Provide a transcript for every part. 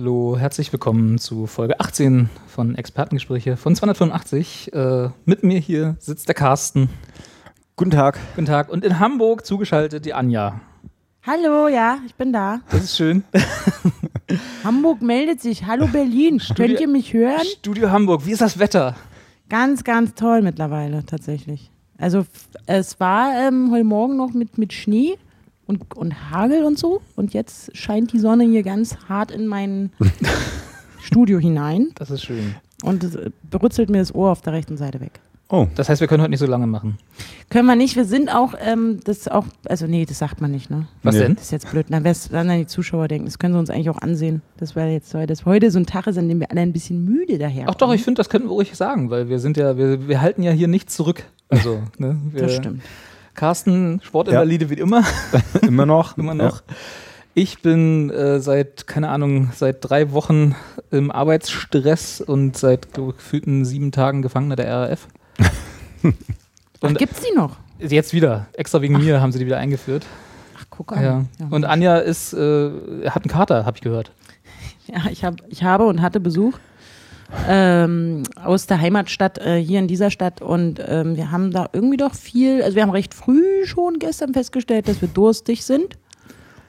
Hallo, herzlich willkommen zu Folge 18 von Expertengespräche von 285. Äh, mit mir hier sitzt der Carsten. Guten Tag. Guten Tag. Und in Hamburg zugeschaltet die Anja. Hallo, ja, ich bin da. Das ist schön. Hamburg meldet sich. Hallo Berlin. Könnt ihr mich hören? Studio Hamburg, wie ist das Wetter? Ganz, ganz toll mittlerweile, tatsächlich. Also es war ähm, heute Morgen noch mit, mit Schnee und, und Hagel und so. Und jetzt scheint die Sonne hier ganz hart in mein Studio hinein. Das ist schön. Und es äh, berützelt mir das Ohr auf der rechten Seite weg. Oh, Das heißt, wir können heute nicht so lange machen. Können wir nicht, wir sind auch, ähm, das auch, also nee, das sagt man nicht, ne? Was Nee. denn? Das ist jetzt blöd. Dann wär's- dann die Zuschauer denken, das können sie uns eigentlich auch ansehen. Das wäre jetzt so, dass heute so ein Tag ist, an dem wir alle ein bisschen müde daher. Ach doch, ich finde, das könnten wir ruhig sagen, weil wir sind ja, wir, wir halten ja hier nichts zurück. Also, ne, wir, Das stimmt. Carsten, Sportinvalide wie immer. immer noch? immer noch. Ich bin äh, seit, keine Ahnung, seit drei Wochen im Arbeitsstress und seit gefühlten sieben Tagen Gefangener der RAF. Ach, Und gibt's die noch? jetzt wieder, extra wegen mir haben sie die wieder eingeführt. Ach, guck an. Ja. Ja, Und Anja ist, äh, hat einen Kater, habe ich gehört. Ja, ich, hab, ich habe und hatte Besuch ähm, aus der Heimatstadt äh, hier in dieser Stadt und ähm, wir haben da irgendwie doch viel, also wir haben recht früh schon gestern festgestellt, dass wir durstig sind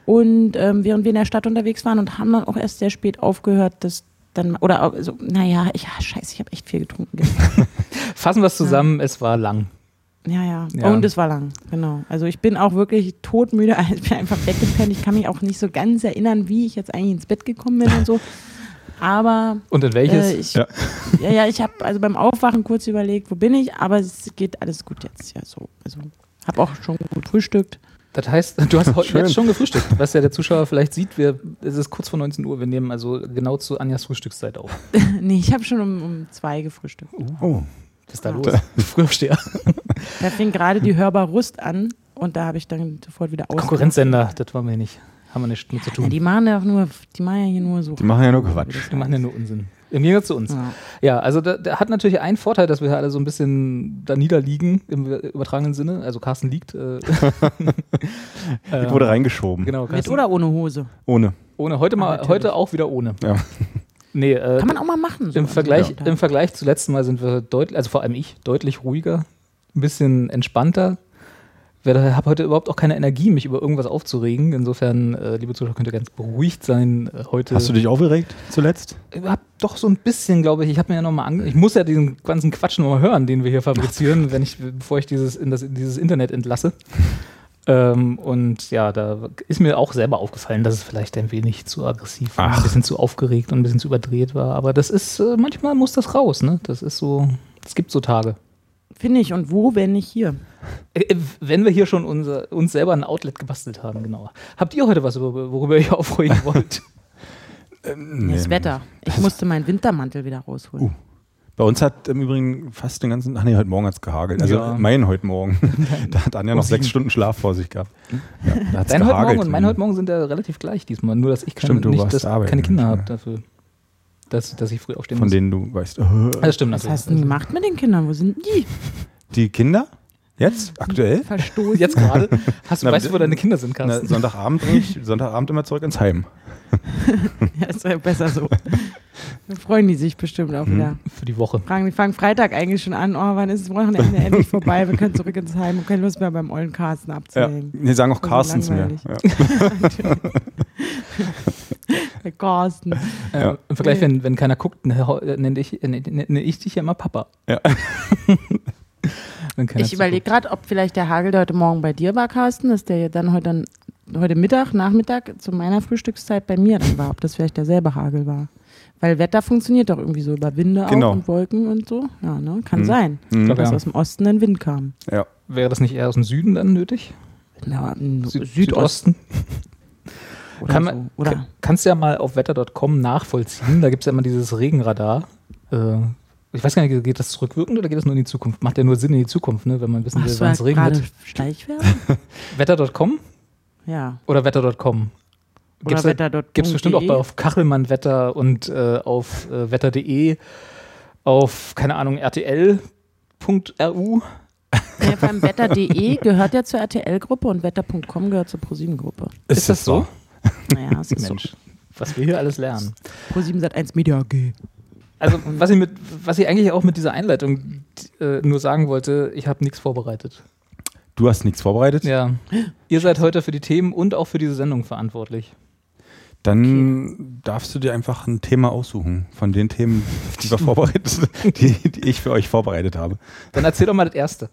und ähm, während wir in der Stadt unterwegs waren und haben dann auch erst sehr spät aufgehört, dass dann, oder auch so, naja, ich, ja, scheiße, ich habe echt viel getrunken gestern. Fassen wir es zusammen, es war lang. Ja, ja, Ja. Und es war lang, genau. Also ich bin auch wirklich todmüde, ich bin einfach weggepennt. Ich kann mich auch nicht so ganz erinnern, wie ich jetzt eigentlich ins Bett gekommen bin und so. Aber Und in welches? äh, ich, Ja. ja. ja, ich habe also beim Aufwachen kurz überlegt, wo bin ich, aber es geht alles gut jetzt. Ja, so. Also habe auch schon gut frühstückt. das heißt, du hast heute jetzt schon gefrühstückt. Was ja der Zuschauer vielleicht sieht, wir, es ist kurz vor 19 Uhr, wir nehmen also genau zu Anjas Frühstückszeit auf. nee, ich habe schon um, um zwei gefrühstückt. Oh, Was ist da los? Frühaufsteher. Da fing gerade die Hörbar Rust an und da habe ich dann sofort wieder aus. Konkurrenzsender, das wollen wir nicht. Haben wir nichts mit zu Ja, tun. die machen ja auch nur, die machen ja hier nur so. die machen ja nur Quatsch. Die machen ja nur Unsinn. Im Gegensatz zu uns. Ja. Ja, also da, der hat natürlich einen Vorteil, dass wir alle so ein bisschen da niederliegen im übertragenen Sinne. Also Carsten liegt. Äh, Ich wurde reingeschoben. Genau, Mit oder ohne Hose? Ohne. Ohne heute mal, heute auch wieder ohne. Ja. Nee, äh, Kann man auch mal machen. so. im, Vergleich, Ja. im Vergleich zu letzten Mal sind wir deutlich, also vor allem ich, deutlich ruhiger, ein bisschen entspannter. Ich habe heute überhaupt auch keine Energie, mich über irgendwas aufzuregen. Insofern, äh, liebe Zuschauer, könnt ihr ganz beruhigt sein. Äh, heute Hast du dich aufgeregt zuletzt? Ich hab doch so ein bisschen, glaube ich, ich habe mir ja nochmal ange... Ich muss ja diesen ganzen Quatsch nochmal hören, den wir hier fabrizieren, wenn ich, bevor ich dieses, in, das, in dieses Internet entlasse. Ähm, und ja, da ist mir auch selber aufgefallen, dass es vielleicht ein wenig zu aggressiv war, ein bisschen zu aufgeregt und ein bisschen zu überdreht war. Aber das ist, äh, manchmal muss das raus, ne? Das ist so, es gibt so Tage. Finde ich. Und wo, wenn nicht hier? Äh, äh, wenn wir hier schon unser, uns selber ein Outlet gebastelt haben, genau. Habt ihr heute was, über- worüber ihr aufregen wollt? Nee. Das Wetter. Ich musste meinen Wintermantel wieder rausholen. Uh. Bei uns hat im Übrigen fast den ganzen, ach nee, heute Morgen hat es gehagelt. Also Ja. mein heute Morgen. da hat Anja noch sechs. Stunden Schlaf vor sich gehabt. Ja, da hat's Dein heute gehagelt. Morgen und mein heute Morgen sind ja relativ gleich diesmal. Nur, dass ich keine, Stimmt, du nicht, dass keine Kinder ja. habe dafür. Dass, dass ich früh aufstehen Von muss. denen du weißt. äh, das stimmt Was natürlich. hast du denn gemacht mit den Kindern? Wo sind die? Die Kinder? Jetzt? Aktuell? Verstoßen? Jetzt gerade? Hast du, Na, weißt du, wo deine Kinder sind, Na, Carsten? Sonntagabend bringe ich Sonntagabend immer zurück ins Heim. Ja, ist ja besser so. Dann freuen die sich bestimmt auch Mhm. wieder. Für die Woche. Fragen, die fangen Freitag eigentlich schon an. Oh, wann ist das Wochenende endlich vorbei? Wir können zurück ins Heim und keine Lust mehr beim ollen Carsten Ja. abzuhängen. Die sagen auch Carsten zu mir. langweilig. Ja. Der Carsten. Äh, Ja. Im Vergleich, Nee. wenn, wenn keiner guckt, ne- nenne ich, nenne, ich dich ja immer Papa. Ja. Ich überlege gerade, ob vielleicht der Hagel, der heute Morgen bei dir war, Carsten, dass der dann heute, heute Mittag, Nachmittag zu meiner Frühstückszeit bei mir dann war. Ob das vielleicht derselbe Hagel war. Weil Wetter funktioniert doch irgendwie so über Winde Genau. auch und Wolken und so. Ja, ne? Kann Hm. sein. Mhm. Glaub, Dass ja. aus dem Osten ein Wind kam. Ja. Wäre das nicht eher aus dem Süden dann nötig? Im Süd Südosten. Oder Kann so. man, Oder? kann- kannst du ja mal auf wetter.com nachvollziehen. Da gibt es ja immer dieses Regenradar. Äh, ich weiß gar nicht, geht das zurückwirkend oder geht das nur in die Zukunft? Macht ja nur Sinn in die Zukunft, ne? wenn man wissen will, wann es regnet. Wetter.com Ja. oder wetter.com? Oder Gibt's. Gibt es bestimmt auch bei, auf Kachelmann Wetter und äh, auf äh, wetter.de, auf, keine Ahnung, rtl.ru. Ja, beim Wetter.de gehört ja zur RTL-Gruppe und Wetter.com gehört zur ProSieben-Gruppe. Ist, das so? Naja, es ist so. Mensch, was wir hier alles lernen. ProSieben Sat 1 Media AG. Also, was ich, mit, was ich eigentlich auch mit dieser Einleitung äh, nur sagen wollte, ich habe nichts vorbereitet. Du hast nichts vorbereitet? Ja. Ihr seid heute für die Themen und auch für diese Sendung verantwortlich. Dann darfst du dir einfach ein Thema aussuchen von den Themen, die wir vorbereitet, die, die ich für euch vorbereitet habe. Dann erzähl doch mal das Erste.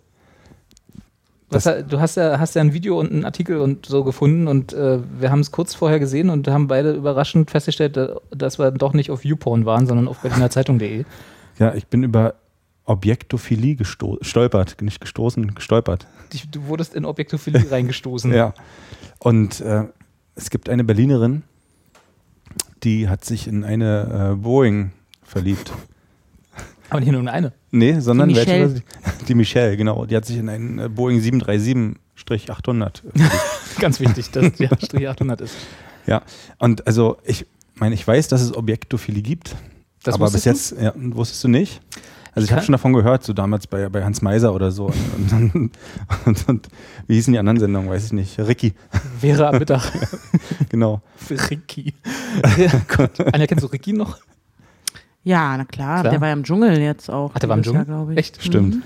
Das- du hast ja, hast ja ein Video und einen Artikel und so gefunden und äh, wir haben es kurz vorher gesehen und haben beide überraschend festgestellt, da- dass wir doch nicht auf YouPorn waren, sondern auf berlinerzeitung.de. Ja, ich bin über Objektophilie gesto- gestolpert, nicht gestoßen, gestolpert. Du wurdest in Objektophilie reingestoßen. Ja. Und äh, es gibt eine Berlinerin, die hat sich in eine äh, Boeing verliebt. Aber nicht nur eine. Nee, sondern welche? Ich- Die Michelle, genau. Die hat sich in einen äh, Boeing 737-800 Ganz wichtig, dass die Strich 800 ist. Ja, und also ich meine, ich weiß, dass es Objektophilie gibt, Das aber bis jetzt ja, wusstest du nicht. Also ich habe kann- schon davon gehört, so damals bei, bei Hans Meiser oder so. Und, und, und, und wie hießen die anderen Sendungen, weiß ich nicht. Ricky? Vera am Mittag. genau. Ricky. Ja, Gott. Anja, kennst du Ricky noch? Ja, na klar, Klar. Der war ja im Dschungel jetzt auch. Ach, der war im Jahr, Dschungel? ich. Echt? Stimmt. Mhm.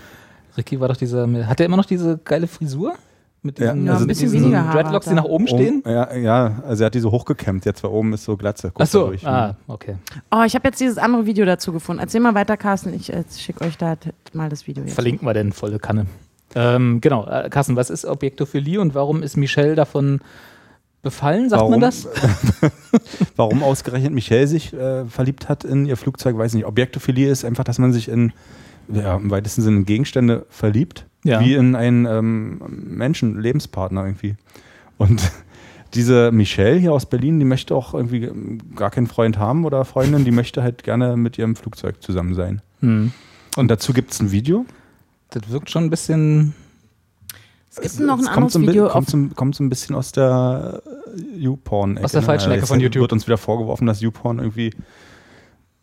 Ricky war doch dieser. Hat er immer noch diese geile Frisur? Mit Ja, diesen, Ja, ein mit bisschen diesen weniger Dreadlocks, die nach oben stehen? Oben, ja, ja, also er hat die so hochgekämmt, jetzt war oben ist so Glatze. Ach so, durch. ah, okay. Oh, ich habe jetzt dieses andere Video dazu gefunden. Erzähl mal weiter, Carsten. Ich äh, schicke euch da mal das Video jetzt. Verlinken wir denn volle Kanne. Ähm, genau, äh, Carsten, was ist Objektophilie und warum ist Michelle davon befallen? Sagt Warum? man das? Warum ausgerechnet Michelle sich äh, verliebt hat in ihr Flugzeug, weiß ich nicht. Objektophilie ist einfach, dass man sich in, ja, im weitesten Sinne in Gegenstände verliebt, Ja. wie in einen ähm, Menschen, Lebenspartner irgendwie. Und diese Michelle hier aus Berlin, die möchte auch irgendwie ähm, gar keinen Freund haben oder Freundin, die möchte halt gerne mit ihrem Flugzeug zusammen sein. Hm. Und dazu gibt es ein Video. Das wirkt schon ein bisschen. Es gibt noch ein anderes so ein, Video kommt, so, ein- kommt so ein bisschen aus der äh, YouPorn-Ecke. Aus der falschen ne? Ecke von YouTube. wird uns wieder vorgeworfen, dass YouPorn irgendwie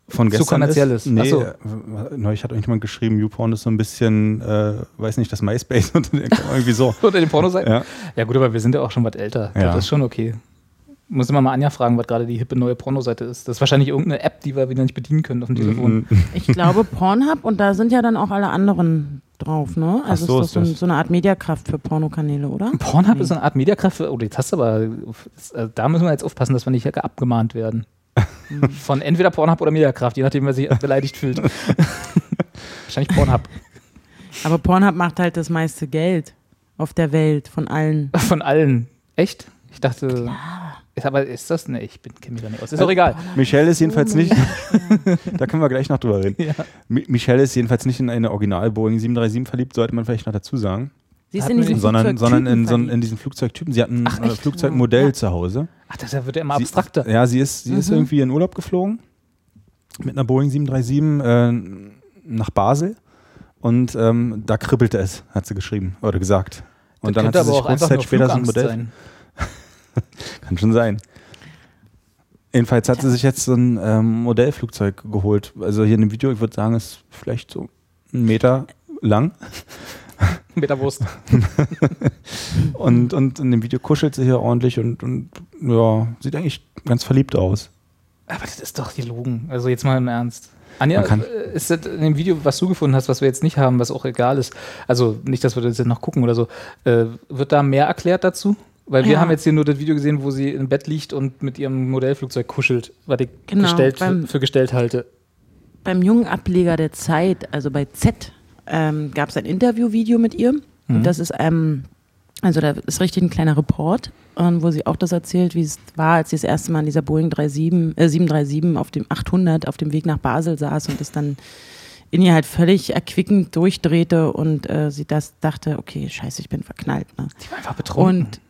von Zu gestern kommerziell ist. ist. Nee, so. äh, neulich hat irgendjemand geschrieben, YouPorn ist so ein bisschen, äh, weiß nicht, das MySpace und irgendwie so. Unter den Pornoseiten? Ja. Ja, gut, aber wir sind ja auch schon was älter. Ja. Das ist schon okay. Muss immer mal Anja fragen, was gerade die hippe neue Pornoseite ist. Das ist wahrscheinlich irgendeine App, die wir wieder nicht bedienen können auf dem Telefon. Mhm. Ich glaube Pornhub und da sind ja dann auch alle anderen drauf, ne? Ach Also so, ist doch so, das. so eine Art Mediakraft für Pornokanäle, oder? Pornhub Nee. ist so eine Art Mediakraft. Für, oh, jetzt hast du aber. äh, Da müssen wir jetzt aufpassen, dass wir nicht abgemahnt werden. Von entweder Pornhub oder Mediakraft, je nachdem, wer sich beleidigt fühlt. Wahrscheinlich Pornhub. Aber Pornhub macht halt das meiste Geld auf der Welt von allen. Von allen. Echt? Ich dachte. Ist, aber ist das? Ne, ich bin kenne mich da nicht aus. Ist doch egal. Michelle ist jedenfalls nicht, da können wir gleich noch drüber reden. Ja. Mi- Michelle ist jedenfalls nicht in eine Original Boeing 737 verliebt, sollte man vielleicht noch dazu sagen, Sie ist in nicht- sondern, sondern in, so, Flugzeugtypen in diesen Flugzeugtypen. Sie hat ein Ach, äh? Flugzeugmodell Ja. zu Hause. Ach, das wird ja immer Sie- abstrakter. Ja, sie ist, sie ist Mhm. irgendwie in Urlaub geflogen mit einer Boeing 737 äh, nach Basel und ähm, da kribbelte es, hat sie geschrieben oder gesagt. Und Das dann hat sie sich kurze Zeit später so ein Modell. Kann schon sein. Jedenfalls hat sie sich jetzt so ein ähm, Modellflugzeug geholt. Also hier in dem Video, ich würde sagen, ist vielleicht so einen Meter lang. Mit der Wurst. Und, und in dem Video kuschelt sie hier ordentlich und, und ja, sieht eigentlich ganz verliebt aus. Aber das ist doch gelogen. Also jetzt mal im Ernst. Anja, äh, ist das in dem Video, was du gefunden hast, was wir jetzt nicht haben, was auch egal ist, also nicht, dass wir das jetzt noch gucken oder so, äh, wird da mehr erklärt dazu? Weil wir Ja. haben jetzt hier nur das Video gesehen, wo sie im Bett liegt und mit ihrem Modellflugzeug kuschelt, was ich Genau, gestellt, beim- für gestellt halte. beim jungen Ableger der Zeit, also bei Z, ähm, gab es ein Interviewvideo mit ihr. Mhm. Das ist, ähm, also da ist richtig ein kleiner Report, ähm, wo sie auch das erzählt, wie es war, als sie das erste Mal in dieser Boeing 37, äh, 737 auf dem 800 auf dem Weg nach Basel saß und es dann in ihr halt völlig erquickend durchdrehte und äh, sie das dachte, okay, scheiße, ich bin verknallt. Ne? Die war einfach betrunken. Und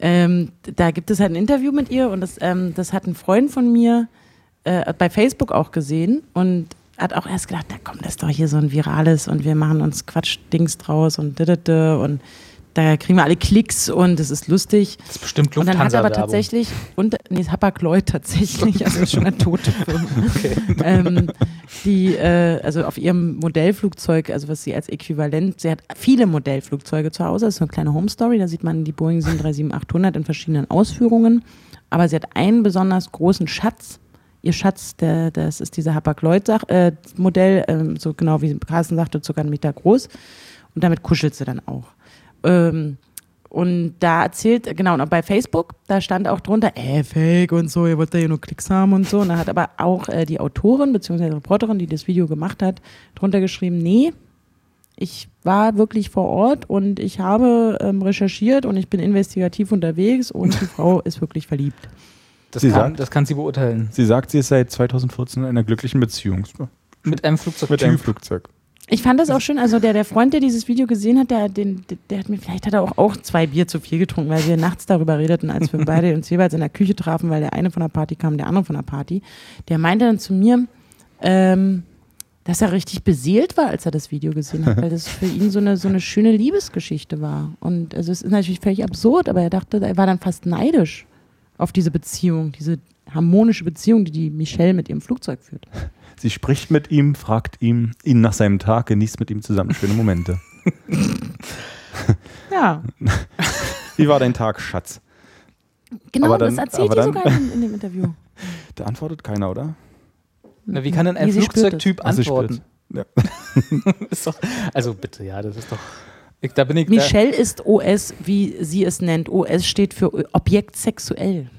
ähm, da gibt es halt ein Interview mit ihr und das, ähm, das hat ein Freund von mir äh, bei Facebook auch gesehen und hat auch erst gedacht, na komm, das ist doch hier so ein virales und wir machen uns Quatsch-Dings draus und didede und da kriegen wir alle Klicks und es ist lustig. das ist bestimmt Und dann hat er aber Lufthansa-Werbung. tatsächlich, und, nee, Hapag-Lloyd tatsächlich, also ist schon eine tote Firma, ähm, die, äh, also auf ihrem Modellflugzeug, also was sie als Äquivalent, sie hat viele Modellflugzeuge zu Hause, das ist so eine kleine Home Story, da sieht man die Boeing 737-800 in verschiedenen Ausführungen, aber sie hat einen besonders großen Schatz, ihr Schatz, der, das ist dieser Hapag-Lloyd-Modell, ähm, so genau wie Carsten sagte, sogar einen Meter groß und damit kuschelt sie dann auch. Ähm, und da erzählt, genau, und bei Facebook, da stand auch drunter, äh, Fake und so, ihr wollt da hier nur Klicks haben und so. Und da hat aber auch äh, die Autorin, beziehungsweise die Reporterin, die das Video gemacht hat, drunter geschrieben, nee, ich war wirklich vor Ort und ich habe ähm, recherchiert und ich bin investigativ unterwegs und die Frau ist wirklich verliebt. Das Sie kann, sagt- das kann sie beurteilen. Sie sagt, sie ist seit 2014 in einer glücklichen Beziehung. Mit einem Flugzeug. Mit einem Flugzeug. Ich fand das auch schön, also der, der Freund, der dieses Video gesehen hat, der, den, der, hat mir, vielleicht hat er auch, auch zwei Bier zu viel getrunken, weil wir nachts darüber redeten, als wir beide uns jeweils in der Küche trafen, weil der eine von der Party kam, der andere von der Party. Der meinte dann zu mir, ähm, dass er richtig beseelt war, als er das Video gesehen hat, weil das für ihn so eine, so eine schöne Liebesgeschichte war. Und also es ist natürlich völlig absurd, aber er dachte, er war dann fast neidisch auf diese Beziehung, diese harmonische Beziehung, die die Michelle mit ihrem Flugzeug führt. Sie spricht mit ihm, fragt ihm, ihn nach seinem Tag, genießt mit ihm zusammen schöne Momente. Ja, Wie war dein Tag, Schatz? genau, Aber dann- das erzählt aber die sogar in, in dem Interview. Da antwortet keiner, oder? Na, wie kann denn ein Nee, Flugzeugtyp Also antworten? Ist doch, also bitte, ja, das ist doch. Ich, da bin ich. Michelle ist OS, wie sie es nennt. OS steht für Objekt sexuell.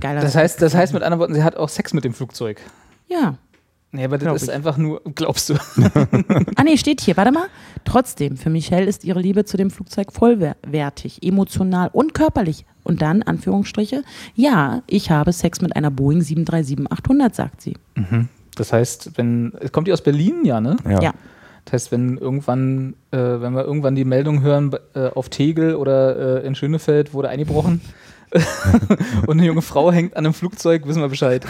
Da, das, heißt, das heißt mit anderen Worten, sie hat auch Sex mit dem Flugzeug. Ja. Nee, aber Glaub das ist ich. einfach nur, glaubst du? Ah, nee, steht hier. Warte mal. Trotzdem, für Michelle ist ihre Liebe zu dem Flugzeug vollwertig, emotional und körperlich. Und dann, Anführungsstriche, ja, ich habe Sex mit einer Boeing 737-800, sagt sie. Das heißt, wenn. Kommt die aus Berlin, ja, ne? Ja. Ja. Das heißt, wenn irgendwann, äh, wenn wir irgendwann die Meldung hören, äh, auf Tegel oder äh, in Schönefeld wurde eingebrochen und eine junge Frau hängt an einem Flugzeug, wissen wir Bescheid.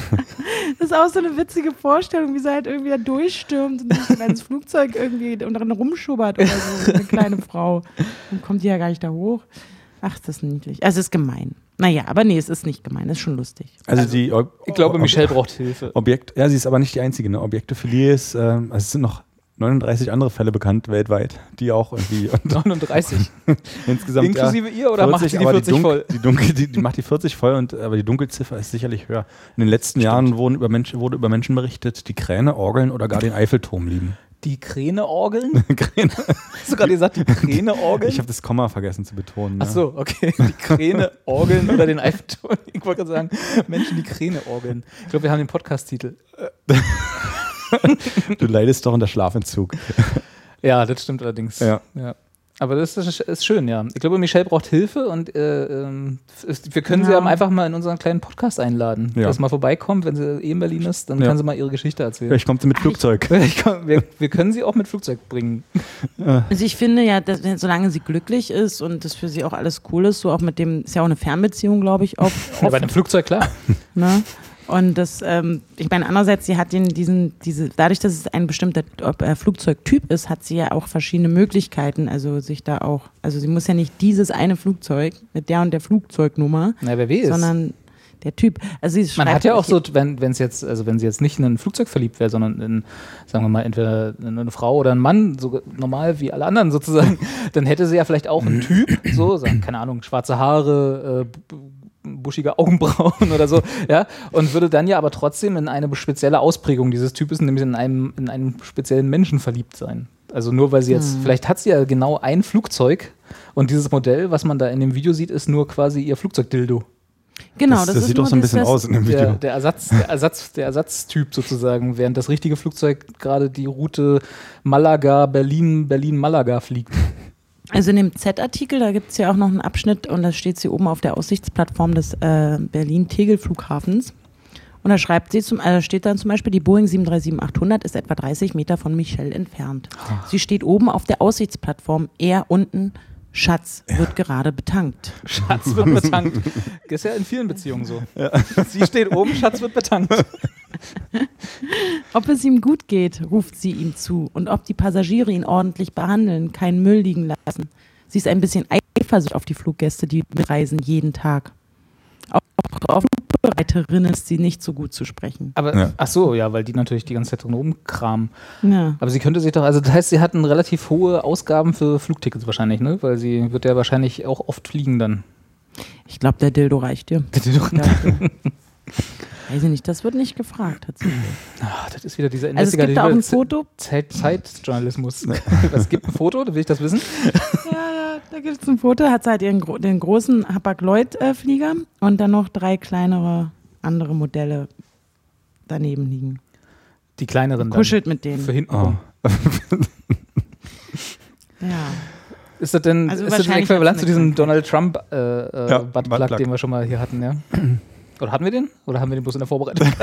Das ist auch so eine witzige Vorstellung, wie sie halt irgendwie da durchstürmt und sich ein Flugzeug irgendwie und dran rumschubbert oder so, eine kleine Frau. Dann kommt die ja gar nicht da hoch. Ach, das ist niedlich. Also, es ist gemein. Naja, aber nee, es ist nicht gemein, es ist schon lustig. Also, die Ob Ich glaube, Ob- Michelle braucht Hilfe. Objekt, ja, sie ist aber nicht die einzige. Ne? Objektophilie ist, ähm, also es sind noch 39 andere Fälle bekannt weltweit, die auch irgendwie und 39. insgesamt Inklusive ihr oder macht sie die aber 40 Dun- voll? Die, Dunkel, die, die macht die 40 voll, und, aber die Dunkelziffer ist sicherlich höher. In den letzten Jahren wurden über Menschen, wurde über Menschen berichtet, die Kräne, Orgeln oder gar den Eiffelturm lieben. Die Kräne-Orgeln? Hast du gerade gesagt, die Kräne-Orgeln? Ich habe das Komma vergessen zu betonen. Ach ja. so, okay. Die Kräne-Orgeln oder den Eiffelturm. Ich wollte gerade sagen, Menschen, die Kräne-Orgeln. Ich glaube, wir haben den Podcast-Titel. Du leidest doch unter Schlafentzug. Ja, das stimmt allerdings. Ja. Aber das ist, ist schön, ja. Ich glaube, Michelle braucht Hilfe und äh, ähm, ist, wir können sie Ja. aber einfach mal in unseren kleinen Podcast einladen. Ja. Dass mal vorbeikommt, wenn sie eh in Berlin ist, dann Ja. kann sie mal ihre Geschichte erzählen. Vielleicht kommt sie mit Flugzeug. Komm- wir, wir können sie auch mit Flugzeug bringen. Also ich finde ja, dass, solange sie glücklich ist und das für sie auch alles cool ist, so auch mit dem, ist ja auch eine Fernbeziehung, glaube ich, oft. Ja, bei einem Flugzeug, klar. Ne? Und das, ähm, ich meine, andererseits, sie hat den, diesen, diese, dadurch, dass es ein bestimmter ob, äh, Flugzeugtyp ist, hat sie ja auch verschiedene Möglichkeiten, also sich da auch, also sie muss ja nicht dieses eine Flugzeug mit der und der Flugzeugnummer, Na, wer weiß. sondern der Typ. Also sie Man hat ja auch so, wenn es jetzt, also wenn sie jetzt nicht in ein Flugzeug verliebt wäre, sondern in, sagen wir mal, entweder in eine Frau oder einen Mann, so normal wie alle anderen sozusagen, dann hätte sie ja vielleicht auch einen Typ, so, sagen, keine Ahnung, schwarze Haare, äh, buschige Augenbrauen oder so, ja, und würde dann ja aber trotzdem in eine spezielle Ausprägung dieses Types, nämlich in einem, in einen speziellen Menschen verliebt sein. Also nur weil sie jetzt, Hm. vielleicht hat sie ja genau ein Flugzeug und dieses Modell, was man da in dem Video sieht, ist nur quasi ihr Flugzeugdildo. Genau, das, das, das ist sieht doch so ein bisschen aus in dem Der, Video. der, Ersatz, der, Ersatz, der Ersatztyp sozusagen, während das richtige Flugzeug gerade die Route Malaga, Berlin, Berlin-Malaga fliegt. Also in dem Z-Artikel, da gibt es ja auch noch einen Abschnitt und da steht sie oben auf der Aussichtsplattform des äh, Berlin-Tegel-Flughafens. Und da schreibt sie zum, äh, steht dann zum Beispiel, die Boeing 737-800 ist etwa 30 Meter von Michelle entfernt. Sie steht oben auf der Aussichtsplattform, er unten. Schatz wird gerade betankt. Schatz wird betankt. Das ist ja in vielen Beziehungen so. Sie steht oben, Schatz wird betankt. Ob es ihm gut geht, ruft sie ihm zu. Und ob die Passagiere ihn ordentlich behandeln, keinen Müll liegen lassen. Sie ist ein bisschen eifersüchtig auf die Fluggäste, die mitreisen jeden Tag. Auch auf Flugbereiterinnen ist sie nicht so gut zu sprechen. Aber, Ja. ach so, ja, weil die natürlich die ganze Zeit drin rumkramen. Ja. Aber sie könnte sich doch, also das heißt, sie hatten relativ hohe Ausgaben für Flugtickets wahrscheinlich, ne? Weil sie wird ja wahrscheinlich auch oft fliegen dann. Ich glaube, der Dildo reicht dir. Dafür. Weiß ich nicht, das wird nicht gefragt tatsächlich. Ah, das ist wieder dieser Also es gibt da auch ein Foto. Zeit- Zeitjournalismus. es gibt ein Foto, da will ich das wissen. Ja, ja, da gibt es ein Foto. Hat sie halt ihren, den großen Hapag-Lloyd-Flieger und dann noch drei kleinere andere Modelle daneben liegen. Die kleineren dann. Kuschelt mit denen. Für hinten Oh. Ja. Ist das denn Also ist das ein wahrscheinlich Äquivalent zu diesem. Donald Trump äh, äh, Ja, Buttplug, Buttplug. den wir schon mal hier hatten, ja? Oder hatten wir den? Oder haben wir den bloß in der Vorbereitung?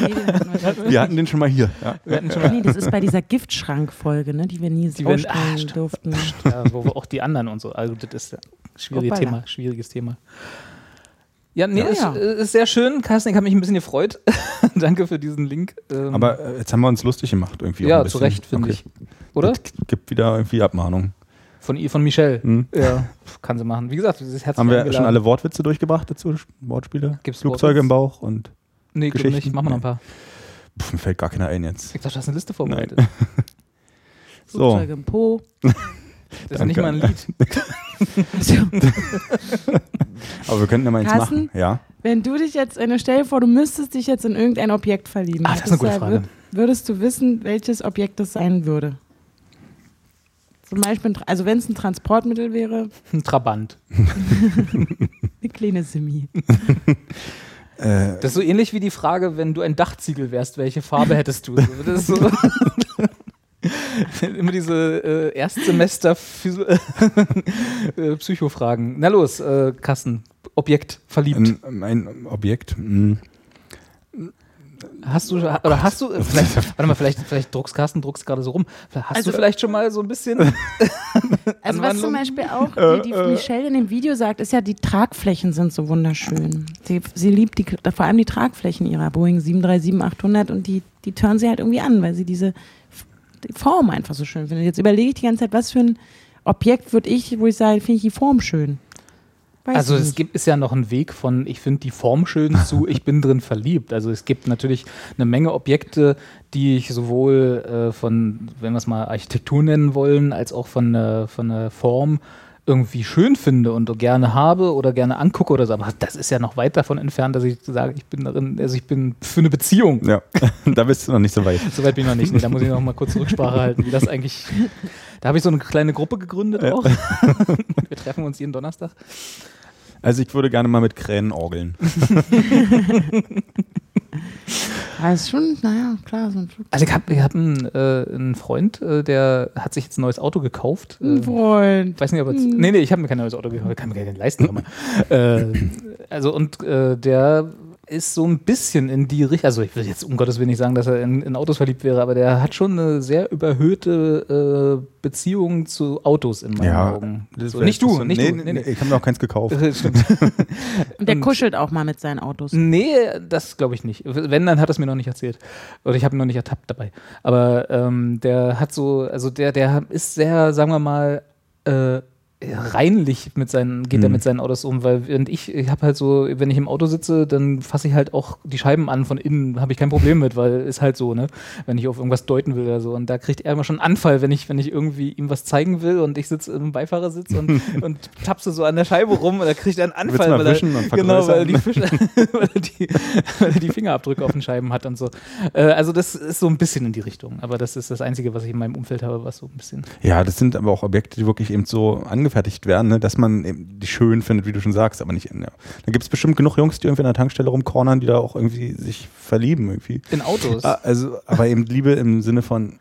Nee, den hatten wir. Wir hatten den schon mal hier. Ja. Wir hatten schon mal Nee, das ist bei dieser Giftschrank-Folge, ne, die wir nie Die wir- ausstellen ah, stimmt. durften. ja, wo wir auch die anderen und so. Also das ist ein schwieriges. Thema, schwieriges Thema. Ja, nee, Ja, ist, ja. äh, ist sehr schön. Carsten, ich habe mich ein bisschen gefreut. Danke für diesen Link. Ähm, Aber äh, jetzt haben wir uns lustig gemacht irgendwie. auch ja, ein zu. Recht, finde Okay. ich. Oder? Es gibt wieder irgendwie Abmahnungen. Von, ihr- von Michelle. Hm. Ja, kann sie machen. Wie gesagt, ist herzlich Haben wir eingeladen. schon alle Wortwitze durchgebracht dazu? Wortspiele? Gibt's Flugzeuge Wortwitz? im Bauch und Nee, Geschichten? nicht. Machen wir noch ein paar. pff, mir fällt gar keiner ein jetzt. Ich dachte, du hast eine Liste vorbereitet. So, Flugzeuge im Po. Das ist Danke. nicht mal ein Lied. aber wir könnten ja mal eins Carsten? machen. Ja. Wenn du dich jetzt, eine stell dir vor, du müsstest dich jetzt in irgendein Objekt verlieben. Ah, das ist eine gute Frage. würd- Würdest du wissen, welches Objekt das sein würde? Zum Beispiel, also wenn es ein Transportmittel wäre, Ein Trabant. eine kleine Simi. Äh, Das ist so ähnlich wie die Frage, wenn du ein Dachziegel wärst, welche Farbe hättest du? Das ist so Immer diese äh, Erstsemester äh, Psychofragen. Na los, äh, Kassen. Objekt, verliebt. ein, ein Objekt. hm. Hast du oder hast du äh, vielleicht, warte mal, vielleicht, vielleicht druckst Carsten druckst gerade so rum. Hast Also- du vielleicht schon mal so ein bisschen Also was zum Beispiel auch die, die Michelle in dem Video sagt, ist ja, die Tragflächen sind so wunderschön. Sie, sie liebt die, vor allem die Tragflächen ihrer Boeing 737-800 und die, die turnen sie halt irgendwie an, weil sie diese Form einfach so schön findet. Jetzt überlege ich die ganze Zeit, was für ein Objekt würde ich, wo ich sage, finde ich die Form schön. Weiß Also es gibt ist ja noch ein Weg von ich finde die Form schön zu ich bin drin verliebt. Also es gibt natürlich eine Menge Objekte, die ich sowohl äh, von wenn wir es mal Architektur nennen wollen, als auch von der von der Form irgendwie schön finde und gerne habe oder gerne angucke oder so. Aber das ist ja noch weit davon entfernt, dass ich sage, ich bin darin, also ich bin für eine Beziehung. Ja, da bist du noch nicht so weit. Soweit bin ich noch nicht. Nee, da muss ich noch mal kurz Rücksprache halten, wie das eigentlich. Da habe ich so eine kleine Gruppe gegründet auch. Wir treffen uns jeden Donnerstag. Also ich würde gerne mal mit Kränen orgeln. Ja, ist schon, naja, klar, so ein Flugzeug. Also ich habe hab einen, äh, einen Freund, äh, der hat sich jetzt ein neues Auto gekauft. Ein Freund. ich weiß nicht, ob jetzt, nee, nee, ich habe mir kein neues Auto gekauft, kann mir gar nicht leisten. äh, also und äh, der ist so ein bisschen in die Richtung, also ich will jetzt um Gottes Willen nicht sagen, dass er in, in Autos verliebt wäre, aber der hat schon eine sehr überhöhte äh, Beziehung zu Autos in meinen Augen. das So, nicht du, nicht nee, du. Nee, nee. Ich habe mir auch keins gekauft. Stimmt. Und der kuschelt auch mal mit seinen Autos. Nee, das glaube ich nicht. Wenn, dann hat er es mir noch nicht erzählt. Oder ich habe ihn noch nicht ertappt dabei. Aber ähm, der hat so, also der, der ist sehr, sagen wir mal, äh, reinlich mit seinen, geht er Mhm. mit seinen Autos um, weil während ich, ich habe halt so, wenn ich im Auto sitze, dann fasse ich halt auch die Scheiben an von innen, habe ich kein Problem mit, weil ist halt so, ne, wenn ich auf irgendwas deuten will oder so. Und da kriegt er immer schon einen Anfall, wenn ich, wenn ich irgendwie ihm was zeigen will und ich sitze im Beifahrersitz und, und tapse so an der Scheibe rum und da kriegt er einen Anfall, weil er, genau, weil er, die? Fische, weil, er die, weil er die Fingerabdrücke auf den Scheiben hat und so. Äh, also das ist so ein bisschen in die Richtung, aber das ist das Einzige, was ich in meinem Umfeld habe, was so ein bisschen Ja, das sind aber auch Objekte, die wirklich eben so angefertigt werden, ne, dass man die schön findet, wie du schon sagst, aber nicht. Ja. Da gibt es bestimmt genug Jungs, die irgendwie an der Tankstelle rumcornern, die da auch irgendwie sich verlieben irgendwie. in Autos. Ah, also, aber eben Liebe im Sinne von,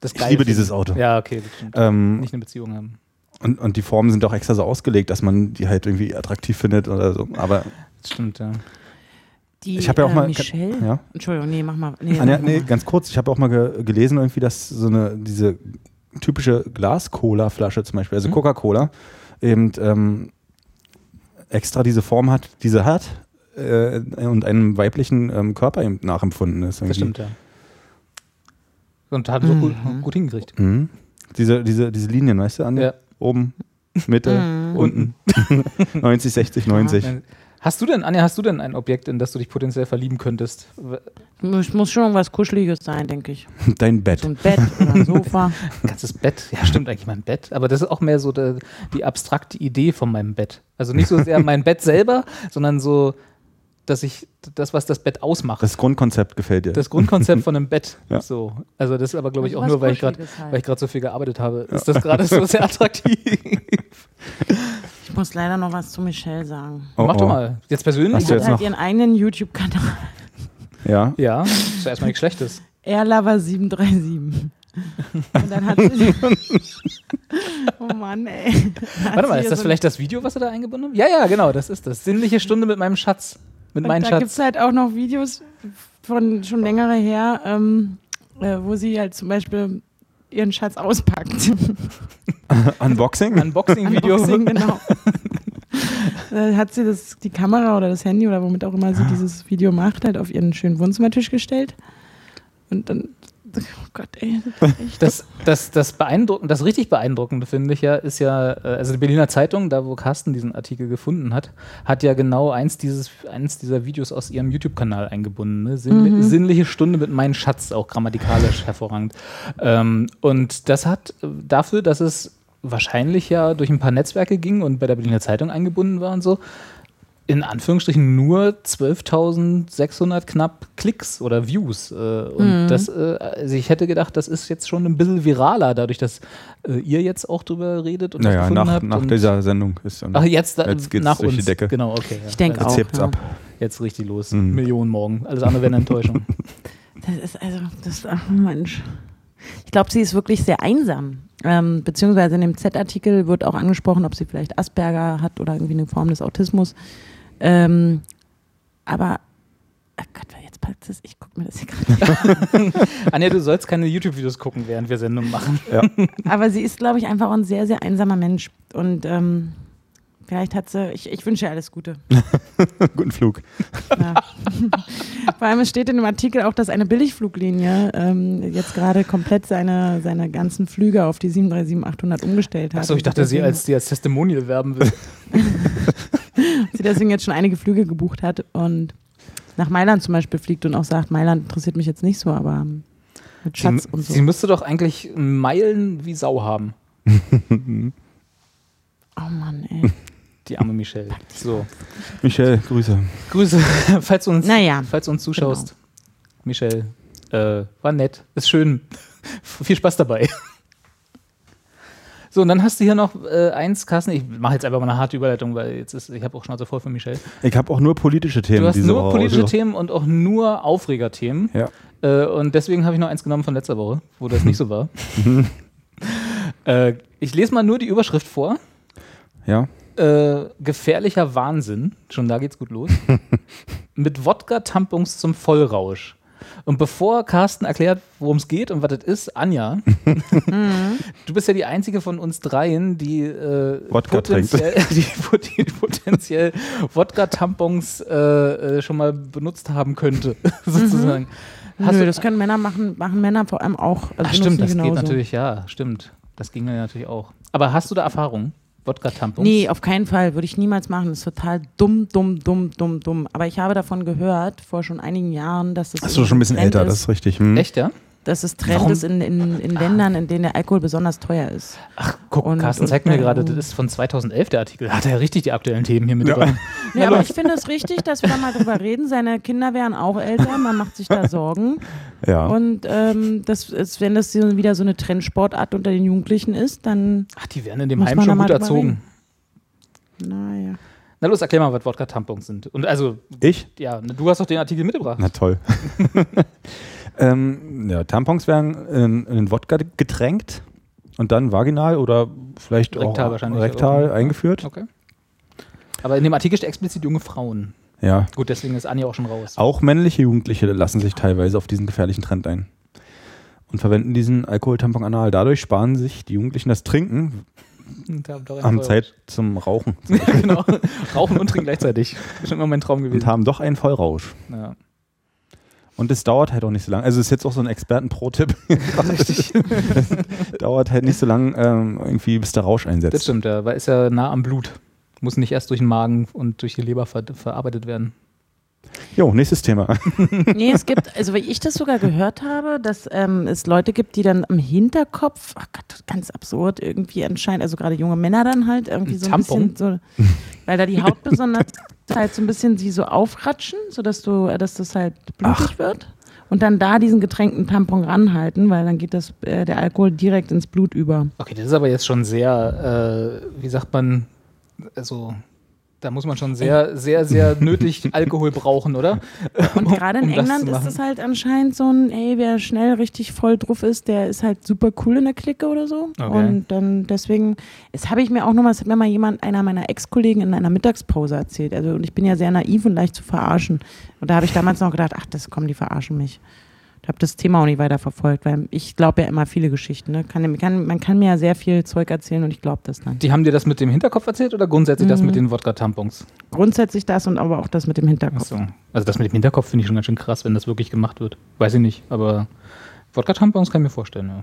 das ich liebe dieses Auto. Ja, okay, das stimmt. Ähm, Nicht eine Beziehung haben. und, und die Formen sind auch extra so ausgelegt, dass man die halt irgendwie attraktiv findet oder so. Aber Das stimmt, ja. Die, Ich habe ja auch äh, mal. Michelle? Ja. Entschuldigung, nee, mach mal. Nee, Anja, mach nee, mal. ganz kurz. Ich habe auch mal ge gelesen, irgendwie, dass so eine, diese typische Glas-Cola-Flasche zum Beispiel, also Mhm. Coca-Cola, eben ähm, extra diese Form hat, die sie hat äh, und einem weiblichen ähm, Körper eben nachempfunden ist. Das irgendwie. stimmt, ja. Und hat so gut, Mhm. gut hingekriegt. Mhm. Diese, diese, diese Linien, weißt du, Anja? Ja. Oben, Mitte, Mhm. unten. 90, 60, 90. Hast du denn, Anja, hast du denn ein Objekt, in das du dich potenziell verlieben könntest? Es muss schon irgendwas Kuscheliges sein, denke ich. Dein Bett. So ein Bett oder ein Sofa. Ein ganzes Bett? Ja, stimmt eigentlich mein Bett. Aber das ist auch mehr so der, die abstrakte Idee von meinem Bett. Also nicht so sehr mein Bett selber, sondern so, dass ich das, was das Bett ausmacht. Das Grundkonzept gefällt dir. Das Grundkonzept von einem Bett. Ja. So. Also das ist aber, glaube ich, Also auch was nur, weil ich gerade halt. weil ich gerade so viel gearbeitet habe, ist das gerade so sehr attraktiv. Ich muss leider noch was zu Michelle sagen. Oh, Mach oh. doch mal. Jetzt persönlich? Sie hat jetzt halt noch- ihren eigenen YouTube-Kanal. Ja. Ja, ist ja erstmal nichts Schlechtes. Airlover737. Und dann hat sie. oh Mann, ey. Warte mal, ist das so vielleicht das Video, was er da eingebunden hat? Ja, ja, genau, das ist das. Sinnliche Stunde mit meinem Schatz. Mit Und meinem da gibt es Schatz. halt auch noch Videos von schon längere her, ähm, äh, wo sie halt zum Beispiel ihren Schatz auspackt. Unboxing? Unboxing-Video. Unboxing, genau. da hat sie das, die Kamera oder das Handy oder womit auch immer sie dieses Video macht, halt auf ihren schönen Wohnzimmertisch gestellt. Und dann, oh Gott, ey. das Das, das, beeindruckend, das richtig beeindruckende finde ich ja, ist ja, äh, also die Berliner Zeitung, da wo Carsten diesen Artikel gefunden hat, hat ja genau eins, dieses, eins dieser Videos aus ihrem YouTube-Kanal eingebunden. Ne? Sinnli Mhm. Sinnliche Stunde mit meinem Schatz, auch grammatikalisch hervorragend. Ähm, und das hat äh, dafür, dass es wahrscheinlich ja durch ein paar Netzwerke ging und bei der Berliner Zeitung eingebunden war und so, in Anführungsstrichen nur 12.600 knapp Klicks oder Views. Äh, und Mhm. das, äh, also ich hätte gedacht, das ist jetzt schon ein bisschen viraler, dadurch, dass äh, ihr jetzt auch drüber redet und das Naja, gefunden nach, habt. nach und dieser Sendung ist dann Ach, jetzt, Jetzt geht's nach durch die uns. Decke. Genau, okay. Ja. Ich denke jetzt auch. hebt's ja. ab. Jetzt richtig los. Mhm. Millionen morgen. Alles andere wäre eine Enttäuschung. Das ist also, das, ach Mensch. Ich glaube, sie ist wirklich sehr einsam. Ähm, beziehungsweise in dem Z-Artikel wird auch angesprochen, ob sie vielleicht Asperger hat oder irgendwie eine Form des Autismus. Ähm, aber, oh Gott, jetzt passt es. Ich gucke mir das hier gerade Anja, du sollst keine YouTube-Videos gucken, während wir Sendungen machen. Aber sie ist, glaube ich, einfach ein sehr, sehr einsamer Mensch. Und ähm, vielleicht hat sie, ich, ich wünsche ihr alles Gute. Guten Flug. Ja. Vor allem es steht in dem Artikel auch, dass eine Billigfluglinie ähm, jetzt gerade komplett seine, seine ganzen Flüge auf die 737-800 umgestellt hat. Achso, ich dachte, sie als, sie als Testimonial werben will. sie deswegen jetzt schon einige Flüge gebucht hat und nach Mailand zum Beispiel fliegt und auch sagt, Mailand interessiert mich jetzt nicht so, aber mit Schatz sie, und so. sie müsste doch eigentlich Meilen wie Sau haben. oh Mann, ey. Die arme Michelle. So. Michelle, Grüße. Grüße, falls du uns, Naja, falls du uns zuschaust. Michelle, äh, war nett, ist schön. Viel Spaß dabei. So, und dann hast du hier noch äh, eins, Carsten. Ich mache jetzt einfach mal eine harte Überleitung, weil jetzt ist, ich habe auch Schnauze voll von Michelle. Ich habe auch nur politische Themen Du hast diese nur Woche. politische Also, Themen und auch nur Aufregerthemen. Ja. Äh, und deswegen habe ich noch eins genommen von letzter Woche, wo das nicht so war. äh, ich lese mal nur die Überschrift vor. Ja. Äh, gefährlicher Wahnsinn. Schon da geht's gut los. Mit Wodka-Tampons zum Vollrausch. Und bevor Carsten erklärt, worum es geht und was das ist, Anja, du bist ja die einzige von uns dreien, die, äh, Wodka trinkt. potenziell, die, die potenziell Wodka-Tampons äh, äh, schon mal benutzt haben könnte, sozusagen. Hast Nö, du- das können Männer machen, machen Männer vor allem auch. Also Ach, stimmt, das geht genauso. natürlich, ja, stimmt. Das ging ja natürlich auch. Aber hast du da Erfahrung? Wodka-Tampons? Nee, auf keinen Fall. Würde ich niemals machen. Das ist total dumm, dumm, dumm, dumm, dumm. Aber ich habe davon gehört, vor schon einigen Jahren, dass es Hast du schon ein bisschen älter, ist, das ist richtig. Hm? Echt, ja? Dass es Trend Warum? ist in, in, in Ländern, in denen der Alkohol besonders teuer ist. Ach, guck, Und- Carsten und- zeigt mir ja, gerade, das ist von 2011 der Artikel. Hat er ja richtig die aktuellen Themen hier mit Ja. drin. Nee, aber ich finde es richtig, dass wir da mal drüber reden. Seine Kinder wären auch älter, man macht sich da Sorgen. Ja. Und ähm, das ist, wenn das wieder so eine Trendsportart unter den Jugendlichen ist, dann, Ach, die werden in dem Heim da schon mal gut erzogen. naja. Na los, erklär mal, was Wodka-Tampons sind. Und also, ich? ja, du hast doch den Artikel mitgebracht. Na toll. ähm, ja, Tampons werden in, in den Wodka getränkt und dann vaginal oder vielleicht Rektal auch rektal oder? eingeführt. Okay. Aber in dem Artikel steht explizit junge Frauen. Ja. Gut, deswegen ist Anja auch schon raus. Auch männliche Jugendliche lassen sich teilweise auf diesen gefährlichen Trend ein. Und verwenden diesen Alkoholtampon anal. Dadurch sparen sich die Jugendlichen das Trinken, Und haben Zeit zum Rauchen Ja, genau. Rauchen und trinken gleichzeitig. Das ist schon immer mein Traum gewesen. und haben doch einen Vollrausch. Ja. Und es dauert halt auch nicht so lange. Also ist jetzt auch so ein Experten-Pro-Tipp. Richtig. dauert halt nicht so lange ähm, irgendwie, bis der Rausch einsetzt. Das stimmt, ja, weil ist ja nah am Blut. Muss nicht erst durch den Magen und durch die Leber ver verarbeitet werden. Jo, nächstes Thema. Nee, es gibt, also wie ich das sogar gehört habe, dass ähm, es Leute gibt, die dann am Hinterkopf, ach Gott, ganz absurd irgendwie anscheinend, also gerade junge Männer dann halt irgendwie Ein so ein Tampon? bisschen so, weil da die Haut besonders halt so ein bisschen sie so aufratschen, sodass du, äh, dass das halt blutig wird. Und dann da diesen getränkten Tampon ranhalten, weil dann geht das, äh, der Alkohol direkt ins Blut über. Okay, das ist aber jetzt schon sehr, äh, wie sagt man, also da muss man schon sehr, sehr, sehr nötig Alkohol brauchen, oder? Und gerade in Um das England ist machen. das halt anscheinend so ein, ey, wer schnell richtig voll drauf ist, der ist halt super cool in der Clique oder so. Okay. Und dann deswegen, das habe ich mir auch nochmal, das hat mir mal jemand, einer meiner Ex-Kollegen in einer Mittagspause erzählt. Also und ich bin ja sehr naiv und leicht zu verarschen. Und da habe ich damals noch gedacht, ach, das kommen, die verarschen mich. Ich habe das Thema auch nicht weiter verfolgt, weil ich glaube ja immer viele Geschichten. Ne? Kann, kann, man kann mir ja sehr viel Zeug erzählen und ich glaube das dann. Die haben dir das mit dem Hinterkopf erzählt oder grundsätzlich das mit den Wodka-Tampons? Grundsätzlich das und aber auch das mit dem Hinterkopf. Achso. Also das mit dem Hinterkopf finde ich schon ganz schön krass, wenn das wirklich gemacht wird. Weiß ich nicht, aber Wodka-Tampons kann ich mir vorstellen, ja.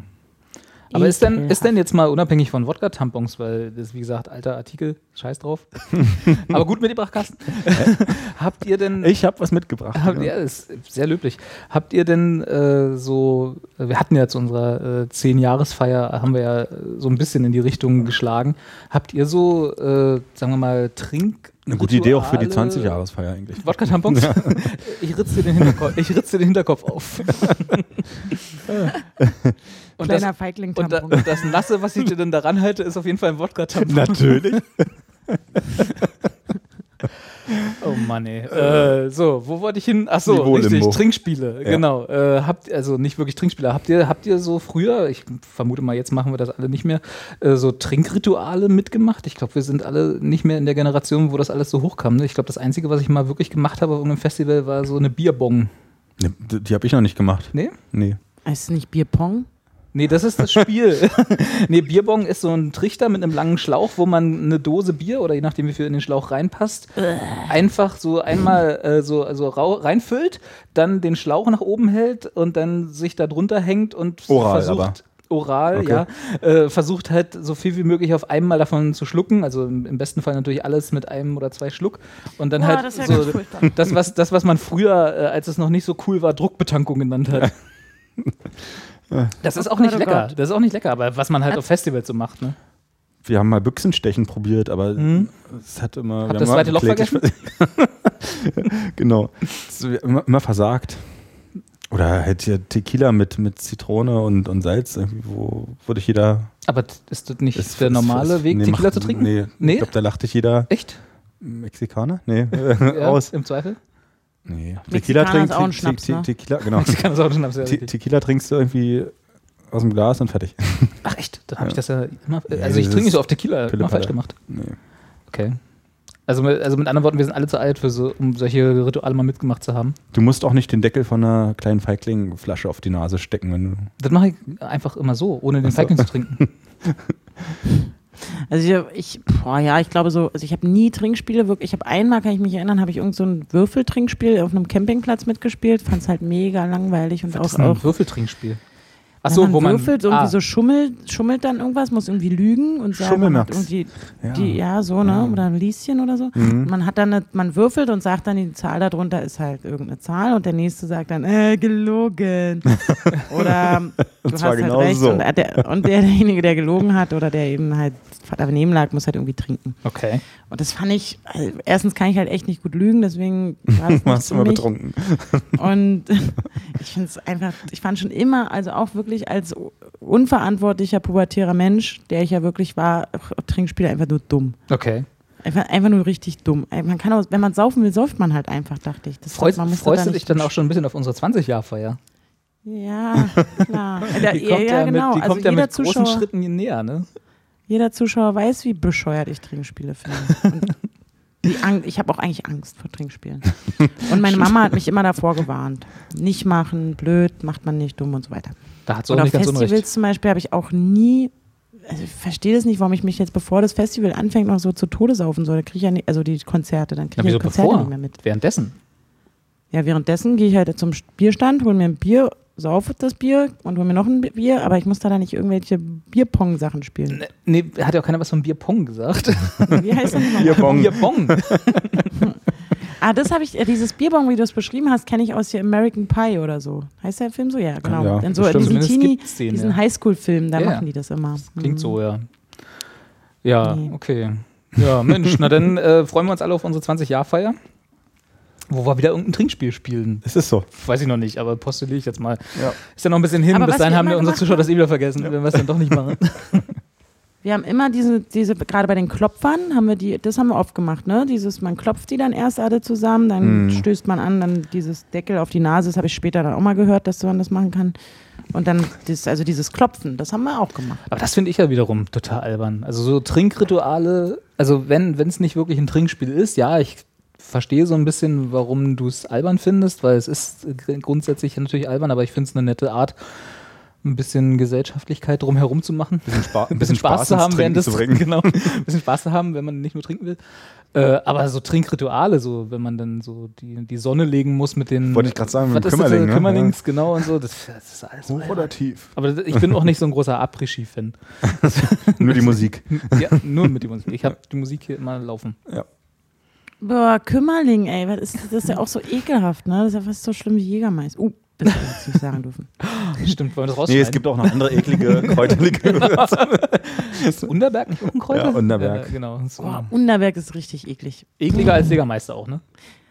Aber ist denn, ist denn jetzt mal unabhängig von Wodka-Tampons, weil das ist wie gesagt alter Artikel, scheiß drauf. aber gut mitgebracht, Carsten. Habt ihr denn Ich habe was mitgebracht. Habt ihr, ist sehr löblich. Habt ihr denn äh, so, wir hatten ja zu unserer äh, Zehn-Jahresfeier, haben wir ja äh, so ein bisschen in die Richtung geschlagen. Habt ihr so, äh, sagen wir mal, Trink. Eine gute Idee auch für die Rituale- 20-Jahresfeier eigentlich. Wodka-Tampons? Ich ritze dir den Hinterkopf, ich ritze den Hinterkopf auf. und, das, Kleiner feigling und, da, und das Nasse, was ich dir dann daran halte, ist auf jeden Fall ein Wodka-Tampon. Natürlich. Oh Mann, ey. Äh, so, wo wollte ich hin? Ach so, Niveau richtig, Limbo. Trinkspiele, Ja. genau. Äh, habt, also nicht wirklich Trinkspiele. Habt ihr, habt ihr so früher, ich vermute mal, jetzt machen wir das alle nicht mehr, äh, so Trinkrituale mitgemacht? Ich glaube, wir sind alle nicht mehr in der Generation, wo das alles so hochkam. Ne? Ich glaube, das Einzige, was ich mal wirklich gemacht habe auf einem Festival, war so eine Bierbong. Die die habe ich noch nicht gemacht. Nee? Nee. Ist es nicht Bierpong? Nee, das ist das Spiel. nee, Bierbong ist so ein Trichter mit einem langen Schlauch, wo man eine Dose Bier oder je nachdem, wie viel in den Schlauch reinpasst, einfach so einmal äh, so also rau- reinfüllt, dann den Schlauch nach oben hält und dann sich da drunter hängt und Oral versucht. aber. Oral, Okay. ja. Äh, versucht halt so viel wie möglich auf einmal davon zu schlucken. Also im, besten Fall natürlich alles mit einem oder zwei Schluck. Und dann Boah, halt das so das, was, das, was man früher, äh, als es noch nicht so cool war, Druckbetankung genannt hat. Das ist auch nicht oh lecker. Das ist auch nicht lecker, aber was man halt auf Festivals so macht. Ne? Wir haben mal Büchsenstechen probiert, aber Mhm. es hat immer. Habt das zweite Loch vergessen? genau. Immer, immer versagt. Oder halt hier Tequila mit, mit Zitrone und, und Salz, wo, wo dich jeder. Aber ist das nicht ist- der normale ist- Weg, nee, Tequila macht- zu trinken? Nee, Nee? ich glaube, da lacht dich jeder Echt? Mexikaner? Nee, Ja, aus. Im Zweifel? Nee. Tequila trinkst auch ein Te- Schnaps, Te- ne? Tequila, genau. Mexikaner ist auch schon sehr Te richtig. Tequila trinkst du irgendwie aus dem Glas und fertig. Ach echt? Dann habe ich Ja. das ja immer. Also ich trinke nicht so auf Tequila, immer falsch gemacht. Nee. Okay. Also mit, also mit anderen Worten, wir sind alle zu alt, für so, um solche Rituale mal mitgemacht zu haben. Du musst auch nicht den Deckel von einer kleinen Feigling-Flasche auf die Nase stecken, wenn du. Das mache ich einfach immer so, ohne den so. Feigling zu trinken. Also ich, ich boah, ja, ich glaube so, also ich habe nie Trinkspiele wirklich. Ich habe einmal, kann ich mich erinnern, habe ich irgend so ein Würfeltrinkspiel auf einem Campingplatz mitgespielt, fand es halt mega langweilig und Das auch, ist ein auch Würfeltrinkspiel. Ach wenn so, man wo man würfelt, irgendwie ah, so schummelt, schummelt dann irgendwas, muss irgendwie lügen und sagen, Schummelmax. irgendwie, Ja. die, ja, so, ne, Ja. oder ein Lieschen oder so. Mhm. Man hat dann, eine, man würfelt und sagt dann, die Zahl darunter ist halt irgendeine Zahl und der nächste sagt dann, äh, gelogen. oder du hast zwar halt genau recht so. und, der, und der, derjenige, der gelogen hat oder der eben halt daneben lag, muss halt irgendwie trinken. Okay. Und das fand ich, also erstens kann ich halt echt nicht gut lügen, deswegen war nicht Warst immer betrunken. Und ich finde es einfach, ich fand schon immer, also auch wirklich als unverantwortlicher pubertärer Mensch, der ich ja wirklich war, Trinkspiele einfach nur dumm. Okay. Einfach, einfach nur richtig dumm. Man kann auch, wenn man saufen will, säuft man halt einfach, dachte ich. Das Freust, muss freust da du dich dann auch schon ein bisschen auf unsere 20-Jahr-Feier? Ja, klar. Ja, Die kommt ja, ja, genau. mit, die also kommt ja jeder, mit großen Zuschauer, Schritten näher, ne? jeder Zuschauer weiß, wie bescheuert ich Trinkspiele finde. Ich habe auch eigentlich Angst vor Trinkspielen. Und meine Mama hat mich immer davor gewarnt. Nicht machen, blöd, macht man nicht, dumm und so weiter. Da hat ganz Festivals unrecht. zum Beispiel habe ich auch nie, also ich verstehe das nicht, warum ich mich jetzt, bevor das Festival anfängt, noch so zu Tode saufen soll. Da kriege ich ja nicht, also die Konzerte, dann kriege ich wieso die Konzerte bevor? nicht mehr mit. Währenddessen. Ja, währenddessen gehe ich halt zum Bierstand, hole mir ein Bier, saufe das Bier und hole mir noch ein Bier, aber ich muss da dann nicht irgendwelche Bierpong-Sachen spielen. Nee, hat ja auch keiner was von Bierpong gesagt. Wie heißt das nochmal? Bierbong. Bierpong. Ah, das habe ich, äh, dieses Bierbong, wie du es beschrieben hast, kenne ich aus hier American Pie oder so. Heißt der Film so? Ja, genau. Ja, Dann so bestimmt. diesen Teenie, den, diesen ja. Highschool-Film, da Ja, ja. machen die das immer. Klingt Mhm. so, ja. Ja, Nee. okay. Ja, Mensch, na dann äh, freuen wir uns alle auf unsere 20-Jahr-Feier. Wo wir wieder irgendein Trinkspiel spielen. Es ist so. Weiß ich noch nicht, aber postuliere ich jetzt mal. Ja. Ist ja noch ein bisschen hin. Aber Bis was dahin haben wir unsere Zuschauer das eh wieder vergessen, wenn wir es dann doch nicht machen. Wir haben immer diese, diese gerade bei den Klopfern haben wir die, das haben wir oft gemacht, ne? Dieses, man klopft die dann erst alle zusammen, dann Mhm. stößt man an, dann dieses Deckel auf die Nase, das habe ich später dann auch mal gehört, dass man das machen kann. Und dann, das, also dieses Klopfen, das haben wir auch gemacht. Aber das finde ich ja wiederum total albern. Also so Trinkrituale, also wenn es nicht wirklich ein Trinkspiel ist, ja, ich verstehe so ein bisschen, warum du es albern findest, weil es ist grundsätzlich natürlich albern, aber ich finde es eine nette Art, ein bisschen Gesellschaftlichkeit drumherum zu machen. Bisschen, Spa Ein bisschen Spaß, zu haben, während Trinken das zu bringen. genau, ein bisschen Spaß zu haben, wenn man nicht nur trinken will. Äh, aber so Trinkrituale, so wenn man dann so die, die Sonne legen muss mit den Wollte ich gerade sagen, mit dem Kümmerling, ne? Kümmerlings, genau und so, das, das ist alles so Hoch albern. oder tief? Aber ich bin auch nicht so ein großer Après-Ski-Fan. Nur die Musik. Ja, nur mit die Musik. Ich habe die Musik hier immer laufen. Ja. Boah, Kümmerling, ey, was ist, das ist ja auch so ekelhaft, ne? Das ist ja fast so schlimm wie Jägermeister. Uh, das hätte ich jetzt nicht sagen dürfen. Stimmt, wollen wir das Nee, rausschneiden? es gibt auch noch andere eklige, kräuterliche Ist Unterberg nicht auch ein Kräuter? Ja, Unterberg. Äh, genau. So. Boah, Unterberg ist richtig eklig. Ekliger als Jägermeister auch, ne?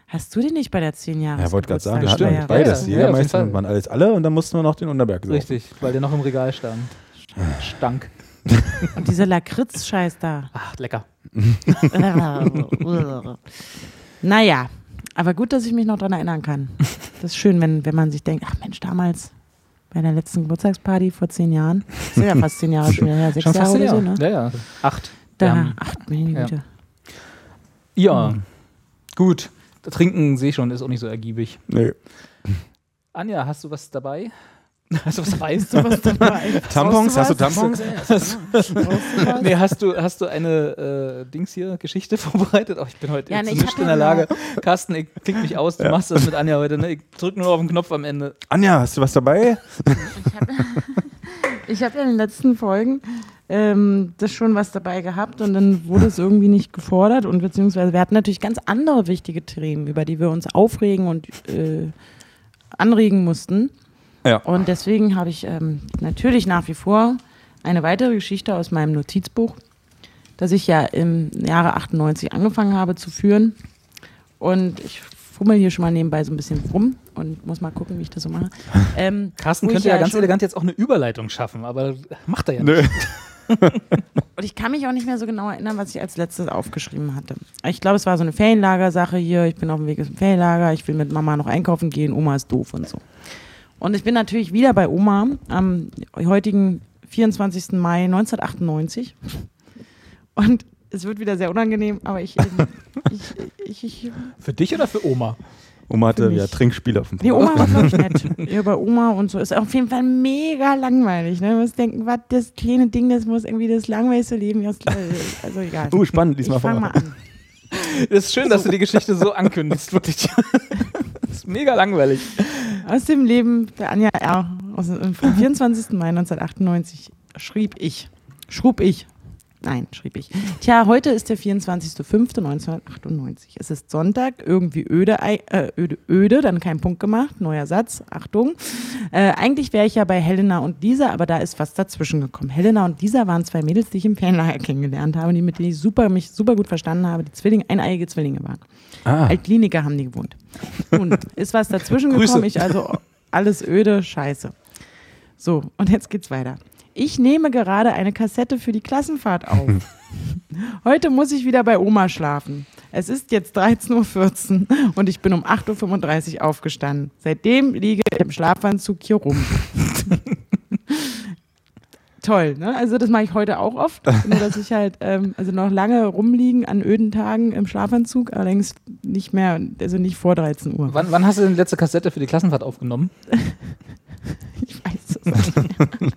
Hast du den nicht bei der 10 Jahre? Ja, wollte gerade sagen, wir hatten Ja, beides. ja, Jeder ja, waren alles alle und dann mussten wir noch den Unterberg saufen. Richtig, weil der noch im Regal stand. Stank. Und dieser Lakritz-Scheiß da. Ach, lecker. naja, aber gut, dass ich mich noch dran erinnern kann. Das ist schön, wenn, wenn man sich denkt, ach Mensch, damals bei der letzten Geburtstagsparty vor zehn Jahren, das sind ja fast zehn Jahre schon her, sechs Schon fast Jahre oder Jahr. so, ne? Ja, ja. Acht. Wir Da, haben- ach, meine Ja. Güte. Ja, gut. Trinken sehe ich schon, ist auch nicht so ergiebig. Nee. Anja, hast du was dabei? Hast du was dabei? Was dabei? Tampons, hast du? Tampons? nee, hast du, hast du eine äh, Dings hier, Geschichte vorbereitet? Oh, ich bin heute Ja, nee, nicht hab in der ja Lage. Carsten, ich klick mich aus, du machst das mit Anja heute, ne? Ich drück nur auf den Knopf am Ende. Anja, hast du was dabei? Ich habe ja in den letzten Folgen ähm, das schon was dabei gehabt und dann wurde es irgendwie nicht gefordert und beziehungsweise wir hatten natürlich ganz andere wichtige Themen, über die wir uns aufregen und äh, anregen mussten. Ja. Und deswegen habe ich ähm, natürlich nach wie vor eine weitere Geschichte aus meinem Notizbuch, das ich ja im Jahre 98 angefangen habe zu führen. Und ich fummel hier schon mal nebenbei so ein bisschen rum und muss mal gucken, wie ich das so mache. Ähm, Carsten könnte ja, ganz schon- elegant jetzt auch eine Überleitung schaffen, aber macht er ja Nö. nicht. Und ich kann mich auch nicht mehr so genau erinnern, was ich als letztes aufgeschrieben hatte. Ich glaube, es war so eine Ferienlagersache hier. Ich bin auf dem Weg zum Ferienlager. Ich will mit Mama noch einkaufen gehen. Oma ist doof und so. Und ich bin natürlich wieder bei Oma am heutigen 24. Mai 1998. Und es wird wieder sehr unangenehm, aber ich, ich, ich, ich Für dich oder für Oma? Oma hatte ja Trinkspiele auf dem Die Programm. Oma war wirklich nett. Ja, bei Oma und so. Ist auf jeden Fall mega langweilig. Ne? Man muss denken, was das kleine Ding, das muss irgendwie das langweiligste Leben. aus- Also egal. Uh, spannend, lies ich fang mal an. Es ist schön, dass du die Geschichte so ankündigst, wirklich. Das ist mega langweilig. Aus dem Leben der Anja R. Aus, dem- vom 24. Mai 1998 schrieb ich. Schrub ich. Nein, schrieb ich. Tja, heute ist der 24.05.1998. Es ist Sonntag, irgendwie öde, äh, öde, öde, dann kein Punkt gemacht. Neuer Satz, Achtung. Äh, eigentlich wäre ich ja bei Helena und Lisa, aber da ist was dazwischen gekommen. Helena und Lisa waren zwei Mädels, die ich im Fernlager kennengelernt habe, die mit denen ich super, mich super gut verstanden habe, die Zwillinge, eineiige Zwillinge waren. Ah, Altkliniker haben die gewohnt. Nun, ist was dazwischen gekommen, ich also alles öde, scheiße. So, und jetzt geht's weiter. Ich nehme gerade eine Kassette für die Klassenfahrt auf. Heute muss ich wieder bei Oma schlafen. Es ist jetzt 13.14 Uhr und ich bin um 8.35 Uhr aufgestanden. Seitdem liege ich im Schlafanzug hier rum. toll. Ne? Also das mache ich heute auch oft. Nur dass ich halt ähm, also noch lange rumliegen an öden Tagen im Schlafanzug, allerdings nicht mehr, also nicht vor 13 Uhr. Wann, wann hast du denn die letzte Kassette für die Klassenfahrt aufgenommen? Ich weiß es nicht.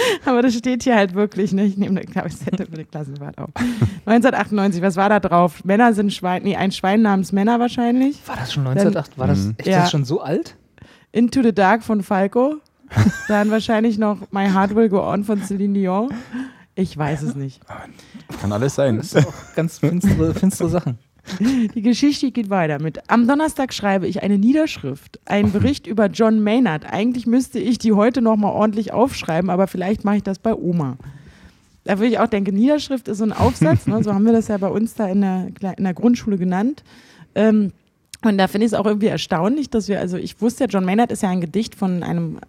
Aber das steht hier halt wirklich, ne? Ich nehme eine Kassette für die Klassenfahrt auf. 1998, was war da drauf? Männer sind Schwein, nee, ein Schwein namens Männer wahrscheinlich. War das schon 1908? War das Mhm. echt Ja. das schon so alt? Into the Dark von Falco. Dann wahrscheinlich noch My Heart Will Go On von Celine Dion. Ich weiß es nicht. Kann alles sein. Das ist auch ganz finstere, finstere Sachen. Die Geschichte geht weiter mit. Am Donnerstag schreibe ich eine Niederschrift, einen Bericht über John Maynard. Eigentlich müsste ich die heute nochmal ordentlich aufschreiben, aber vielleicht mache ich das bei Oma. Da würde ich auch denken, Niederschrift ist so ein Aufsatz, ne? so haben wir das ja bei uns da in der, in der Grundschule genannt. Ähm, und da finde ich es auch irgendwie erstaunlich, dass wir, also ich wusste ja, John Maynard ist ja ein Gedicht von einem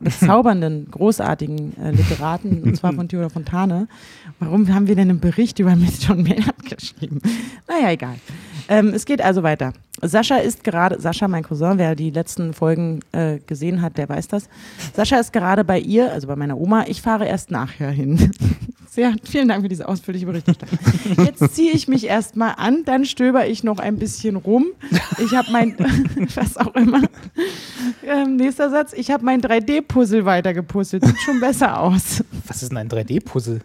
bezaubernden, großartigen äh, Literaten, und zwar von Theodor Fontane. Warum haben wir denn einen Bericht über mit John Maynard geschrieben? Naja, egal. Ähm, es geht also weiter. Sascha ist gerade, Sascha, mein Cousin, wer die letzten Folgen äh, gesehen hat, der weiß das. Sascha ist gerade bei ihr, also bei meiner Oma. Ich fahre erst nachher hin. Sehr, vielen Dank für diese ausführliche Berichterstattung. Jetzt ziehe ich mich erstmal an, dann stöber ich noch ein bisschen rum. Ich habe mein, was auch immer. Ähm, nächster Satz. Ich habe mein 3D-Puzzle weitergepuzzelt. Sieht schon besser aus. Was ist denn ein 3D-Puzzle?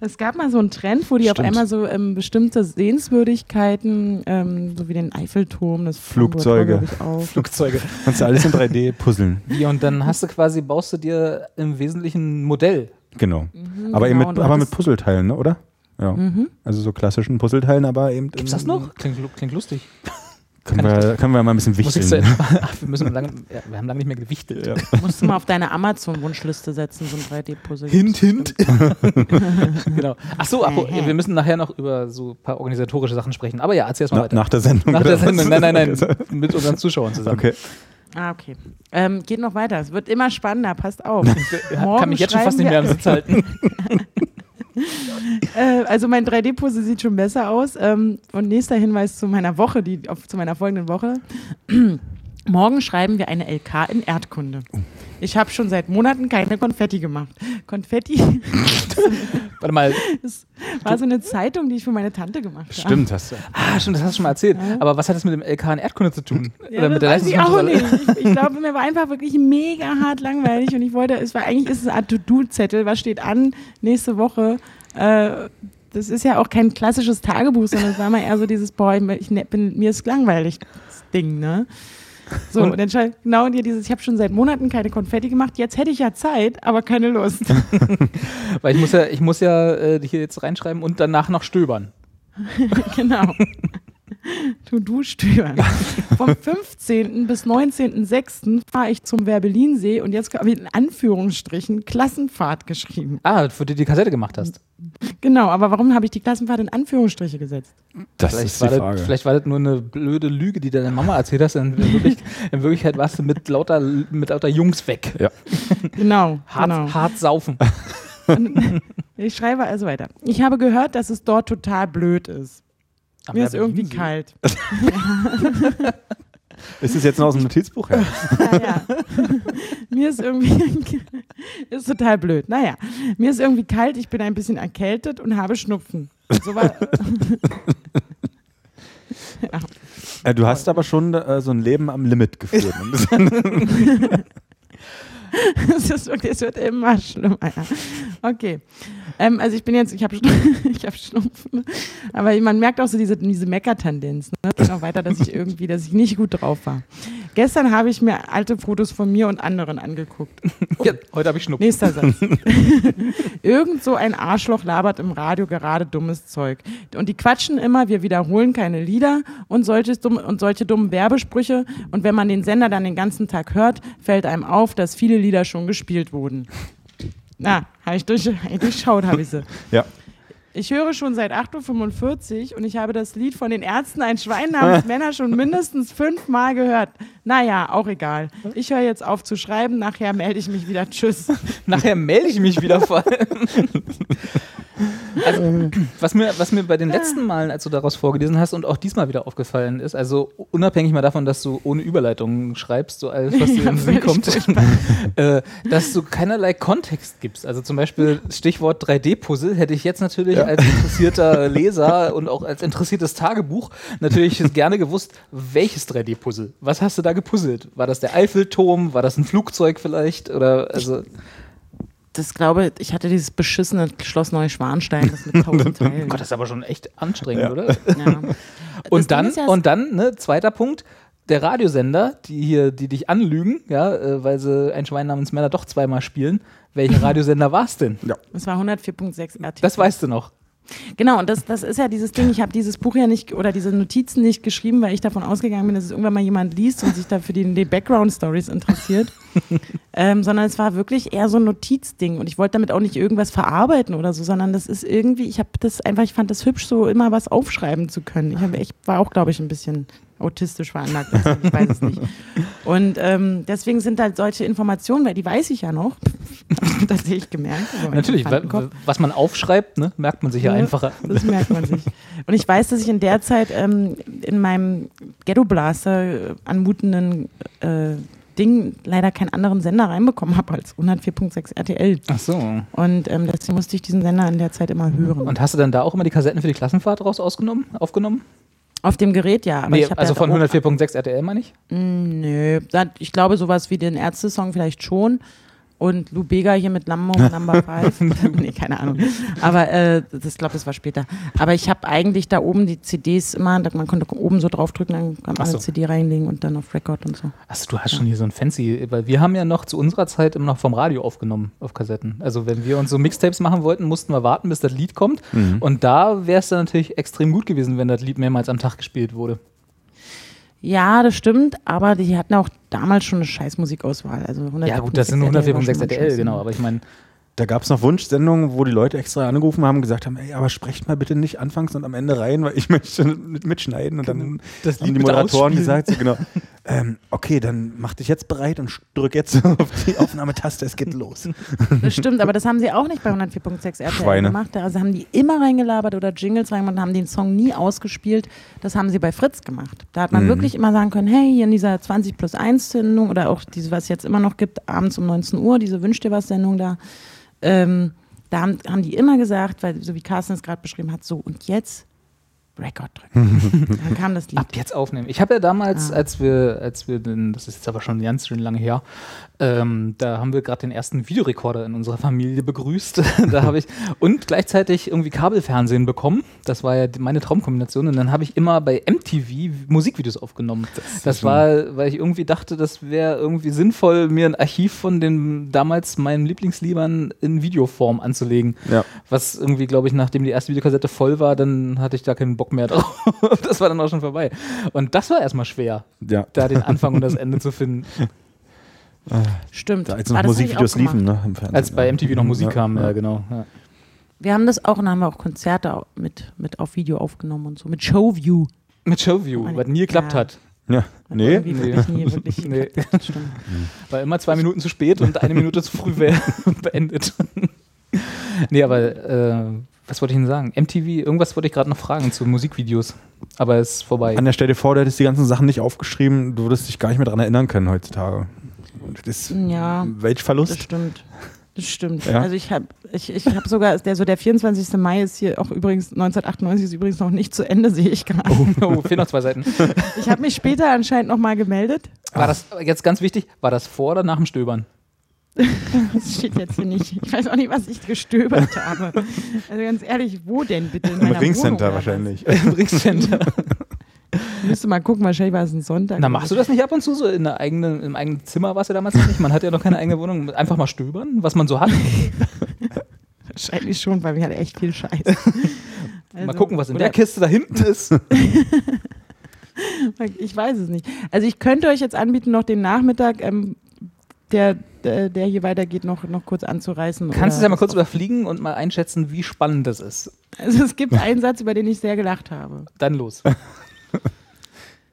Es gab mal so einen Trend, wo die auf Stimmt. einmal so ähm, bestimmte Sehenswürdigkeiten, ähm, so wie den Eiffelturm, das Flugzeuge. Auch. Flugzeuge. Kannst du alles in 3D puzzeln. Wie, und dann hast du quasi, baust du dir im Wesentlichen ein Modell. Genau. aber eben genau, mit, und aber mit Puzzleteilen, ne, oder? Ja. Also so klassischen Puzzleteilen, aber eben. Gibt's das noch? Klingt, klingt lustig. Können wir, können wir mal ein bisschen Muss ich zu wichteln. Ach, wir, müssen lange, ja, wir haben lange nicht mehr gewichtet. Ja. Musst du mal auf deine Amazon-Wunschliste setzen, so ein 3D-Puzzle. Hint, hint. genau. Ach so, ja, wir müssen nachher noch über so ein paar organisatorische Sachen sprechen. Aber ja, erzähl erst mal Na, weiter. nach der Sendung. Nach der? Sendung. Nein, nein, nein. Mit unseren Zuschauern zusammen. Okay. Ah, okay. Ähm, geht noch weiter. Es wird immer spannender, passt auf. Ich Morgen kann mich jetzt schon fast nicht mehr am Sitz halten. Äh, also mein 3D-Puzzle sieht schon besser aus. Ähm, und nächster Hinweis zu meiner Woche, die, auf, zu meiner folgenden Woche. Morgen schreiben wir eine LK in Erdkunde. Ich habe schon seit Monaten keine Konfetti gemacht. Konfetti Warte mal. das war so eine Zeitung, die ich für meine Tante gemacht habe. Stimmt, hast du. Ah, stimmt, das hast du schon mal erzählt. Aber was hat das mit dem LK in Erdkunde zu tun? Ja, Oder mit der weiß ich auch nicht. Ich, ich glaube, mir war einfach wirklich mega hart langweilig und ich wollte, es war eigentlich ist es eine Art To-Do-Zettel, was steht an nächste Woche. Äh, das ist ja auch kein klassisches Tagebuch, sondern es war mal eher so dieses, boah, ich, bin, mir ist langweilig, das Ding, ne? So, Und- und dann schreibt genau und dir dieses, ich habe schon seit Monaten keine Konfetti gemacht, jetzt hätte ich ja Zeit, aber keine Lust. Weil ich muss ja, ich muss ja äh, hier jetzt reinschreiben und danach noch stöbern. genau. To-Do stören. Vom 15. bis 19.06. fahre ich zum Werbelinsee und jetzt habe ich in Anführungsstrichen Klassenfahrt geschrieben. Ah, für die du die Kassette gemacht hast. Genau, aber warum habe ich die Klassenfahrt in Anführungsstriche gesetzt? Das Vielleicht ist war, die das, Frage. vielleicht war das nur eine blöde Lüge, die deine Mama erzählt hast. In, wirklich, in Wirklichkeit warst du mit lauter, mit lauter Jungs weg. Ja. Genau. Hart, genau. hart saufen. Ich schreibe also weiter. Ich habe gehört, dass es dort total blöd ist. Am Mir ist irgendwie Werbelinsee. kalt. Ist es jetzt noch aus dem Notizbuch? Ja. Ja, ja. mir ist irgendwie ist total blöd. Naja, mir ist irgendwie kalt, ich bin ein bisschen erkältet und habe Schnupfen. So war, Äh, du hast aber schon äh, so ein Leben am Limit geführt. Es ist wirklich, es wird immer schlimmer. Ja. Okay. Ähm, also ich bin jetzt, ich habe ich hab Schnupfen, aber man merkt auch so diese, diese Mecker-Tendenz. Ne? Geht noch weiter, dass ich irgendwie, dass ich nicht gut drauf war. Gestern habe ich mir alte Fotos von mir und anderen angeguckt. Ja, heute habe ich Schnupfen. Nächster Satz. Irgend so ein Arschloch labert im Radio gerade dummes Zeug. Und die quatschen immer, wir wiederholen keine Lieder und, solches dumm, und solche dummen Werbesprüche. Und wenn man den Sender dann den ganzen Tag hört, fällt einem auf, dass viele Lieder schon gespielt wurden. Na, habe ich, durch, hab ich durchschaut, habe ich sie. ja. Ich höre schon seit 8.45 Uhr und ich habe das Lied von den Ärzten Ein Schwein namens Männer schon mindestens fünfmal gehört. Naja, auch egal. Ich höre jetzt auf zu schreiben, nachher melde ich mich wieder. Tschüss. Nachher melde ich mich wieder vor. Was mir, was mir bei den letzten Malen, als du daraus vorgelesen hast und auch diesmal wieder aufgefallen ist, also unabhängig mal davon, dass du ohne Überleitung schreibst, so alles, was dir in den Sinn kommt, äh, dass du keinerlei Kontext gibst. Also zum Beispiel Stichwort 3D-Puzzle hätte ich jetzt natürlich als interessierter Leser und auch als interessiertes Tagebuch natürlich gerne gewusst, welches 3D-Puzzle? Was hast du da gepuzzelt? War das der Eiffelturm? War das ein Flugzeug vielleicht? Oder also Das glaube ich, hatte dieses beschissene Schloss Neuschwanstein, das mit tausend Teilen. Gott, das ist aber schon echt anstrengend, Ja. oder? Ja. Und dann, ja- und dann, ne, zweiter Punkt, der Radiosender, die hier, die dich anlügen, ja, äh, weil sie ein Schwein namens Männer doch zweimal spielen. Welcher Radiosender war es denn? Das war 104.6 RTL. Das weißt du noch. Genau, und das, das ist ja dieses Ding, ich habe dieses Buch ja nicht oder diese Notizen nicht geschrieben, weil ich davon ausgegangen bin, dass es irgendwann mal jemand liest und sich da für die, die Background-Stories interessiert. ähm, sondern es war wirklich eher so ein Notizding und ich wollte damit auch nicht irgendwas verarbeiten oder so, sondern das ist irgendwie, ich habe das einfach, ich fand das hübsch, so immer was aufschreiben zu können. Ich hab echt, war auch, glaube ich, ein bisschen autistisch veranlagt, also ich weiß es nicht. Und ähm, deswegen sind halt solche Informationen, weil die weiß ich ja noch, das sehe ich gemerkt. mein Natürlich, was man aufschreibt, ne, merkt man sich ja, Ja. einfacher. Das merkt man sich. Und ich weiß, dass ich in der Zeit ähm, in meinem Ghetto Blaster äh, anmutenden äh, Ding leider keinen anderen Sender reinbekommen habe als 104.6 RTL. Ach so. Und ähm, deswegen musste ich diesen Sender in der Zeit immer hören. Und hast du dann da auch immer die Kassetten für die Klassenfahrt raus ausgenommen, aufgenommen? Auf dem Gerät ja. Aber nee, ich also ja von auch- 104.6 RTL meine ich? Mm, Nö, ich glaube sowas wie den Ärzte-Song vielleicht schon. Und Lou Bega hier mit Lambo Number 5. nee, keine Ahnung. Aber äh, das glaube das war später. Aber ich habe eigentlich da oben die CDs immer, da- man konnte oben so draufdrücken, dann kann man so. eine CD reinlegen und dann auf Record und so. Achso, du hast schon hier so ein fancy, weil wir haben ja noch zu unserer Zeit immer noch vom Radio aufgenommen auf Kassetten. Also wenn wir uns so Mixtapes machen wollten, mussten wir warten, bis das Lied kommt. Und da wäre es dann natürlich extrem gut gewesen, wenn das Lied mehrmals am Tag gespielt wurde. Ja, das stimmt, aber die hatten auch damals schon eine scheiß Musikauswahl. Also 104.6 Ja gut, das sind nur RTL war 104.6 schon RTL, genau. Aber ich meine, Da gab es noch Wunschsendungen, wo die Leute extra angerufen haben und gesagt haben, ey, aber sprecht mal bitte nicht anfangs und am Ende rein, weil ich möchte mit, mitschneiden. Und dann Das haben Lied die Moderatoren gesagt, so genau, ähm, okay, dann mach dich jetzt bereit und drück jetzt auf die Aufnahmetaste, es geht los. Das stimmt, aber das haben sie auch nicht bei 104.6 RTL Schweine. gemacht. Also haben die immer reingelabert oder Jingles reingemacht und haben den Song nie ausgespielt. Das haben sie bei Fritz gemacht. Da hat man Mhm. wirklich immer sagen können, hey, hier in dieser 20 plus 1 Sendung oder auch diese, was es jetzt immer noch gibt, abends um 19 Uhr, diese Wünsch dir was Sendung da, ähm, da haben, haben die immer gesagt, weil so wie Carsten es gerade beschrieben hat, so und jetzt Record drücken. Dann kam das Lied. ab jetzt aufnehmen. Ich habe ja damals, Ah. als wir, als wir den, das ist jetzt aber schon ganz schön lange her, ähm, da haben wir gerade den ersten Videorekorder in unserer Familie begrüßt. da habe ich und gleichzeitig irgendwie Kabelfernsehen bekommen. Das war ja meine Traumkombination. Und dann habe ich immer bei MTV Musikvideos aufgenommen. Das, war, weil ich irgendwie dachte, das wäre irgendwie sinnvoll, mir ein Archiv von den damals meinen Lieblingsliedern in Videoform anzulegen. Ja. Was irgendwie, glaube ich, nachdem die erste Videokassette voll war, dann hatte ich da keinen Bock mehr drauf. das war dann auch schon vorbei. Und das war erstmal schwer, Ja. da den Anfang und das Ende zu finden. Stimmt. Da als Ah, noch ich Musikvideos liefen, ne, im Fernsehen. Als bei MTV noch Musik Ja, kam, ja, ja. genau. Ja. Wir haben das auch und haben wir auch Konzerte mit, mit auf Video aufgenommen und so. Mit Showview. Mit Showview, Meine- was nie geklappt Ja. hat. Ja. Hat Nee, Nee. wirklich nie wirklich Nee. War immer zwei Minuten zu spät und eine Minute zu früh wär beendet. nee, aber äh, was wollte ich denn sagen? MTV, irgendwas wollte ich gerade noch fragen zu Musikvideos. Aber es ist vorbei. an der Stelle vor, du hättest die ganzen Sachen nicht aufgeschrieben, du würdest dich gar nicht mehr daran erinnern können heutzutage. Und Das ist Ja, welch das Verlust. stimmt. Das stimmt. Ja. Also ich habe ich, ich hab sogar, der, so der 24. Mai ist hier auch übrigens, 1998 ist übrigens noch nicht zu Ende, sehe ich gerade. Oh, fehlen noch zwei Seiten. Ich habe mich später anscheinend nochmal gemeldet. War das, jetzt ganz wichtig, war das vor oder nach dem Stöbern? Das steht jetzt hier nicht. Ich weiß auch nicht, was ich gestöbert habe. Also ganz ehrlich, wo denn bitte? In Im Ringcenter wahrscheinlich. Im Ringcenter. Müsste mal gucken, wahrscheinlich war es ein Sonntag. Na, machst du das nicht ab und zu so in der eigenen, im eigenen Zimmer warst du damals noch nicht? Man hat ja noch keine eigene Wohnung. Einfach mal stöbern, was man so hat. Wahrscheinlich schon, weil wir hatten echt viel Scheiß. mal Also, gucken, was in der Kiste da hinten ist. Ich weiß es nicht. Also ich könnte euch jetzt anbieten, noch den Nachmittag, ähm, der, der, hier weitergeht, noch, noch kurz anzureißen. Kannst du es ja mal kurz überfliegen und mal einschätzen, wie spannend das ist. Also es gibt einen Satz, über den ich sehr gelacht habe. Dann los.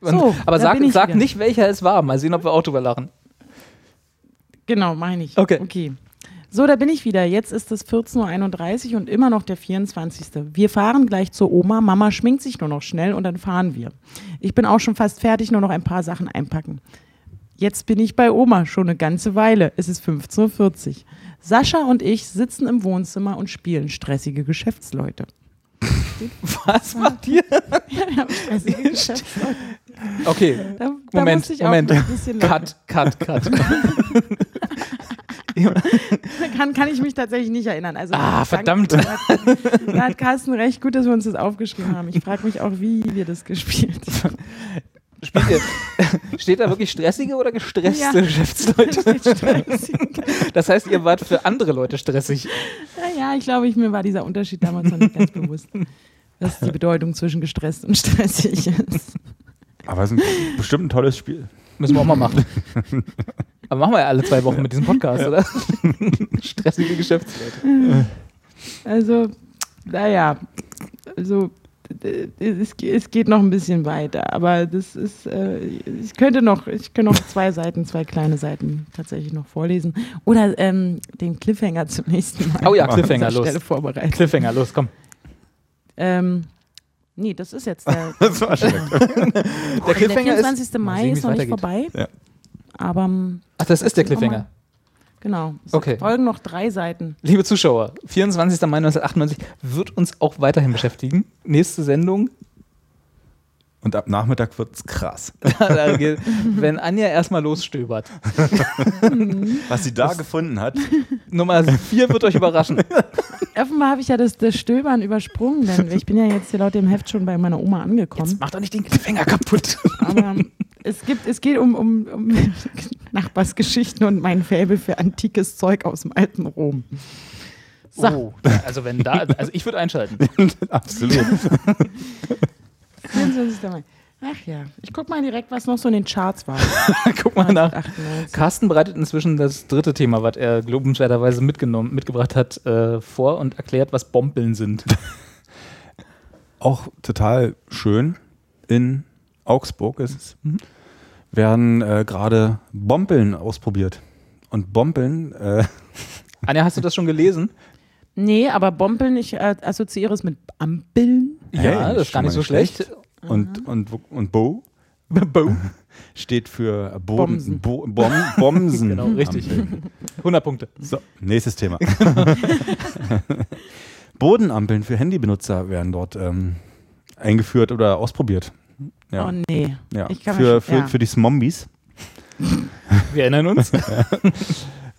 So, aber sag, sag wieder. nicht, welcher es war. Mal sehen, ob wir auch drüber lachen. Genau, meine ich. Okay. Okay. So, da bin ich wieder. Jetzt ist es 14.31 Uhr und immer noch der 24. Wir fahren gleich zur Oma. Mama schminkt sich nur noch schnell und dann fahren wir. Ich bin auch schon fast fertig, nur noch ein paar Sachen einpacken. Jetzt bin ich bei Oma, schon eine ganze Weile. Es ist 15.40 Uhr. Sascha und ich sitzen im Wohnzimmer und spielen stressige Geschäftsleute. Was macht ihr? Ja, wir haben stressige Geschäftsleute. Okay, Da, da Moment, Moment. Cut, Cut, Cut. Kann, kann ich mich tatsächlich nicht erinnern. Also, Ah, verdammt. Da hat, da hat Carsten recht gut, dass wir uns das aufgeschrieben haben. Ich frage mich auch, wie wir das gespielt haben. Spielt ihr, steht da wirklich stressige oder gestresste Ja. Geschäftsleute? Das heißt, ihr wart für andere Leute stressig. Ja, ja, ich glaube, ich, mir war dieser Unterschied damals noch nicht ganz bewusst, was die Bedeutung zwischen gestresst und stressig ist. Aber es ist ein, bestimmt ein tolles Spiel. Müssen wir auch mal machen. Aber machen wir ja alle zwei Wochen mit diesem Podcast, oder? Stressige Geschäftsleute. Also, naja, also es, es geht noch ein bisschen weiter, aber das ist, äh, ich könnte noch, ich könnte noch zwei Seiten, zwei kleine Seiten tatsächlich noch vorlesen oder ähm, den Cliffhanger zum nächsten Mal. Oh ja, an Cliffhanger, los. Stelle vorbereiten. Cliffhanger, los, komm. Ähm, nee, das ist jetzt der, Das war schlecht. Der der Cliffhanger 24. ist. Mai ist noch nicht vorbei. Ja. Aber Ach, das ist der. Cliffhanger. Genau, es Okay. folgen noch drei Seiten. Liebe Zuschauer, 24. Mai 1998 wird uns auch weiterhin beschäftigen. Nächste Sendung, Und ab Nachmittag wird's krass. da geht- wenn Anja erstmal losstöbert. Was sie da gefunden hat. Nummer 4 wird euch überraschen. Offenbar habe ich ja das, das Stöbern übersprungen, denn ich bin ja jetzt hier laut dem Heft schon bei meiner Oma angekommen. Mach doch nicht den Cliffhanger kaputt. Aber es, gibt, es geht um, um, um Nachbarsgeschichten und mein Faible für antikes Zeug aus dem alten Rom. So, Oh, also wenn da, also ich würde einschalten. Absolut. 24. Mai. Ach ja, ich guck mal direkt, was noch so in den Charts war. Guck mal nach. 98. Carsten bereitet inzwischen das dritte Thema, was er lobenswerterweise mitgenommen, mitgebracht hat, äh, vor und erklärt, was Bompeln sind. Auch total schön in Augsburg ist es. Werden äh, gerade Bompeln ausprobiert. Und Bompeln, äh, Anja, hast du das schon gelesen? Nee, aber Bompeln, ich äh, assoziiere es mit Ampeln. Ja, das ist gar nicht so schlecht. Und, und, und Bo Bo. steht für Bomsen. Boden, Bo, Bom, Bomsen. Genau, richtig. Ampeln. 100 Punkte. So, nächstes Thema. Bodenampeln für Handybenutzer werden dort ähm, eingeführt oder ausprobiert. Ja, Oh nee. ja. ich kann mir Für, schon- für, ja. für die Smombies. Wir erinnern uns.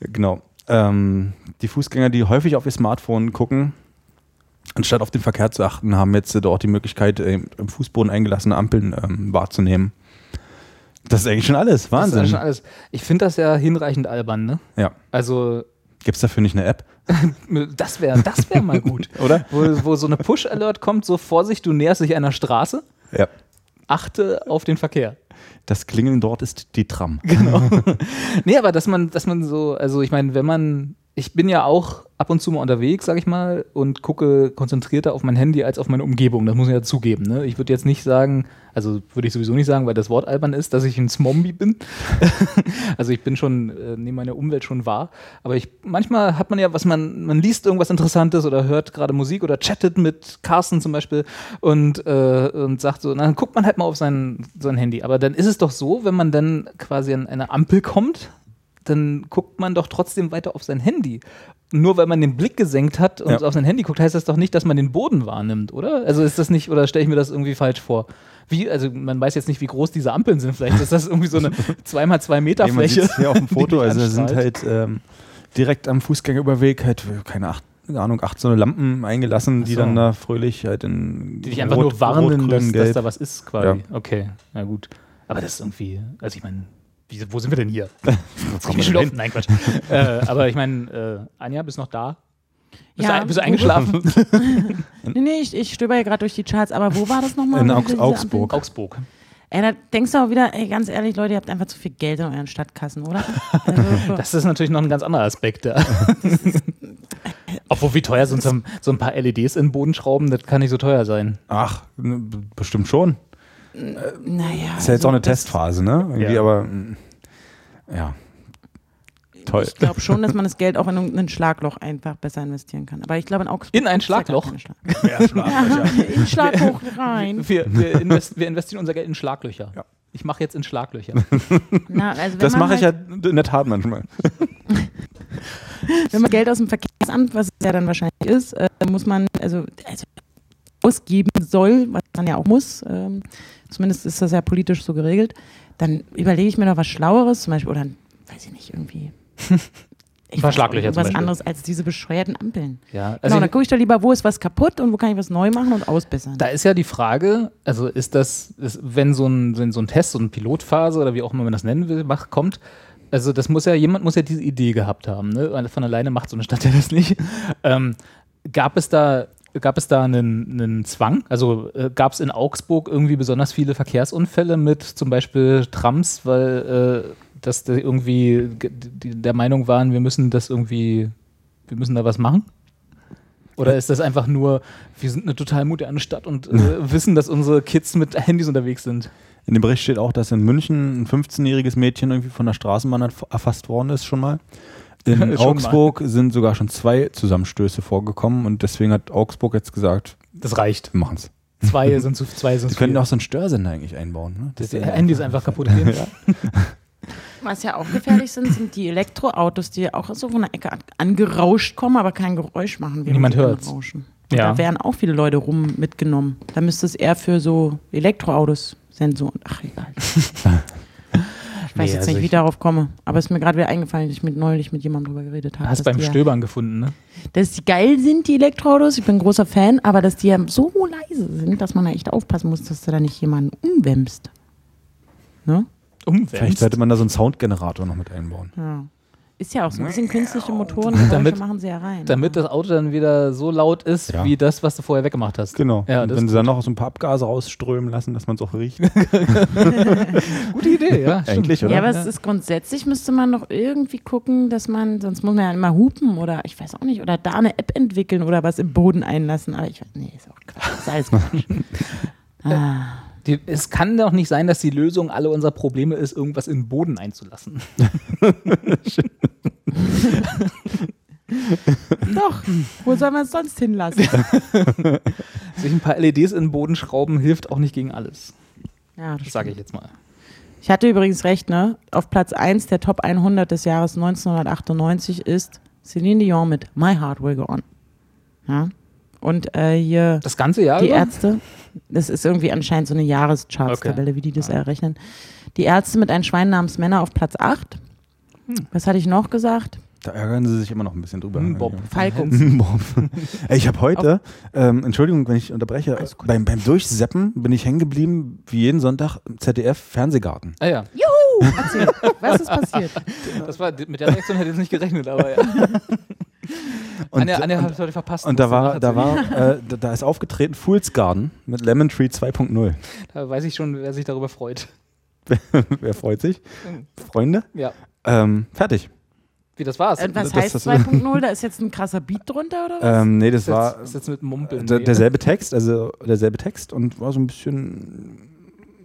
Genau. Ähm, die Fußgänger, die häufig auf ihr Smartphone gucken, anstatt auf den Verkehr zu achten, haben jetzt äh, dort die Möglichkeit, äh, im Fußboden eingelassene Ampeln ähm, wahrzunehmen. Das ist eigentlich schon alles. Das Wahnsinn. ist schon alles. Ich finde das ja hinreichend albern, ne? Ja. Also, Gibt es dafür nicht eine App? das wäre das wär mal gut. Oder? Wo, wo so eine Push-Alert kommt, so Vorsicht, du näherst dich einer Straße, Ja. achte auf den Verkehr. Das Klingeln dort ist die Tram. Genau. nee, aber dass man, dass man so, also ich meine, wenn man, ich bin ja auch ab und zu mal unterwegs, sag ich mal, und gucke konzentrierter auf mein Handy als auf meine Umgebung. Das muss ich ja zugeben. Ne? Ich würde jetzt nicht sagen, also würde ich sowieso nicht sagen, weil das Wort albern ist, dass ich ein Smombi bin. also ich bin schon, äh, nehme meine Umwelt schon wahr. Aber ich, manchmal hat man ja, was man, man liest irgendwas Interessantes oder hört gerade Musik oder chattet mit Carsten zum Beispiel und, äh, und sagt so, dann guckt man halt mal auf sein, sein Handy. Aber dann ist es doch so, wenn man dann quasi an eine Ampel kommt, dann guckt man doch trotzdem weiter auf sein Handy. Nur weil man den Blick gesenkt hat und Ja. auf sein Handy guckt, heißt das doch nicht, dass man den Boden wahrnimmt, oder? Also ist das nicht, oder stelle ich mir das irgendwie falsch vor? Wie, also man weiß jetzt nicht, wie groß diese Ampeln sind. Vielleicht ist das irgendwie so eine 2x2 Meter Nee, man Fläche. hier auf dem die Foto, also da sind halt ähm, direkt am Fußgängerüberweg halt, keine acht, Ahnung, acht so eine Lampen eingelassen, die so. dann da fröhlich halt in die dich einfach Rot- nur warnen, Rot, Grün, dass, dass da was ist, quasi. Okay, na gut. Aber das ist irgendwie, also ich meine, wie, wo sind wir denn hier? Wir nein, Quatsch. äh, aber ich meine, äh, Anja, bist noch da? Bist, Ja, du, bist du eingeschlafen? Nee, nee, ich, ich stöber ja gerade durch die Charts, aber wo war das nochmal? In Augs- Augsburg. Augsburg. Ampel- Ey, da denkst du auch wieder, ey, ganz ehrlich, Leute, ihr habt einfach zu viel Geld in euren Stadtkassen, oder? Also, Das ist natürlich noch ein ganz anderer Aspekt. Ja. Obwohl, wie teuer sind so ein, so ein paar LEDs in den Boden schrauben, das kann nicht so teuer sein. Ach, bestimmt schon. Naja. Ist ja jetzt also auch eine Testphase, ne? Irgendwie, Ja. aber mm, ja. Ja, Toll. Ich glaube schon, dass man das Geld auch in ein Schlagloch einfach besser investieren kann. Aber ich glaube in Augsburg. In ein ja Schlagloch? Schlag- Ja, Schlaglöcher. In Schlagloch rein. Wir, wir, invest, wir investieren unser Geld in Schlaglöcher. Ja. Ich mache jetzt in Schlaglöcher. Na, also Das mache ich halt, ja in der Tat manchmal. Wenn man Geld aus dem Verkehrsamt, was es ja dann wahrscheinlich ist, äh, muss man, also, also ausgeben soll, was man ja auch muss, ähm, zumindest ist das ja politisch so geregelt, dann überlege ich mir noch was Schlaueres, zum Beispiel, oder weiß ich nicht, irgendwie. Ich zum Was anderes als diese bescheuerten Ampeln. Ja, genau, also dann gucke ich doch lieber, wo ist was kaputt und wo kann ich was neu machen und ausbessern. Da ist ja die Frage, also ist das, ist, wenn, so ein, wenn so ein Test, so eine Pilotphase oder wie auch immer man das nennen will, macht, kommt, also das muss ja, jemand muss ja diese Idee gehabt haben, ne? Von alleine macht so eine Stadt ja das nicht. Ähm, gab es da, gab es da einen, einen Zwang? Also äh, gab es in Augsburg irgendwie besonders viele Verkehrsunfälle mit zum Beispiel Trams, weil äh, dass die irgendwie der Meinung waren, wir müssen das irgendwie, wir müssen da was machen? Oder ist das einfach nur, wir sind eine total moderne Stadt und äh, wissen, dass unsere Kids mit Handys unterwegs sind? In dem Bericht steht auch, dass in München ein 15-jähriges Mädchen irgendwie von der Straßenbahn erf- erfasst worden ist schon mal. In mal. Augsburg sind sogar schon zwei Zusammenstöße vorgekommen und deswegen hat Augsburg jetzt gesagt, Das reicht. wir machen es. Zwei sind zu zwei sind Sie zu könnten auch so einen Störsender eigentlich einbauen. Ne? dass die Handys einfach kaputt gehen. Was ja auch gefährlich sind, sind die Elektroautos, die auch so von der Ecke an- angerauscht kommen, aber kein Geräusch machen. Niemand. Und Ja. Da wären auch viele Leute rum mitgenommen. Da müsste es eher für so Elektroautos Sensoren. Ach, egal. Ich weiß Nee, jetzt also nicht, wie ich- darauf komme. Aber es ist mir gerade wieder eingefallen, dass ich mit neulich mit jemandem drüber geredet habe. Hast beim die ja- Stöbern gefunden, ne? Dass die geil sind, die Elektroautos. Ich bin ein großer Fan, aber dass die ja so leise sind, dass man da echt aufpassen muss, dass du da nicht jemanden umwämmst. Ne? Vielleicht Umwälzt. sollte man da so einen Soundgenerator noch mit einbauen. Ja. Ist ja auch so ein bisschen künstliche Motoren, Damit- machen sie ja rein. Damit das Auto dann wieder so laut ist, Ja. wie das, was du vorher weggemacht hast. Genau. Ja, und wenn sie dann noch so ein paar Abgase rausströmen lassen, dass man es auch riecht. Gute Idee, ja. Eigentlich, oder? Ja, aber es ist grundsätzlich müsste man doch irgendwie gucken, dass man, sonst muss man ja immer hupen oder ich weiß auch nicht, oder da eine App entwickeln oder was im Boden einlassen. Aber ich weiß, nee, ist auch Quatsch. Ist alles Quatsch. ah. Die, es kann doch nicht sein, dass die Lösung aller unserer Probleme ist, irgendwas in den Boden einzulassen. Doch, wo soll man es sonst hinlassen? Sich ein paar LEDs in den Boden schrauben hilft auch nicht gegen alles. Ja, Das sage ich jetzt mal. Ich hatte übrigens recht, ne? Auf Platz 1 der Top 100 des Jahres 1998 ist Celine Dion mit My Heart Will Go On. Ja? Und äh, hier Das ganze Jahr die über? Ärzte, das ist irgendwie anscheinend so eine Jahrescharts-Tabelle, wie die das errechnen. Die Ärzte mit einem Schwein namens Männer auf Platz 8. Was hatte ich noch gesagt? Da ärgern sie sich immer noch ein bisschen drüber. Hm, Bob. Falco. Bob. Ey, ich habe heute, ähm, Entschuldigung, wenn ich unterbreche, beim, beim Durchseppen bin ich hängen geblieben, wie jeden Sonntag im ZDF Fernsehgarten. Ah ja, Juhu! Erzähl, was ist passiert? das war, mit der Reaktion hätte ich jetzt nicht gerechnet, aber ja. Und, Anja, Anja und, hat es heute verpasst. und da war, da war, äh, da, da ist aufgetreten Fool's Garden mit Lemon Tree 2.0. Da weiß ich schon, wer sich darüber freut. Wer freut sich? Freunde? Ja. Ähm, fertig. Wie das war's? Und was das- heißt das- 2.0? Da ist jetzt ein krasser Beat drunter oder was? Ähm, nee, das ist, war jetzt, ist jetzt mit Mumpeln. der, derselbe Text, also derselbe Text und war so ein bisschen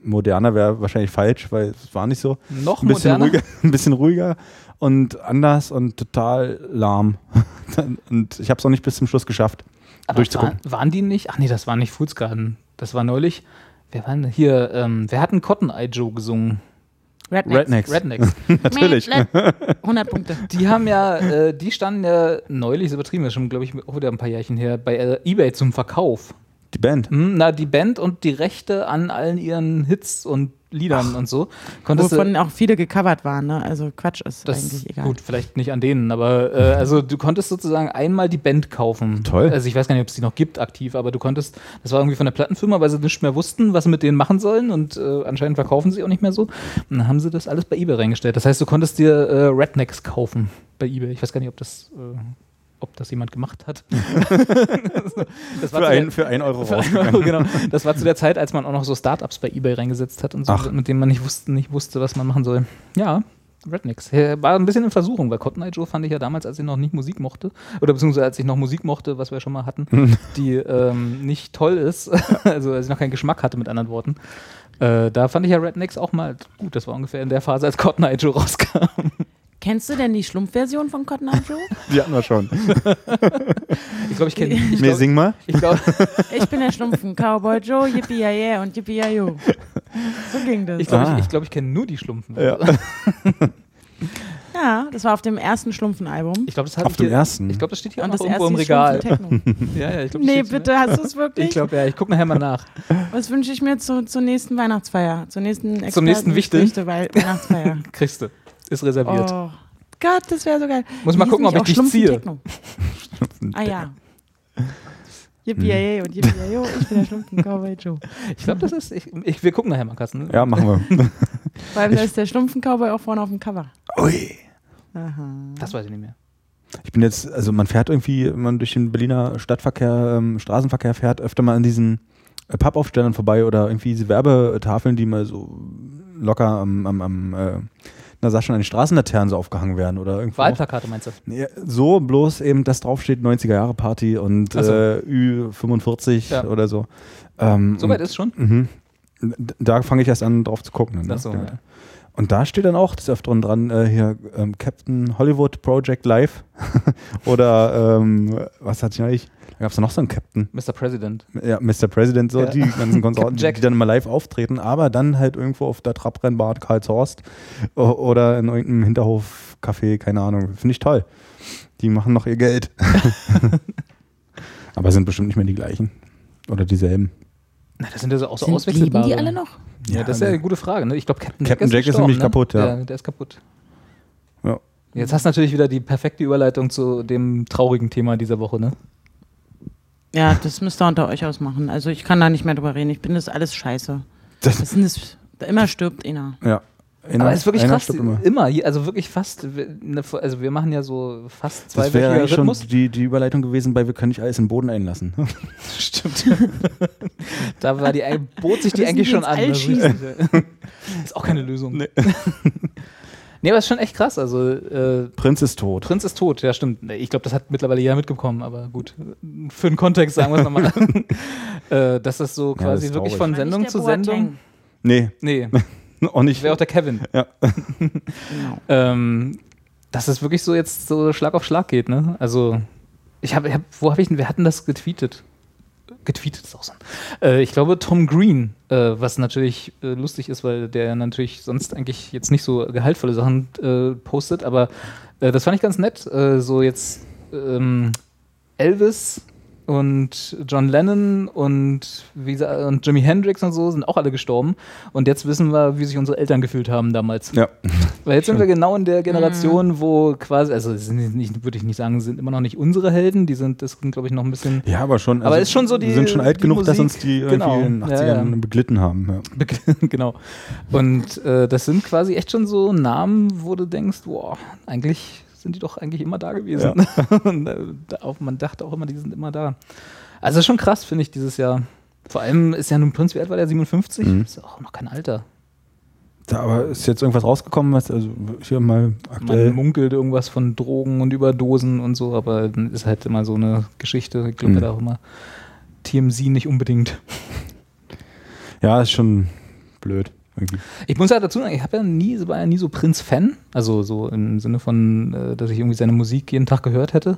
moderner wäre wahrscheinlich falsch, weil es war nicht so. Noch Ein bisschen moderner? ruhiger, ein bisschen ruhiger und anders und total lahm. und ich habe es auch nicht bis zum Schluss geschafft, Aber durchzugucken. Waren, waren die nicht? Ach nee, das war nicht Foods Garden. Das war neulich. Wer war denn hier? Ähm, wer hat einen Cotton Eye Joe gesungen? Rednecks. Rednecks. Natürlich. 100 Punkte. Die haben ja, äh, die standen ja neulich, ist übertrieben, das ist schon, glaube ich, auch wieder ein paar Jährchen her, bei äh, Ebay zum Verkauf. Die Band. Hm, na, die Band und die Rechte an allen ihren Hits und Liedern und so. Konntest du- Wovon auch viele gecovert waren, ne? Also Quatsch ist das eigentlich egal. gut, vielleicht nicht an denen, aber äh, also du konntest sozusagen einmal die Band kaufen. Toll. Also ich weiß gar nicht, ob es die noch gibt aktiv, aber du konntest, das war irgendwie von der Plattenfirma, weil sie nicht mehr wussten, was sie mit denen machen sollen und äh, anscheinend verkaufen sie auch nicht mehr so. Und dann haben sie das alles bei eBay reingestellt. Das heißt, du konntest dir äh, Rednecks kaufen bei eBay. Ich weiß gar nicht, ob das, äh, ob das jemand gemacht hat. das Für, zu ein, der- für ein Euro für ein Euro, genau. Das war zu der Zeit, als man auch noch so Startups bei eBay reingesetzt hat und so, Ach. mit denen man nicht wusste, nicht wusste, was man machen soll. Ja, Rednecks. Äh, War ein bisschen in Versuchung, weil Cotton Eye Joe fand ich ja damals, als ich noch nicht Musik mochte, oder beziehungsweise als ich noch Musik mochte, was wir schon mal hatten, die ähm, nicht toll ist, also als ich noch keinen Geschmack hatte, mit anderen Worten. Äh, da fand ich ja Rednecks auch mal gut. Das war ungefähr in der Phase, als Cotton Eye Joe rauskam. Kennst du denn die Schlumpfversion von Cotton Eye Joe? Die hatten wir schon. Ich glaube, ich kenne. Nee, glaub, sing mal. ich glaub, Ich bin der Schlumpfen Cowboy Joe, yippie ja yeah und yippie ja yo. So ging das. ich, glaub, Ah. ich, ich, glaub, ich kenne nur die Schlumpfen. Ja. Ja, das war auf dem ersten Schlumpfen-Album. Ich glaube, das hat Auf dem ersten. Ich glaube, das steht hier auch Und noch das irgendwo im Regal. Ja, ja, ich glaub, Nee, bitte, hast du es wirklich? Ich glaube, ja. Ich gucke nachher mal nach. Was wünsche ich mir zu, zur nächsten Weihnachtsfeier? Zur nächsten Zum nächsten? Wichtel- Wei- Weihnachtsfeier. Kriegst du. Ist reserviert. oh Gott, das wäre so geil. Muss mal gucken, ob ich dich ziehe. Ah ja. Yippie ja yeah und yippie ja yo, ich bin der Schlumpfen Cowboy Joe. Ich glaube, das ist. Ich, ich, wir gucken nachher mal, Kassen. Ja, machen wir. Vor allem, da ist der Schlumpfen Cowboy auch vorne auf dem Cover. Ui. Aha. Das weiß ich nicht mehr. Ich bin jetzt, also man fährt irgendwie, wenn man durch den Berliner Stadtverkehr, ähm, Straßenverkehr fährt, öfter mal an diesen äh, Pappaufstellern vorbei oder irgendwie diese Werbetafeln, die mal so locker am, am, am äh, na sag schon, an den Straßenlaternen so aufgehangen werden oder irgendwo. Wahlplakate meinst du? Nee, so bloß eben, dass draufsteht 90er Jahre Party und Ach so. äh, Ü45 Ja. oder so. Ähm, Soweit und- ist schon. Mhm. Da fange ich erst an, drauf zu gucken. Ne? So, ja. Und da steht dann auch des Öfteren dran, äh, hier ähm, Captain Hollywood Project Live. Oder ähm, was hatte ich eigentlich? Da gab es noch so einen Captain. Mr. President. Ja, Mr. President, so Ja. die ganzen Konsorten, Jack. die dann immer live auftreten, aber dann halt irgendwo auf der Trabrennbahn Karlshorst oder in irgendeinem Hinterhof-Café, keine Ahnung. Finde ich toll. Die machen noch ihr Geld. aber sind bestimmt nicht mehr die gleichen. Oder dieselben. Na, das sind ja so auch so Sind, auswechselbare. leben die alle noch? Ja, das ist ja eine gute Frage. Ne? Ich glaube, Captain, Captain Jack ist gestorben, nämlich ne? kaputt, ja. Der ist kaputt. Ja. Jetzt hast du natürlich wieder die perfekte Überleitung zu dem traurigen Thema dieser Woche, ne? Ja, das müsst ihr unter euch ausmachen. Also ich kann da nicht mehr drüber reden. Ich bin das alles scheiße. Das- Das sind das, da immer stirbt einer. Ja. Einer- Aber es ist wirklich krass. stirbt Immer. immer. also wirklich fast. wir- ne, Also wir machen ja so fast Das wäre eigentlich schon die, die Überleitung gewesen, bei wir können nicht alles im Boden einlassen. Stimmt. da war die, bot sich die eigentlich schon an. Das ist auch keine Lösung. Nee. nee, aber ist schon echt krass. Also äh, Prinz ist tot. Prinz ist tot, ja stimmt. Ich glaube, das hat mittlerweile jeder mitbekommen, aber gut. Für den Kontext sagen wir es nochmal. äh, dass das so Ja, das quasi ist wirklich von Sendung zu Sendung. Nee, Nee, auch nicht. wäre auch der Kevin. Ja. Genau. Ähm, dass es wirklich so jetzt so Schlag auf Schlag geht, ne? Also, ich habe, hab, wo habe ich denn, wir hatten das getweetet. Getweetet ist auch so. Äh, ich glaube, Tom Green, äh, was natürlich äh, lustig ist, weil der natürlich sonst eigentlich jetzt nicht so gehaltvolle Sachen äh, postet, aber äh, das fand ich ganz nett. Äh, so jetzt ähm, Elvis und John Lennon und, wie, und Jimi Hendrix und so sind auch alle gestorben. Und jetzt wissen wir, wie sich unsere Eltern gefühlt haben damals. Ja. Weil jetzt sind wir genau in der Generation, wo quasi, also nicht, würde ich nicht sagen, sind immer noch nicht unsere Helden, die sind, das sind, glaube ich, noch ein bisschen Ja, aber schon. Aber ist schon so die- Wir sind schon alt genug, dass Musik, uns die irgendwie genau. in den Ja, 80ern ja. beglitten haben. Ja. genau. Und äh, das sind quasi echt schon so Namen, wo du denkst, boah, eigentlich sind die doch eigentlich immer da gewesen. Und, äh, auch, man dachte auch immer, die sind immer da. Also schon krass, finde ich, dieses Jahr. Vor allem ist ja nun Prinz, wie alt war der? 57? Mhm. Ist ja auch noch kein Alter. Da, aber ist jetzt irgendwas rausgekommen, was also hier mal Man aktuell. munkelt irgendwas von Drogen und Überdosen und so, aber ist halt immer so eine Geschichte. Ich glaube Mhm. da auch immer TMZ nicht unbedingt. Ja, ist schon blöd. Irgendwie. Ich muss ja dazu sagen, ich habe ja nie, war ja nie so Prinz-Fan. Also so im Sinne von, äh, dass ich irgendwie seine Musik jeden Tag gehört hätte.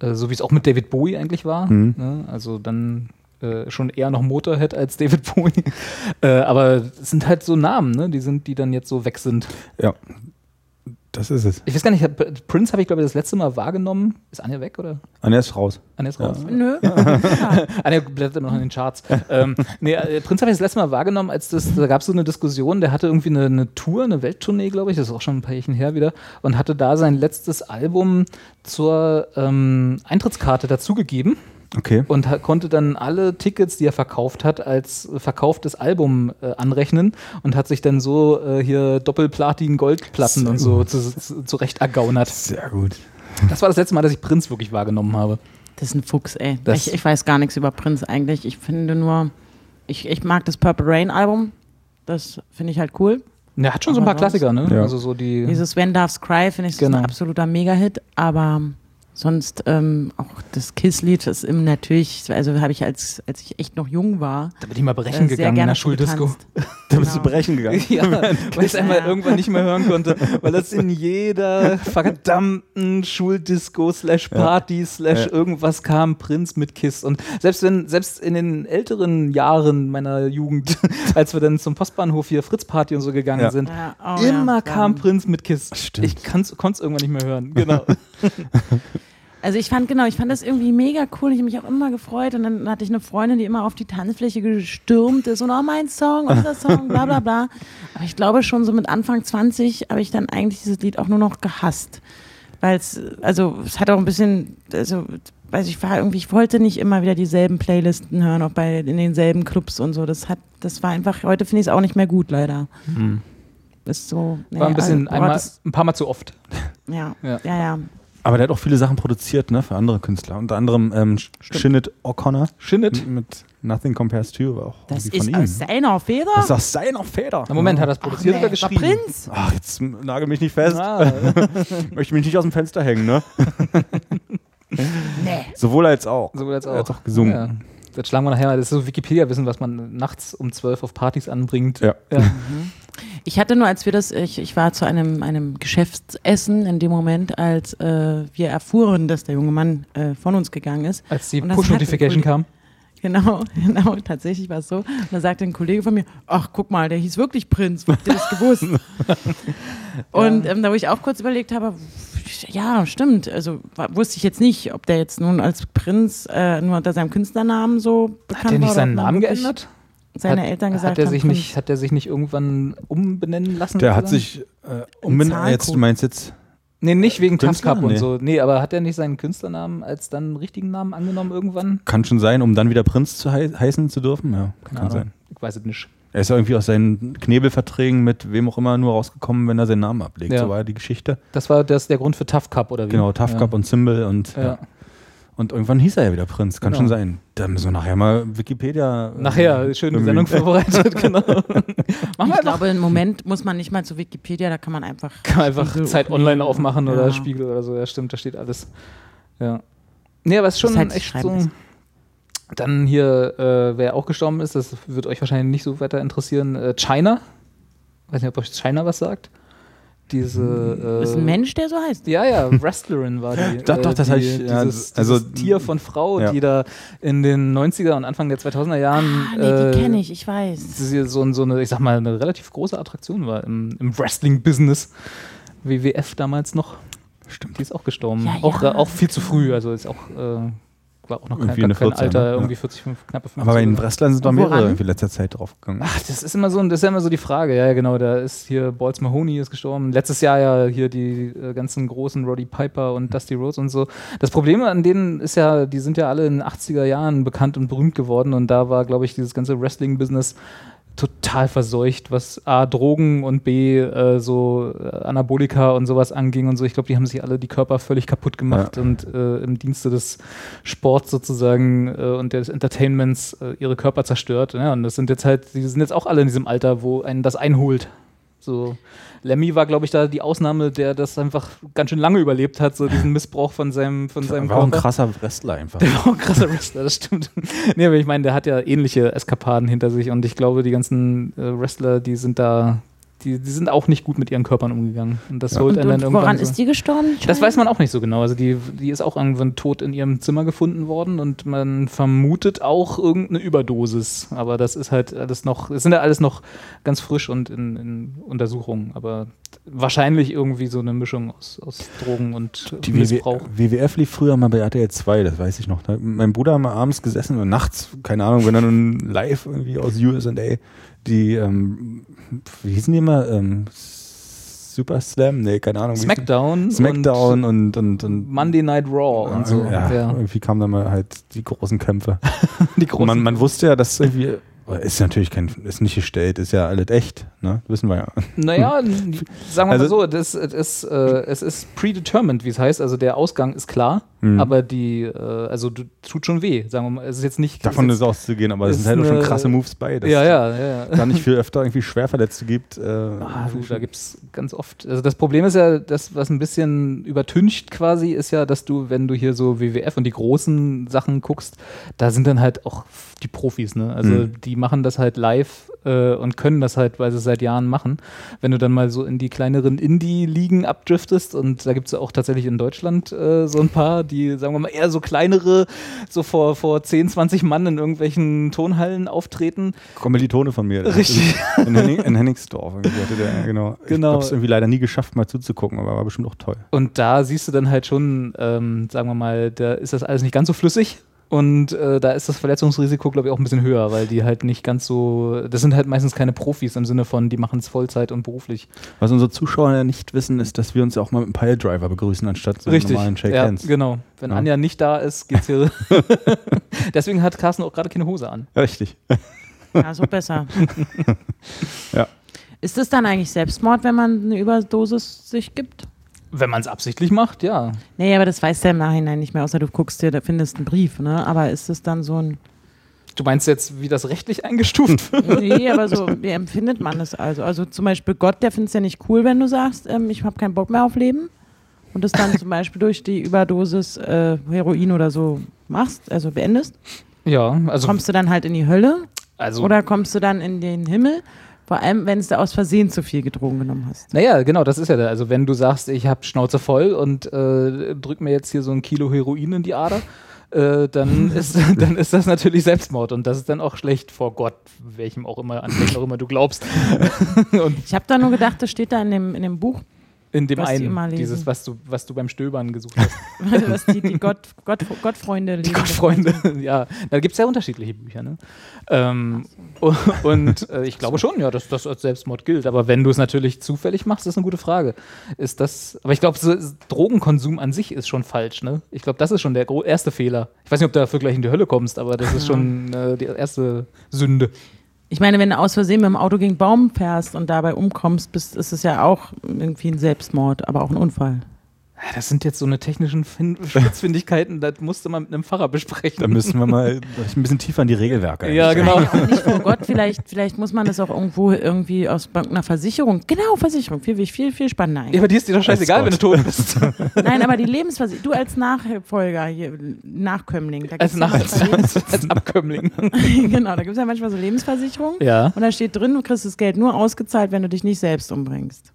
Äh, so wie es auch mit David Bowie eigentlich war. Mhm. Ne? Also dann äh, schon eher noch Motorhead als David Bowie. äh, aber es sind halt so Namen, ne? die, sind, die dann jetzt so weg sind. Ja. Das ist es. Ich weiß gar nicht, Prince habe ich glaube ich das letzte Mal wahrgenommen. Ist Anja weg oder? Anja ist raus. Anja ist Ja. raus. Nö. Ja. Anja blättert noch in den Charts. ähm, nee, äh, Prinz habe ich das letzte Mal wahrgenommen, als das, da gab es so eine Diskussion, der hatte irgendwie eine, eine Tour, eine Welttournee, glaube ich, das ist auch schon ein paar Jährchen her wieder, und hatte da sein letztes Album zur ähm, Eintrittskarte dazugegeben Okay. und konnte dann alle Tickets, die er verkauft hat, als verkauftes Album äh, anrechnen und hat sich dann so äh, hier Doppelplatin-Goldplatten und so zu, zu, zurecht ergaunert. Sehr gut. Das war das letzte Mal, dass ich Prinz wirklich wahrgenommen habe. Das ist ein Fuchs, ey. Das- Ich, ich weiß gar nichts über Prinz eigentlich. Ich finde nur, ich, ich mag das Purple Rain Album. Das finde ich halt cool. Der hat schon so ein Aber paar Klassiker, ne? Ja. Also so die. Dieses When Doves Cry finde ich Genau. ein absoluter Mega-Hit, aber sonst ähm, auch das Kiss-Lied ist im natürlich, also habe ich als, als ich echt noch jung war, Da bin ich mal brechen äh, gegangen in der Schuldisco. Da bist du Genau. brechen gegangen. Ja, weil ich es einmal Ja. irgendwann nicht mehr hören konnte, weil das in jeder verdammten Schuldisco slash Party slash Ja. irgendwas kam, Prinz mit Kiss. Und selbst wenn, selbst in den älteren Jahren meiner Jugend, als wir dann zum Postbahnhof hier Fritz Party und so gegangen Ja. sind, Ja, oh immer ja, kam. Prinz mit Kiss. Stimmt. Ich konnte es irgendwann nicht mehr hören. Genau. Also ich fand genau, ich fand das irgendwie mega cool. Ich habe mich auch immer gefreut und dann hatte ich eine Freundin, die immer auf die Tanzfläche gestürmt ist und auch mein Song, unser Song, bla bla bla. Aber ich glaube schon so mit Anfang 20 habe ich dann eigentlich dieses Lied auch nur noch gehasst. Weil es, also es hat auch ein bisschen, also weiß ich, war irgendwie, ich wollte nicht immer wieder dieselben Playlisten hören, auch bei in denselben Clubs und so. Das hat, das war einfach, heute finde ich es auch nicht mehr gut, leider. Hm. Ist so. nee, War ein bisschen, also, boah, einmal, das- ein paar Mal zu oft. ja, Ja. ja, ja. Aber der hat auch viele Sachen produziert, ne, für andere Künstler. Unter anderem ähm, Shinnet O'Connor Shinnet. mit Nothing Compares to, war auch Das ist von ihm. aus seiner Feder. Das ist aus seiner Feder. Na Moment, hat er das Ach, produziert nee, oder war geschrieben? Prinz. Ach, jetzt nagel mich nicht fest. Ah, Möchte mich nicht aus dem Fenster hängen, ne? Nee. Sowohl als auch. so als auch. Er hat auch gesungen. Ja. Das schlagen wir nachher mal. Das ist so Wikipedia-Wissen, was man nachts um 12 auf Partys anbringt. Ja. Ich hatte nur, als wir das, ich, ich war zu einem, einem Geschäftsessen in dem Moment, als äh, wir erfuhren, dass der junge Mann äh, von uns gegangen ist. Als die Push-Notification hat kam. Genau, genau, tatsächlich war es so. Und da sagte ein Kollege von mir, ach guck mal, der hieß wirklich Prinz, habt ihr das gewusst? Und ähm, da wo ich auch kurz überlegt habe, ja, stimmt, also wusste ich jetzt nicht, ob der jetzt nun als Prinz äh, nur unter seinem Künstlernamen so bekannt Hat er war. nicht seinen Namen geändert? Seine hat, Eltern gesagt hat er haben, sich Prinz. nicht, Hat er sich nicht irgendwann umbenennen lassen? Der hat sich äh, umbenannt. Zahlcode. Jetzt, du meinst jetzt. Nee, nicht wegen Tough Künstler? Cup und Nee. so. Nee, aber hat er nicht seinen Künstlernamen als dann einen richtigen Namen angenommen irgendwann? Kann schon sein, um dann wieder Prinz zu hei heißen zu dürfen. Ja, Keine kann Ahnung. sein. Ich weiß es nicht. Er ist ja irgendwie aus seinen Knebelverträgen mit wem auch immer nur rausgekommen, wenn er seinen Namen ablegt. Ja. So war die Geschichte. Das war das, der Grund für Tough Cup, oder wie? Genau, Tough ja. Cup und Symbol und Ja. Ja. Und irgendwann hieß er ja wieder Prinz. Kann Genau. schon sein. Da müssen wir nachher mal Wikipedia. äh, Nachher, schön die bemühen. Sendung vorbereitet, genau. Machen Ich doch. glaube, im Moment muss man nicht mal zu Wikipedia, da kann man einfach. Kann man einfach Spiegel Zeit online aufmachen und- oder ja. Spiegel oder so. Ja, stimmt, da steht alles. Ja. Nee, aber es ist schon Das heißt, echt schreiben so. ist- Dann hier, äh, wer auch gestorben ist, das wird euch wahrscheinlich nicht so weiter interessieren. Äh, China. Weiß nicht, ob euch China was sagt. Diese. Äh, Das ist ein Mensch, der so heißt. Ja, ja, Wrestlerin war die. Doch, doch, das die, ich, ja, dieses, also- dieses Tier von Frau, Ja. die da in den 90er und Anfang der 2000er Jahren. Ah, nee, äh, die kenne ich, ich weiß. sie so, so eine, ich sag mal, eine relativ große Attraktion war im, im Wrestling-Business. WWF damals noch. Stimmt. Die ist auch gestorben. Ja, auch, äh, auch viel zu früh. Also ist auch, äh, auch noch kein, Irgendwie eine kein 14, Alter, ne? irgendwie Ja. 40, 5, knappe 50. Aber bei den. Wrestlern sind doch mehrere irgendwie letzter Zeit draufgegangen. Ach, das ist immer so, das ist ja immer so die Frage. Ja, ja, genau. Da ist hier Balls Mahoney ist gestorben. Letztes Jahr ja hier die äh, ganzen großen Roddy Piper und Dusty Rhodes und so. Das Problem an denen ist ja, die sind ja alle in den 80er Jahren bekannt und berühmt geworden und da war, glaube ich, dieses ganze Wrestling-Business total verseucht, was A, Drogen und B, äh, so äh, Anabolika und sowas anging und so. Ich glaube, die haben sich alle die Körper völlig kaputt gemacht Ja. und äh, im Dienste des Sports sozusagen äh, und des Entertainments äh, ihre Körper zerstört. Ja, und das sind jetzt halt, die sind jetzt auch alle in diesem Alter, wo einen das einholt. So, Lemmy war, glaube ich, da die Ausnahme, der das einfach ganz schön lange überlebt hat, so diesen Missbrauch von seinem, von seinem war auch ein Körper. krasser Wrestler einfach. Der war auch ein krasser Wrestler, das stimmt. nee, aber ich meine, der hat ja ähnliche Eskapaden hinter sich und ich glaube, die ganzen äh, Wrestler, die sind da, die, die sind auch nicht gut mit ihren Körpern umgegangen. Und das holt Und, einen dann und irgendwann. woran so. ist die gestorben? Das weiß man auch nicht so genau. Also die, die ist auch irgendwann tot in ihrem Zimmer gefunden worden und man vermutet auch irgendeine Überdosis. Aber das ist halt alles noch, es sind ja alles noch ganz frisch und in, in Untersuchungen. Aber wahrscheinlich irgendwie so eine Mischung aus, aus Drogen und Die Missbrauch. WW WWF lief früher mal bei RTL 2, das weiß ich noch. Da hat mein Bruder hat mal abends gesessen und nachts, keine Ahnung, wenn er nun live irgendwie aus USA die, ähm, wie hießen die immer? Ähm, Super Slam? Nee, keine Ahnung. Smackdown, Smackdown und, und, und, und Monday Night Raw und so. Ja, Ja. irgendwie kamen dann mal halt die großen Kämpfe. Die Und man, man wusste ja, dass irgendwie, ist natürlich kein, ist nicht gestellt, ist ja alles echt. ne? Wissen wir ja. Naja, sagen wir Also- mal so, das, das ist, äh, es ist predetermined, wie es heißt. Also der Ausgang ist klar, Mhm. aber die, äh, also du, tut schon weh, sagen wir mal. Es ist jetzt nicht. Davon es ist auszugehen, aber es sind halt auch schon eine- krasse Moves bei. dass Ja, ja, ja. ja. Da nicht viel öfter irgendwie Schwerverletzte gibt. Äh, Ah, du, da gibt es ganz oft. Also das Problem ist ja, das, was ein bisschen übertüncht quasi, ist ja, dass du, wenn du hier so WWF und die großen Sachen guckst, da sind dann halt auch die Profis, ne? Also Mhm. die machen das halt live äh, und können das halt, weil sie es seit Jahren machen. Wenn du dann mal so in die kleineren Indie-Ligen abdriftest und da gibt es ja auch tatsächlich in Deutschland äh, so ein paar, die, sagen wir mal, eher so kleinere, so vor, vor 10, 20 Mann in irgendwelchen Tonhallen auftreten. Kommilitone von mir. Richtig. In, in, Henning, in Henningsdorf. der, ja, genau. Ich Genau. habe es irgendwie leider nie geschafft, mal zuzugucken, aber war bestimmt auch toll. Und da siehst du dann halt schon, ähm, sagen wir mal, da ist das alles nicht ganz so flüssig. Und äh, da ist das Verletzungsrisiko, glaube ich, auch ein bisschen höher, weil die halt nicht ganz so, das sind halt meistens keine Profis im Sinne von, die machen es Vollzeit und beruflich. Was unsere Zuschauer ja nicht wissen, ist, dass wir uns ja auch mal mit einem Piledriver begrüßen, anstatt so einem normalen Shake ja, Hands. genau. Wenn Ja. Anja nicht da ist, geht's hier. Deswegen hat Carsten auch gerade keine Hose an. Ja, richtig. Ja, so besser. Ja. Ist es dann eigentlich Selbstmord, wenn man eine Überdosis sich gibt? Wenn man es absichtlich macht, ja. Nee, aber das weißt du ja im Nachhinein nicht mehr, außer du guckst dir, da findest einen Brief, ne? Aber ist es dann so ein. Du meinst jetzt, wie das rechtlich eingestuft wird? Nee, aber so, wie empfindet man es also? Also zum Beispiel Gott, der findet es ja nicht cool, wenn du sagst, ähm, ich habe keinen Bock mehr auf Leben. Und das dann zum Beispiel durch die Überdosis äh, Heroin oder so machst, also beendest. Ja, also, Kommst du dann halt in die Hölle also oder kommst du dann in den Himmel? Vor allem, wenn du aus Versehen zu viel Drogen genommen hast. Naja, genau, das ist ja da. Also wenn du sagst, ich habe Schnauze voll und äh, drück mir jetzt hier so ein Kilo Heroin in die Ader, äh, dann, ist, dann ist das natürlich Selbstmord und das ist dann auch schlecht vor Gott, welchem auch immer, an welchem auch immer du glaubst. und Ich habe da nur gedacht, das steht da in dem, in dem Buch, in dem Was die immer einen, lesen. dieses, was du, was du beim Stöbern gesucht hast. was die, die Gott, Gott, Gottfreunde Die lesen. Gottfreunde, ja. Da gibt es ja unterschiedliche Bücher, ne? Ähm, und und äh, ich glaube schon, ja, dass das als Selbstmord gilt. Aber wenn du es natürlich zufällig machst, ist eine gute Frage. Ist das, aber ich glaube, so, Drogenkonsum an sich ist schon falsch, ne? Ich glaube, das ist schon der erste Fehler. Ich weiß nicht, ob du dafür gleich in die Hölle kommst, aber das ist schon äh, die erste Sünde. Ich meine, wenn du aus Versehen mit dem Auto gegen Baum fährst und dabei umkommst, bist, ist es ja auch irgendwie ein Selbstmord, aber auch ein Unfall. Ja, Das sind jetzt so eine technischen fin Spitzfindigkeiten, das musste man mit einem Pfarrer besprechen. Da müssen wir mal ein bisschen tiefer in die Regelwerke. Ja, genau. Ja, nicht vor Gott, vielleicht, vielleicht muss man das auch irgendwo irgendwie aus einer Versicherung. Genau, Versicherung. Viel, viel, viel spannender Ja, eigentlich. aber dir ist dir doch scheißegal, wenn du tot bist. Nein, aber die Lebensversicherung. Du als Nachfolger, hier, Nachkömmling. Da Als, nach, ja als, als, Abkömmling. Genau, da gibt es ja manchmal so Lebensversicherungen. Ja. Und da steht drin, du kriegst das Geld nur ausgezahlt, wenn du dich nicht selbst umbringst.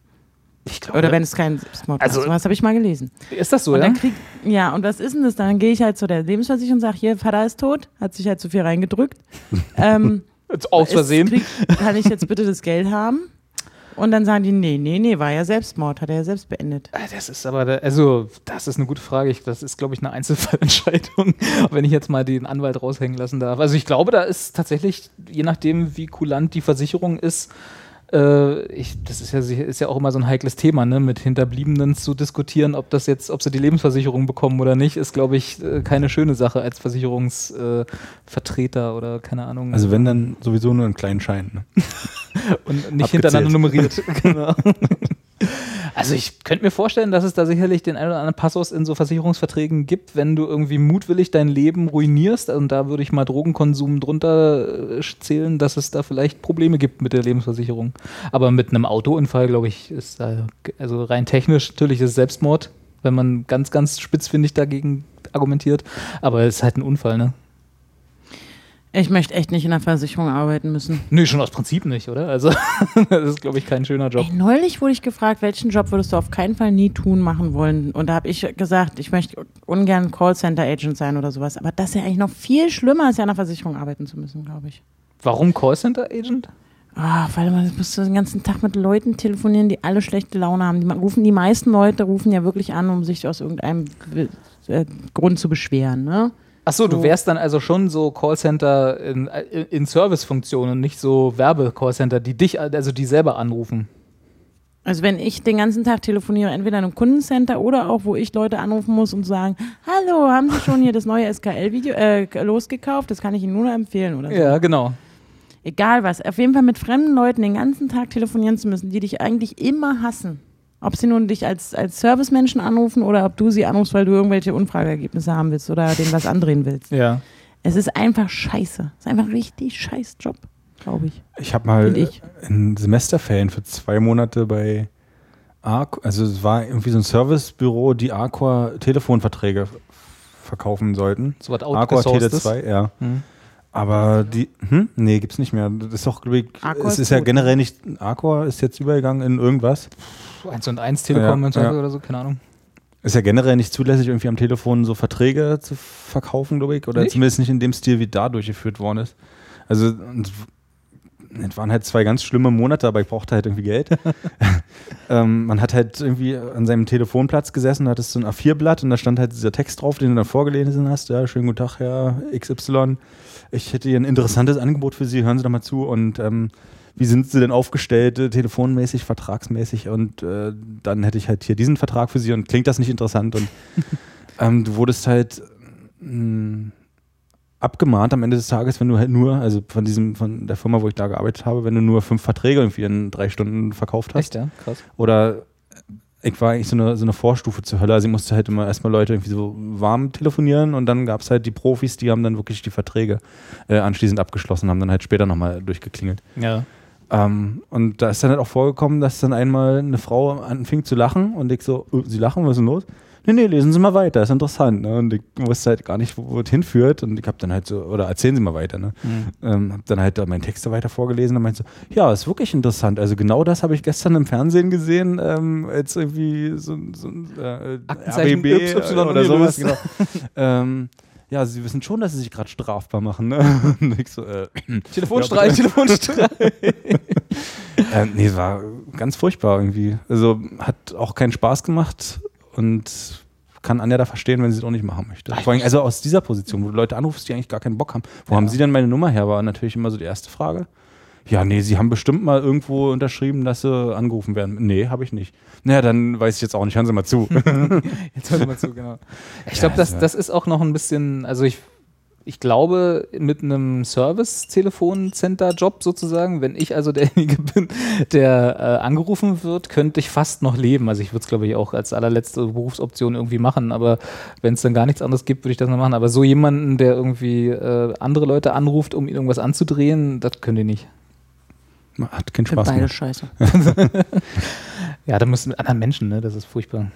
Glaube, Oder wenn es kein Selbstmord Also- ist. So was habe ich mal gelesen. ist das so, und ja? dann krieg, ja, und was ist denn das? Dann gehe ich halt zu der Lebensversicherung und sage, hier, Vater ist tot, hat sich halt zu viel reingedrückt. ähm, Jetzt Aus Versehen. Krieg, kann ich jetzt bitte das Geld haben? Und dann sagen die, nee, nee, nee, war ja Selbstmord, hat er ja selbst beendet. Ah, Das ist aber, also, das ist eine gute Frage. Ich, das ist, glaube ich, eine Einzelfallentscheidung, wenn ich jetzt mal den Anwalt raushängen lassen darf. Also, ich glaube, da ist tatsächlich, je nachdem, wie kulant die Versicherung ist, äh, ich, das ist ja, ist ja auch immer so ein heikles Thema, ne, mit Hinterbliebenen zu diskutieren, ob das jetzt, ob sie die Lebensversicherung bekommen oder nicht, ist, glaube ich, äh, keine schöne Sache als Versicherungsvertreter äh, oder keine Ahnung. Also wenn dann sowieso nur einen kleinen Schein. Ne? und nicht Abgezählt. hintereinander nummeriert. genau. Also ich könnte mir vorstellen, dass es da sicherlich den einen oder anderen Passus in so Versicherungsverträgen gibt, wenn du irgendwie mutwillig dein Leben ruinierst. Und da würde ich mal Drogenkonsum drunter äh, zählen, dass es da vielleicht Probleme gibt mit der Lebensversicherung. Aber mit einem Autounfall, glaube ich, ist da, also rein technisch natürlich ist Selbstmord, wenn man ganz, ganz spitzfindig dagegen argumentiert. Aber es ist halt ein Unfall, ne? Ich möchte echt nicht in der Versicherung arbeiten müssen. Nö, schon aus Prinzip nicht, oder? Also, das ist, glaube ich, kein schöner Job. Ey, neulich wurde ich gefragt, welchen Job würdest du auf keinen Fall nie tun, machen wollen? Und da habe ich gesagt, ich möchte ungern Callcenter-Agent sein oder sowas. Aber das ist ja eigentlich noch viel schlimmer, als ja in einer Versicherung arbeiten zu müssen, glaube ich. Warum Callcenter-Agent? Ah, weil man musst du den ganzen Tag mit Leuten telefonieren, die alle schlechte Laune haben. Die rufen, die meisten Leute rufen ja wirklich an, um sich aus irgendeinem äh, Grund zu beschweren, ne? Achso, du So. wärst dann also schon so Callcenter in, in Servicefunktionen und nicht so Werbe-Callcenter, die dich, also die selber anrufen. Also wenn ich den ganzen Tag telefoniere, entweder in einem Kundencenter oder auch, wo ich Leute anrufen muss und sagen, hallo, haben Sie schon hier das neue SKL-Video äh, losgekauft? Das kann ich Ihnen nur noch empfehlen oder so. Ja, genau. egal was, auf jeden Fall mit fremden Leuten den ganzen Tag telefonieren zu müssen, die dich eigentlich immer hassen. Ob sie nun dich als, als Servicemenschen anrufen oder ob du sie anrufst, weil du irgendwelche Unfrageergebnisse haben willst oder denen was andrehen willst. Ja. Es ist einfach scheiße. Es ist einfach ein richtig scheiß Job, glaube ich. Ich habe mal ich. in Semesterferien für zwei Monate bei Arc, also es war irgendwie so ein Servicebüro, die Arcor Telefonverträge verkaufen sollten. So was Arcor Tele outgesourcedes. 2, ja. Hm. Aber die, hm? Nee, gibt's nicht mehr. Das ist doch, ich, es ist ist ja generell nicht, Arcor ist jetzt übergegangen in irgendwas. 1 und 1 Telekom Ja, ja. oder so, keine Ahnung. Ist ja generell nicht zulässig, irgendwie am Telefon so Verträge zu verkaufen, glaube ich. Oder Nicht? zumindest nicht in dem Stil, wie da durchgeführt worden ist. Also, es waren halt zwei ganz schlimme Monate, aber ich brauchte halt irgendwie Geld. ähm, man hat halt irgendwie an seinem Telefonplatz gesessen, da hattest so ein A4-Blatt und da stand halt dieser Text drauf, den du dann vorgelesen hast. Ja, schönen guten Tag, Herr XY. Ich hätte hier ein interessantes Angebot für Sie, hören Sie doch mal zu. Und ähm, wie sind Sie denn aufgestellt, äh, telefonmäßig, vertragsmäßig? Und äh, dann hätte ich halt hier diesen Vertrag für Sie und klingt das nicht interessant? Und ähm, du wurdest halt mh, abgemahnt am Ende des Tages, wenn du halt nur, also von diesem, von der Firma, wo ich da gearbeitet habe, wenn du nur fünf Verträge irgendwie in drei Stunden verkauft hast. Echt, ja? Krass. Oder ich war eigentlich so eine, so eine Vorstufe zur Hölle. Also ich musste halt immer erstmal Leute irgendwie so warm telefonieren und dann gab es halt die Profis, die haben dann wirklich die Verträge äh, anschließend abgeschlossen, haben dann halt später nochmal durchgeklingelt. Ja. Ähm, und da ist dann halt auch vorgekommen, dass dann einmal eine Frau anfing zu lachen und ich so, "Äh, Sie lachen, was ist denn los? Nee, nee, lesen Sie mal weiter, ist interessant. Ne? Und ich wusste halt gar nicht, wo, es hinführt. Und ich habe dann halt so, oder erzählen Sie mal weiter. Ne? Ähm, habe dann halt da meinen Text weiter vorgelesen und meinte so, ja, ist wirklich interessant. Also genau das habe ich gestern im Fernsehen gesehen, ähm, als irgendwie so, ein- so ein äh, RBB YY oder sowas. Genau. ähm, ja, Sie wissen schon, dass Sie sich gerade strafbar machen. Ne? Und ich so, äh, Telefonstreich, Telefonstreich. äh, nee, es war ganz furchtbar irgendwie. Also hat auch keinen Spaß gemacht und kann Anja da verstehen, wenn sie es auch nicht machen möchte. Vor allem also aus dieser Position, wo du Leute anrufst, die eigentlich gar keinen Bock haben. Wo haben sie denn meine Nummer her? War natürlich immer so die erste Frage. Ja, nee, sie haben bestimmt mal irgendwo unterschrieben, dass sie angerufen werden. Nee, habe ich nicht. Naja, dann weiß ich jetzt auch nicht. Hören Sie mal zu. Jetzt hör mal zu, genau. Ich glaube, das, das ist auch noch ein bisschen, also ich, ich glaube, mit einem Service-Telefoncenter-Job sozusagen, wenn ich also derjenige bin, der äh, angerufen wird, könnte ich fast noch leben. Also ich würde es, glaube ich, auch als allerletzte Berufsoption irgendwie machen, aber wenn es dann gar nichts anderes gibt, würde ich das noch machen. Aber so jemanden, der irgendwie äh, andere Leute anruft, um ihnen irgendwas anzudrehen, das können die nicht. Hat keinen Für Spaß beide gemacht. scheiße. Ja, da müssen mit anderen Menschen, ne? Das ist furchtbar.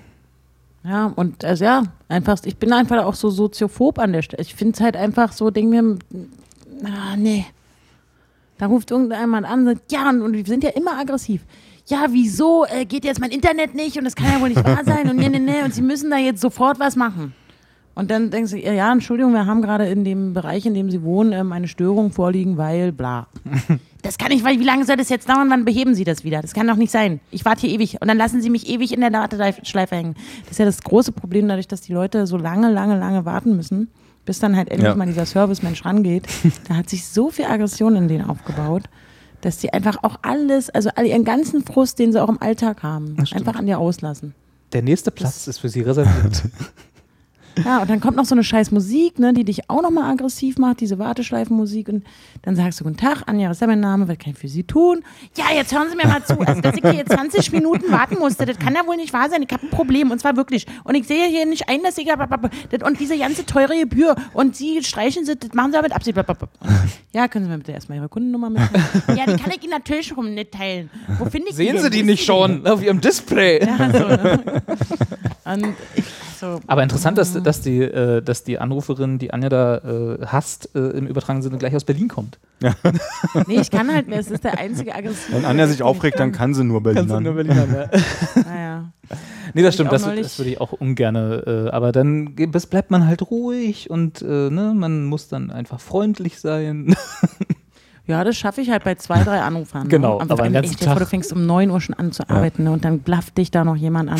Ja, und also ja, einfach, ich bin einfach auch so soziophob an der Stelle. Ich finde es halt einfach so, denke mir, ah, nee. Da ruft irgendjemand an und sagt, ja, und, und die sind ja immer aggressiv. Ja, wieso äh, geht jetzt mein Internet nicht und das kann ja wohl nicht wahr sein und nee, nee, nee, und sie müssen da jetzt sofort was machen. Und dann denkst du, ja, ja, Entschuldigung, wir haben gerade in dem Bereich, in dem Sie wohnen, ähm, eine Störung vorliegen, weil bla. Das kann nicht, weil wie lange soll das jetzt dauern? Wann beheben Sie das wieder? Das kann doch nicht sein. Ich warte hier ewig und dann lassen Sie mich ewig in der Warteschleife hängen. Das ist ja das große Problem, dadurch, dass die Leute so lange, lange, lange warten müssen, bis dann halt endlich Ja. mal dieser Servicemensch rangeht. da hat sich so viel Aggression in denen aufgebaut, dass die einfach auch alles, also all ihren ganzen Frust, den sie auch im Alltag haben, Das einfach an dir auslassen. Der nächste Platz ist für sie reserviert. Ja, und dann kommt noch so eine scheiß Musik, ne, die dich auch nochmal aggressiv macht, diese Warteschleifenmusik. Und dann sagst du, guten Tag, Anja, was ist mein Name? Was kann ich für Sie tun? Ja, jetzt hören Sie mir mal zu. Also, dass ich hier 20 Minuten warten musste, das kann ja wohl nicht wahr sein. Ich habe ein Problem, und zwar wirklich. Und ich sehe hier nicht ein, dass ich... Und diese ganze teure Gebühr. Und Sie streichen sie, das machen Sie aber mit Absicht. Ja, können Sie mir bitte erstmal Ihre Kundennummer mitteilen? Ja, die kann ich Ihnen natürlich schon mitteilen. Wo finde ich Sehen? Sie die nicht schon auf Ihrem Display? Ja, so, ne? Und ich, so, Aber interessant, dass, dass, die, äh, dass die Anruferin, die Anja da äh, hasst, äh, im übertragenen Sinne gleich aus Berlin kommt. nee, ich kann halt, es ist der einzige aggressive. Wenn Anja sich aufregt, dann kann sie nur Berliner. Berliner, ja. Naja. Nee, das stimmt, das, das würde ich auch ungern. Äh, aber dann das bleibt man halt ruhig und äh, ne, man muss dann einfach freundlich sein. Ja, das schaffe ich halt bei zwei, drei Anrufern. Genau, ne? aber den wenn ganzen ich dir vor, Tag. du fängst um 9 Uhr schon an zu arbeiten ne? und dann blafft dich da noch jemand an.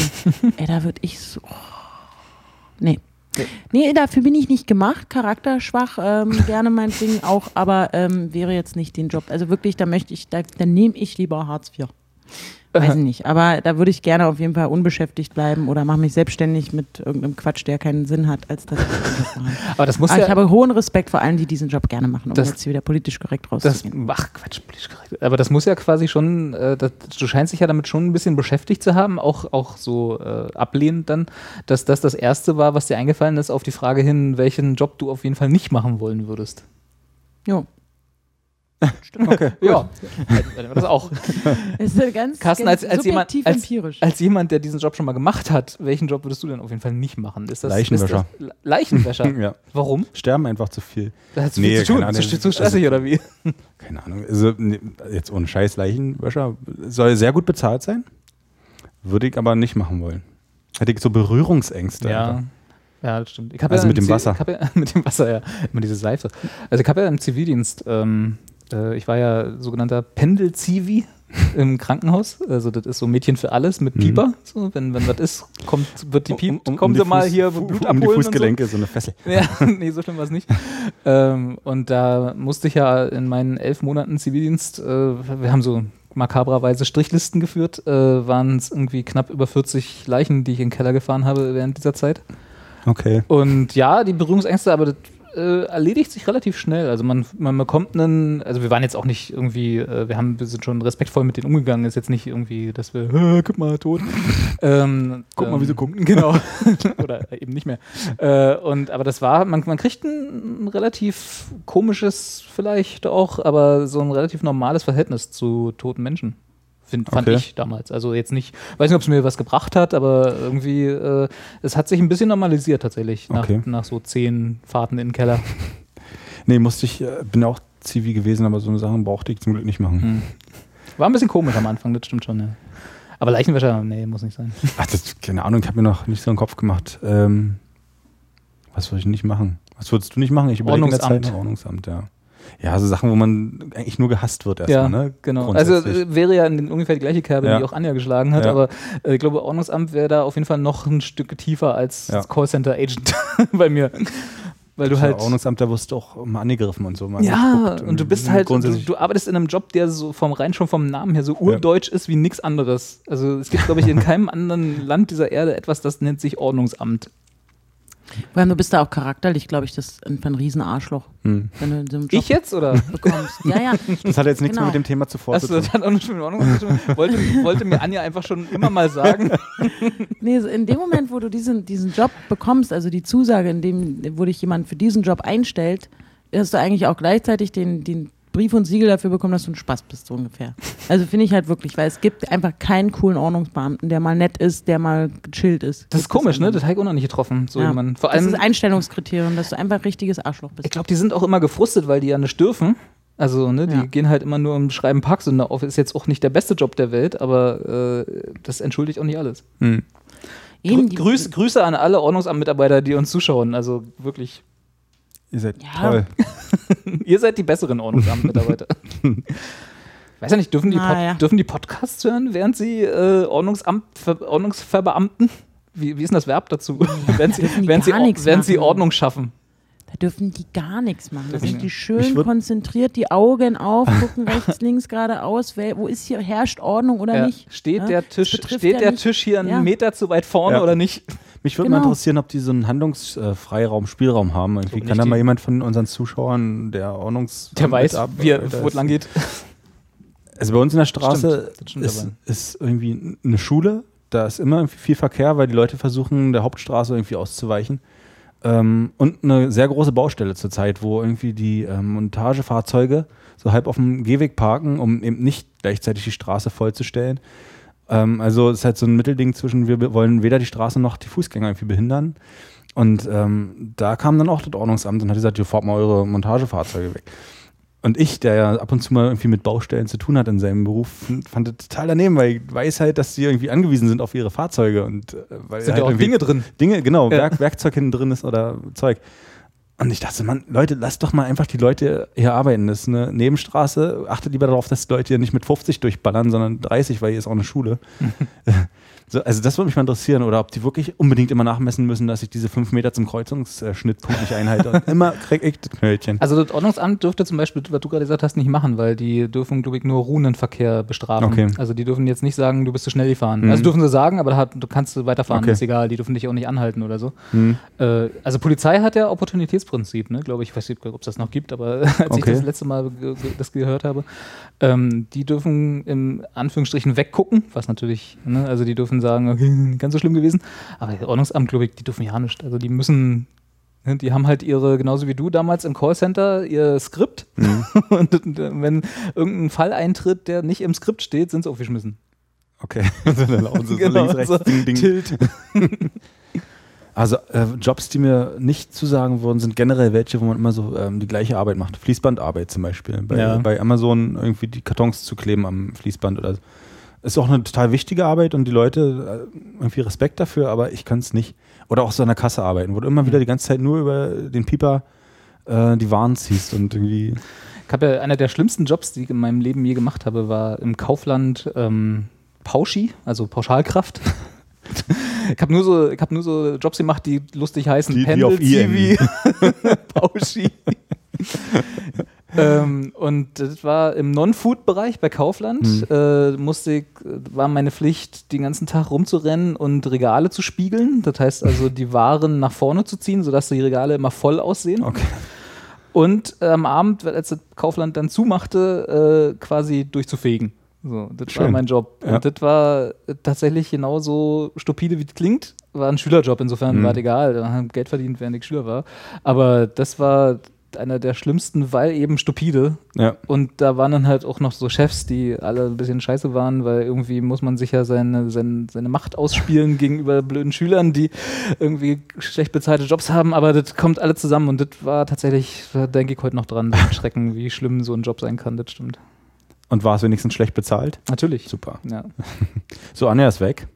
Ey, da würde ich so. oh. Nee. Nee, dafür bin ich nicht gemacht, charakterschwach, ähm, gerne mein Ding auch, aber ähm, wäre jetzt nicht den Job. Also wirklich, da möchte ich, da, dann nehme ich lieber Hartz IV. Weiß ich nicht. Aber da würde ich gerne auf jeden Fall unbeschäftigt bleiben oder mache mich selbstständig mit irgendeinem Quatsch, der keinen Sinn hat, als mache. Aber das muss Aber ja. ich habe hohen Respekt vor allen, die diesen Job gerne machen, um Das- jetzt hier wieder politisch korrekt das, rauszugehen. ach Quatsch, politisch korrekt. aber das muss ja quasi schon, äh, das, du scheinst dich ja damit schon ein bisschen beschäftigt zu haben, auch, auch so äh, ablehnend dann, dass das das Erste war, was dir eingefallen ist, auf die Frage hin, welchen Job du auf jeden Fall nicht machen wollen würdest. Jo. Okay. Ja, hätten wir das auch. Ist ja ganz, Carsten, ganz als, als, jemand, subjektiv als, empirisch. als jemand, der diesen Job schon mal gemacht hat, welchen Job würdest du denn auf jeden Fall nicht machen? Ist das, Leichenwäscher. Ist das, Leichenwäscher? Ja. Warum? Sterben einfach zu viel. Da hat zu Nee, viel zu tun. keine Zu, Ahnung. zu stressig oder wie? Keine Ahnung. Also, nee, jetzt ohne Scheiß Leichenwäscher soll sehr gut bezahlt sein. Würde ich aber nicht machen wollen. Hätte ich so Berührungsängste. Ja. einfach. Ja, das stimmt. Also ja mit dem Ziv- Wasser. Ja, mit dem Wasser, ja. Immer diese Seife. Also ich habe ja im Zivildienst, ähm, äh, ich war ja sogenannter Pendel-Zivi im Krankenhaus. Also das ist so Mädchen für alles mit Pieper. So, wenn, wenn was ist, kommt, wird die Piept. Kommen die Sie mal Fuß- hier Blut um abholen die und so. Fußgelenke, so. eine Fessel. Ja, nee, so schlimm war es nicht. ähm, und da musste ich ja in meinen elf Monaten Zivildienst, äh, wir haben so makabrerweise Strichlisten geführt, äh, waren es irgendwie knapp über 40 Leichen, die ich in den Keller gefahren habe während dieser Zeit. Okay. Und ja, die Berührungsängste, aber das äh, erledigt sich relativ schnell. Also man, man bekommt einen, also wir waren jetzt auch nicht irgendwie, äh, wir haben, wir sind schon respektvoll mit denen umgegangen. Ist jetzt nicht irgendwie, dass wir, "Hä, guck mal, tot. ähm, Guck mal, wie sie ähm, Genau. Oder eben nicht mehr. Äh, und aber das war, man, man kriegt ein, relativ komisches, vielleicht auch, aber so ein relativ normales Verhältnis zu toten Menschen. Find, fand Okay. ich damals. Also jetzt nicht, weiß nicht, ob es mir was gebracht hat, aber irgendwie, äh, es hat sich ein bisschen normalisiert tatsächlich nach, Okay. nach so zehn Fahrten in den Keller. Nee, musste ich, äh, bin auch Zivi gewesen, aber so eine Sachen brauchte ich zum Glück nicht machen. Hm. War ein bisschen komisch am Anfang, das stimmt schon, ja. Aber Leichenwäscher, nee, muss nicht sein. Ach, das, keine Ahnung, ich habe mir noch nicht so einen Kopf gemacht. Ähm, was würde ich nicht machen? Was würdest du nicht machen? Ich überlege Ordnungsamt. Zeit Ordnungsamt, ja. Ja, so Sachen, wo man eigentlich nur gehasst wird Ja, erstmal, ne? genau. Also äh, wäre ja in ungefähr die gleiche Kerbe, Ja. die auch Anja geschlagen hat, Ja. aber äh, ich glaube, Ordnungsamt wäre da auf jeden Fall noch ein Stück tiefer als Ja. Callcenter-Agent bei mir. Weil du Ja, halt. Ordnungsamt, da wirst du auch mal angegriffen und so. Mal Ja, geguckt und du bist halt, du, du arbeitest in einem Job, der so vom rein schon vom Namen her so urdeutsch ist wie nichts anderes. Also es gibt, glaube ich, in keinem anderen Land dieser Erde etwas, das nennt sich Ordnungsamt. Vor allem, du bist da auch charakterlich, glaube ich, das ist einfach ein Riesenarschloch, Hm. wenn du in so einem Job Ich jetzt oder? bekommst. Ja, ja. Das hat jetzt nichts Genau. mehr mit dem Thema zuvor Hast zu du tun. das hat auch nicht mit Ordnungsamt zu tun? Wollte, wollte mir Anja einfach schon immer mal sagen. Nee, in dem Moment, wo du diesen, diesen Job bekommst, also die Zusage, in dem, wo dich jemand für diesen Job einstellt, hast du eigentlich auch gleichzeitig den, den Brief und Siegel dafür bekommen, dass du ein Spaß bist, so ungefähr. Also finde ich halt wirklich, weil es gibt einfach keinen coolen Ordnungsbeamten, der mal nett ist, der mal gechillt ist. Das ist komisch, ne? Das habe ich auch noch nicht getroffen. So Ja. jemand. Vor das allem, ist Einstellungskriterium, dass du einfach ein richtiges Arschloch bist. ich glaube, die sind auch immer gefrustet, weil die ja nicht dürfen. Also, ne, die Ja. gehen halt immer nur im Schreiben Parksünder auf. Ist jetzt auch nicht der beste Job der Welt, aber äh, das entschuldigt auch nicht alles. Hm. Grü die- Grüß, Grüße an alle Ordnungsamtmitarbeiter, die uns zuschauen. Also wirklich, Ihr seid Ja. toll. ihr seid die besseren Ordnungsamtmitarbeiter. Weiß ja nicht, dürfen die, Na ja. dürfen die Podcasts hören, während sie äh, Ordnungsamt, Ver Ordnungsverbeamten? Wie, wie ist denn das Verb dazu? während sie, während sie, während sie. Ordnung schaffen. Da dürfen die gar nichts machen. Da sind die schön konzentriert, die Augen auf, gucken rechts, links, geradeaus. Wo ist hier, herrscht Ordnung oder Ja. nicht? Steht, Ja? der, Tisch, steht der nicht- Tisch hier einen Ja. Meter zu weit vorne Ja. oder nicht? Mich würde Genau. mal interessieren, ob die so einen Handlungsfreiraum, Spielraum haben. Irgendwie. Kann da mal jemand von unseren Zuschauern, der Ordnungs... Der weiß, Mitarbeiter wie er, ist? wo es lang geht. Also bei uns in der Straße Stimmt, ist, ist irgendwie eine Schule. Da ist immer irgendwie viel Verkehr, weil die Leute versuchen, der Hauptstraße irgendwie auszuweichen. Ähm, und eine sehr große Baustelle zurzeit, wo irgendwie die ähm, Montagefahrzeuge so halb auf dem Gehweg parken, um eben nicht gleichzeitig die Straße vollzustellen. Ähm, also es ist halt so ein Mittelding zwischen, wir wollen weder die Straße noch die Fußgänger irgendwie behindern. Und ähm, da kam dann auch das Ordnungsamt und hat gesagt, ihr fahrt mal eure Montagefahrzeuge weg. Und ich, der ja ab und zu mal irgendwie mit Baustellen zu tun hat in seinem Beruf, fand das total daneben, weil ich weiß halt, dass sie irgendwie angewiesen sind auf ihre Fahrzeuge und äh, weil Sind halt ja auch Dinge drin. Dinge, genau, Ja. Werk, Werkzeug hinten drin ist oder Zeug. Und ich dachte, Mann, Leute, lasst doch mal einfach die Leute hier arbeiten. Das ist eine Nebenstraße. Achtet lieber darauf, dass die Leute hier nicht mit 50 durchballern, sondern 30, weil hier ist auch eine Schule. So, also das würde mich mal interessieren, oder ob die wirklich unbedingt immer nachmessen müssen, dass ich diese fünf Meter zum Kreuzungsschnittpunkt nicht einhalte. Und immer kriege ich das Knöllchen. Also das Ordnungsamt dürfte zum Beispiel, was du gerade gesagt hast, nicht machen, weil die dürfen, glaube ich, nur Runenverkehr bestrafen. Okay. Also die dürfen jetzt nicht sagen, du bist zu schnell gefahren. Mhm. Also dürfen sie sagen, aber hat, du kannst weiterfahren, Okay. ist egal. Die dürfen dich auch nicht anhalten oder so. Hm. Äh, also Polizei hat ja Opportunitätsprinzip, ne? glaube ich. Ich weiß nicht, ob es das noch gibt, aber als ich Okay. das letzte Mal ge das gehört habe, ähm, die dürfen im Anführungsstrichen weggucken, was natürlich, ne? also die dürfen sagen, okay, ganz so schlimm gewesen. Aber das Ordnungsamt, glaube ich, die dürfen ja nicht. Also die müssen, ne, die haben halt ihre, genauso wie du damals im Callcenter, ihr Skript. Und, und wenn irgendein Fall eintritt, der nicht im Skript steht, sind sie aufgeschmissen. Okay. Also dann laufen sie so Genau, links, rechts, so ding, ding. Tilt. Also äh, Jobs, die mir nicht zusagen würden, sind generell welche, wo man immer so ähm, die gleiche Arbeit macht. Fließbandarbeit zum Beispiel. Bei, Ja. bei Amazon irgendwie die Kartons zu kleben am Fließband oder so. Ist auch eine total wichtige Arbeit und die Leute äh, irgendwie Respekt dafür, aber ich kann es nicht. Oder auch so an der Kasse arbeiten, wo du immer wieder die ganze Zeit nur über den Pieper äh, die Waren ziehst und irgendwie. Ich habe ja einer der schlimmsten Jobs, die ich in meinem Leben je gemacht habe, war im Kaufland ähm, Pauschi, also Pauschalkraft. ich habe nur, so, ich hab nur so Jobs gemacht, die lustig heißen. Die- die Pendel, auf IM. Zivi, Pauschi. Ähm, und das war im Non-Food-Bereich bei Kaufland. Hm. Äh, musste ich, war meine Pflicht, den ganzen Tag rumzurennen und Regale zu spiegeln. Das heißt also, die Waren nach vorne zu ziehen, sodass die Regale immer voll aussehen. Okay. Und äh, am Abend, als das Kaufland dann zumachte, äh, quasi durchzufegen. So, das war Schön. mein Job. Ja. Und das war tatsächlich genauso stupide, wie es klingt. War ein Schülerjob, insofern Mhm. war es egal. Da haben Geld verdient, während ich Schüler war. Aber das war einer der schlimmsten, weil eben stupide. Ja. Und da waren dann halt auch noch so Chefs, die alle ein bisschen scheiße waren, weil irgendwie muss man sich ja seine, seine, seine Macht ausspielen gegenüber blöden Schülern, die irgendwie schlecht bezahlte Jobs haben, aber das kommt alle zusammen und das war tatsächlich, da denke ich heute noch dran, Schrecken, wie schlimm so ein Job sein kann, das stimmt. Und war es wenigstens schlecht bezahlt? Natürlich. Super. Ja. So, Anja ist weg.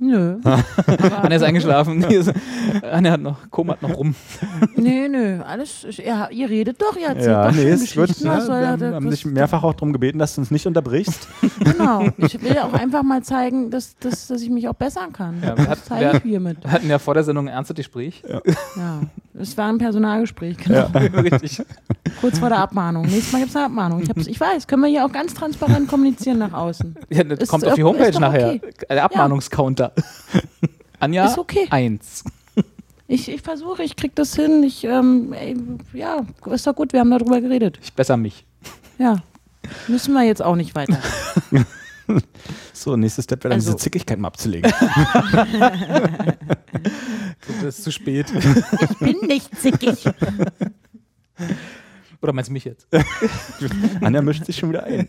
Nö. Anja ist eingeschlafen. Anja hat noch, komat noch rum. nö, nö. Alles. Ja, ihr redet doch, ihr erzählt Ja, doch nee, ist gut. Ja, soll wir haben, haben dich mehrfach auch darum gebeten, dass du uns nicht unterbrichst. Genau. Ich will auch einfach mal zeigen, dass, dass, dass ich mich auch bessern kann. Ja, wir das hat- zeige wir- ich hiermit. Wir hatten ja vor der Sendung ein ernstes Gespräch. Ja. Es war ein Personalgespräch, genau. Richtig. Kurz vor der Abmahnung. Nächstes Mal gibt es eine Abmahnung. Ich, ich weiß, können wir hier auch ganz transparent kommunizieren nach außen. Ja, das Ist kommt auf die Homepage doch nachher. okay. Der Abmahnungscounter. Anja, Ist okay. eins. Ich, ich versuche, ich krieg das hin. Ich, ähm, ey, ja, ist doch gut, wir haben darüber geredet. Ich besser mich. Ja. Müssen wir jetzt auch nicht weiter. So, nächstes Step wäre dann Also- diese Zickigkeit mal abzulegen. Das ist zu spät. Ich bin nicht zickig. Oder meinst du mich jetzt? Anja mischt sich schon wieder ein.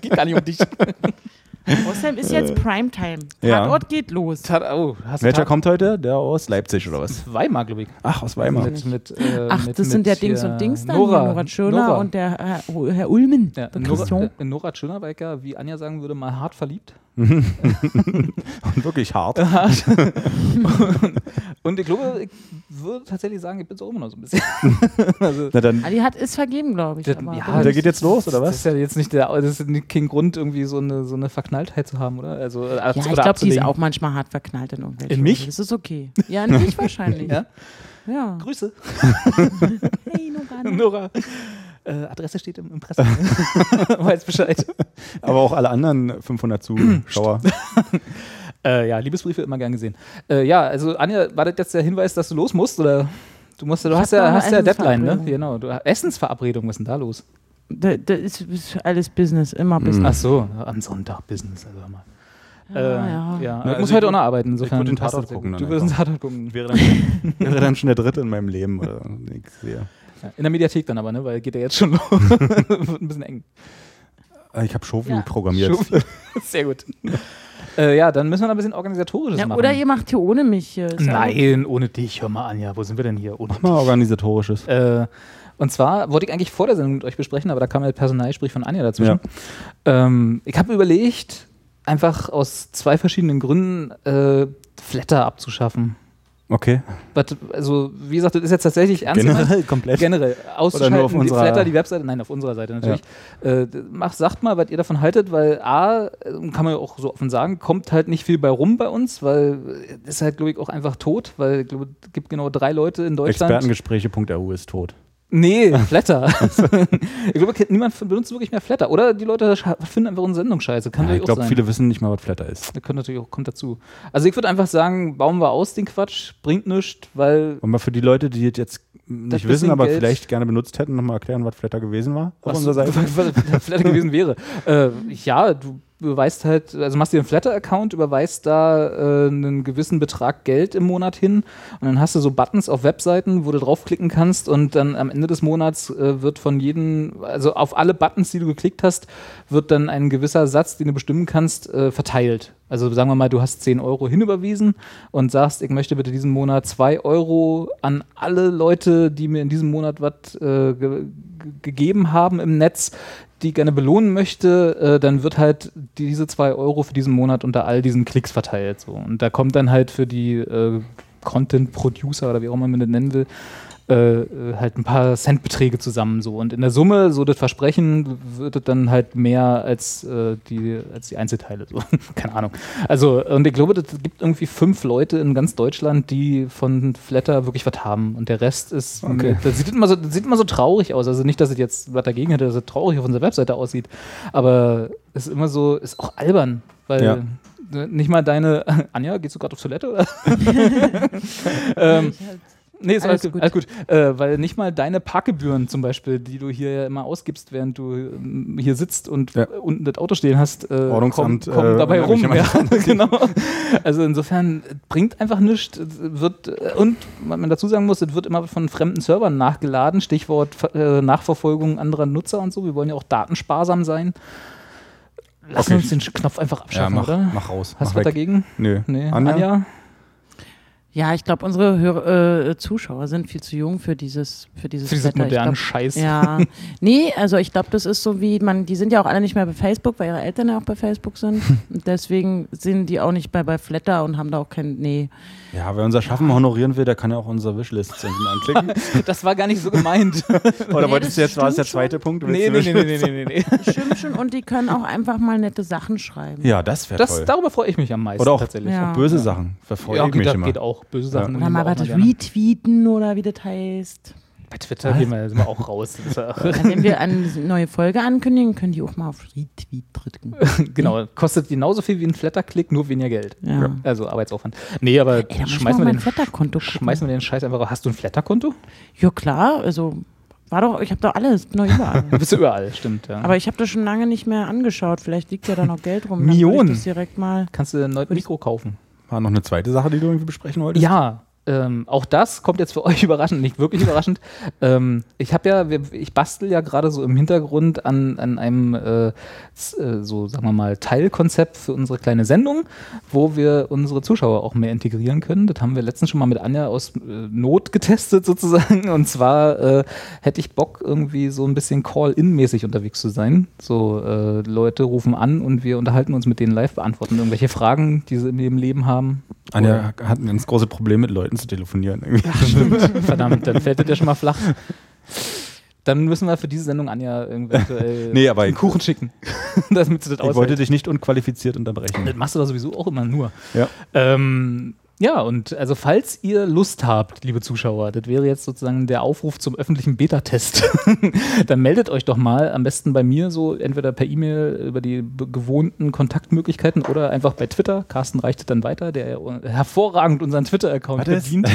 Geht gar nicht um dich. Außerdem ist jetzt Primetime. Ja. Tatort geht los. Tat- Oh, Welcher Tat- kommt heute? Der aus Leipzig oder was? Weimar, glaube ich. Ach, aus Weimar. Mit, mit, äh, Ach, mit, das mit sind der Dings hier und Dings dann. Nora, Nora, Schöner Nora. und der Herr, Herr Ulmen. Ja, der Nora, Christian. äh, Nora Schöner war ich ja, wie Anja sagen würde, mal hart verliebt. Und wirklich hart. Und ich glaube, ich würde tatsächlich sagen, ich bin so immer noch so ein bisschen. also, Na dann, Ah, die hat ist vergeben, glaube ich. Das- aber- ja, der geht jetzt los, oder Das was? ist ja jetzt nicht der, das ist kein Grund, irgendwie so eine, so eine Verknalltheit zu haben, oder? Also, äh, Ja, oder ich glaube, die ist auch manchmal hart verknallt in irgendwelche. In mich? Das ist okay. Ja, in mich wahrscheinlich. Ja? ja. Grüße. Hey, Nora. Nora. Äh, Adresse steht im Impressum. Weiß Bescheid. aber auch alle anderen 500 Zuschauer. Äh, ja, Liebesbriefe immer gern gesehen. Äh, ja, also Anja, war das jetzt der Hinweis, dass du los musst? Oder du musst, du Ich hast ja, hast ja Deadline, ne? Genau. Du, Essensverabredung, was ist denn da los? Da, da ist, ist alles Business, immer Mhm. Business. Ach so, am Sonntag Business, also mal. Ja, äh, ja. ja. Na, ich also muss ich heute auch noch arbeiten, insofern. würd den passt Tatort das gucken Du wirst den. Tatort gucken. Wäre dann, wäre dann schon der dritte in meinem Leben. Oder ich sehe. Ja, in der Mediathek dann aber, ne? Weil geht ja jetzt schon los. Wird ein bisschen eng. Äh, Ich habe Showview Ja. programmiert. Schon- Sehr gut. äh, ja, dann müssen wir noch ein bisschen organisatorisches Ja, machen. oder ihr macht hier ohne mich. hier. Ja Nein, ohne dich. Hör mal, Anja, wo sind wir denn hier? Ohne Mach mal organisatorisches. Äh, und zwar wollte ich eigentlich vor der Sendung mit euch besprechen, aber da kam ja Personalgespräch von Anja dazwischen. Ähm, ich habe überlegt, einfach aus zwei verschiedenen Gründen äh, Flatter abzuschaffen. Okay. Was- Also, wie gesagt, das ist jetzt tatsächlich ernst. Generell komplett. Generell. Ausschalten, nur auf die unserer- Flatter, die Webseite, nein, auf unserer Seite natürlich. Äh, d- mach, sagt mal, was ihr davon haltet, weil A, äh, kann man ja auch so offen sagen, kommt halt nicht viel bei rum bei uns, weil äh, ist halt, glaube ich, auch einfach tot, weil es gibt genau drei Leute in Deutschland. Expertengespräche.ru ist tot. Nee, Flatter. ich glaube, niemand benutzt wirklich mehr Flatter. Oder die Leute finden einfach unsere Sendung scheiße. Kann Ja, ich glaube, viele wissen nicht mal, was Flatter ist. Das kommt natürlich auch, kommt dazu. Also ich würde einfach sagen, bauen wir aus den Quatsch, bringt nichts, weil Und mal für die Leute, die jetzt nicht wissen, aber Geld- vielleicht gerne benutzt hätten, nochmal erklären, was Flatter gewesen war auf was unserer Seite. was Flatter gewesen wäre. Äh, ja, du überweist halt, also machst dir einen Flatter-Account, überweist da äh, einen gewissen Betrag Geld im Monat hin und dann hast du so Buttons auf Webseiten, wo du draufklicken kannst und dann am Ende des Monats äh, wird von jedem, also auf alle Buttons, die du geklickt hast, wird dann ein gewisser Satz, den du bestimmen kannst, äh, verteilt. Also sagen wir mal, du hast 10 Euro hinüberwiesen und sagst, ich möchte bitte diesen Monat 2 Euro an alle Leute, die mir in diesem Monat was äh, gegeben haben im Netz, die gerne belohnen möchte, äh, dann wird halt diese 2 Euro für diesen Monat unter all diesen Klicks verteilt. So. Und da kommt dann halt für die äh, Content Producer oder wie auch immer man das nennen will, äh, halt ein paar Centbeträge zusammen so. Und in der Summe so das Versprechen wird es dann halt mehr als äh, die als die Einzelteile so. Keine Ahnung. Also und ich glaube das gibt irgendwie fünf Leute in ganz Deutschland die von Flatter wirklich was haben. Und der Rest ist Okay. das sieht immer so das sieht immer so traurig aus. Also nicht dass es jetzt was dagegen hätte dass es traurig auf unserer Webseite aussieht. Aber es ist immer so ist auch albern weil Ja. nicht mal deine Anja gehst du gerade auf Toilette oder? Ähm, Nee, ist alles, Alles gut. Alles gut. Äh, weil nicht mal deine Parkgebühren zum Beispiel, die du hier ja immer ausgibst, während du ähm, hier sitzt und Ja. unten das Auto stehen hast, äh, Ordnungsamt, kommen, kommen äh, dabei rum. Ja, genau. Also insofern bringt einfach nichts. Wird, äh, und was man dazu sagen muss, es wird immer von fremden Servern nachgeladen. Stichwort äh, Nachverfolgung anderer Nutzer und so. Wir wollen ja auch datensparsam sein. Lass Okay. uns den Knopf einfach Ja, abschaffen, mach, oder? mach raus. Hast mach du was weg. dagegen? Nö. Nee. Anja? Anja? Ja, ich glaube, unsere Hör äh, Zuschauer sind viel zu jung für dieses, für dieses, Für. Ich modernen Scheiß. Ja, nee, also ich glaube, das ist so wie man, die sind ja auch alle nicht mehr bei Facebook, weil ihre Eltern ja auch bei Facebook sind. Und deswegen sind die auch nicht mehr bei Flatter und haben da auch kein, nee. Ja, wer unser Schaffen honorieren will, der kann ja auch unsere Wishlist anklicken. Das war gar nicht so gemeint. Oder Nee, wolltest du jetzt, war es der zweite Punkt? nee, nee, nee, nee, nee, nee, nee. Stimmt schon. Und die können auch einfach mal nette Sachen schreiben. Ja, das wäre Das, toll. darüber freue ich mich am meisten Oder auch tatsächlich. Ja. Böse Sachen. Verfolge Ja, ich geht, mich das immer. geht auch. Böse Sachen. Wir mal auch was retweeten oder wie das heißt. Bei Twitter gehen wir, sind wir auch raus. Ja, wenn wir eine neue Folge ankündigen, können die auch mal auf Retweet drücken. genau, kostet genauso viel wie ein Flatter-Klick, nur weniger Geld. Ja. Also Arbeitsaufwand. Nee, aber Ey, da schmeißen, wir den, schmeißen wir den Scheiß einfach raus. Hast du ein Flatter-Konto? Ja klar, also war doch, ich habe doch alles, bin doch überall. Da bist du überall, stimmt. Ja. Aber ich habe das schon lange nicht mehr angeschaut. Vielleicht liegt ja da noch Geld rum. Millionen. würde Ich das direkt mal. Kannst du ein neues Mikro kaufen? War noch eine zweite Sache, die du irgendwie besprechen wolltest? Ja, ähm, auch das kommt jetzt für euch überraschend, nicht wirklich überraschend. Ähm, ich habe ja, ich bastel ja gerade so im Hintergrund an, an einem äh, äh, so, sagen wir mal, Teilkonzept für unsere kleine Sendung, wo wir unsere Zuschauer auch mehr integrieren können. Das haben wir letztens schon mal mit Anja aus äh, Not getestet sozusagen. Und zwar äh, hätte ich Bock, irgendwie so ein bisschen Call-In-mäßig unterwegs zu sein. So äh, Leute rufen an und wir unterhalten uns mit denen live, beantworten irgendwelche Fragen, die sie in ihrem Leben haben. Anja hat ein ganz großes Problem mit Leuten zu telefonieren. Irgendwie. Verdammt, dann fällt das ja schon mal flach. Dann müssen wir für diese Sendung Anja eventuell Nee, aber einen Kuchen schicken, damit sie das Ich wollte aushält. dich nicht unqualifiziert unterbrechen. Das machst du da sowieso auch immer nur. Ja. Ähm, ja, und also falls ihr Lust habt, liebe Zuschauer, das wäre jetzt sozusagen der Aufruf zum öffentlichen Beta-Test, dann meldet euch doch mal, am besten bei mir so, entweder per E-Mail über die gewohnten Kontaktmöglichkeiten oder einfach bei Twitter. Carsten reicht es dann weiter, der ja hervorragend unseren Twitter-Account bedient.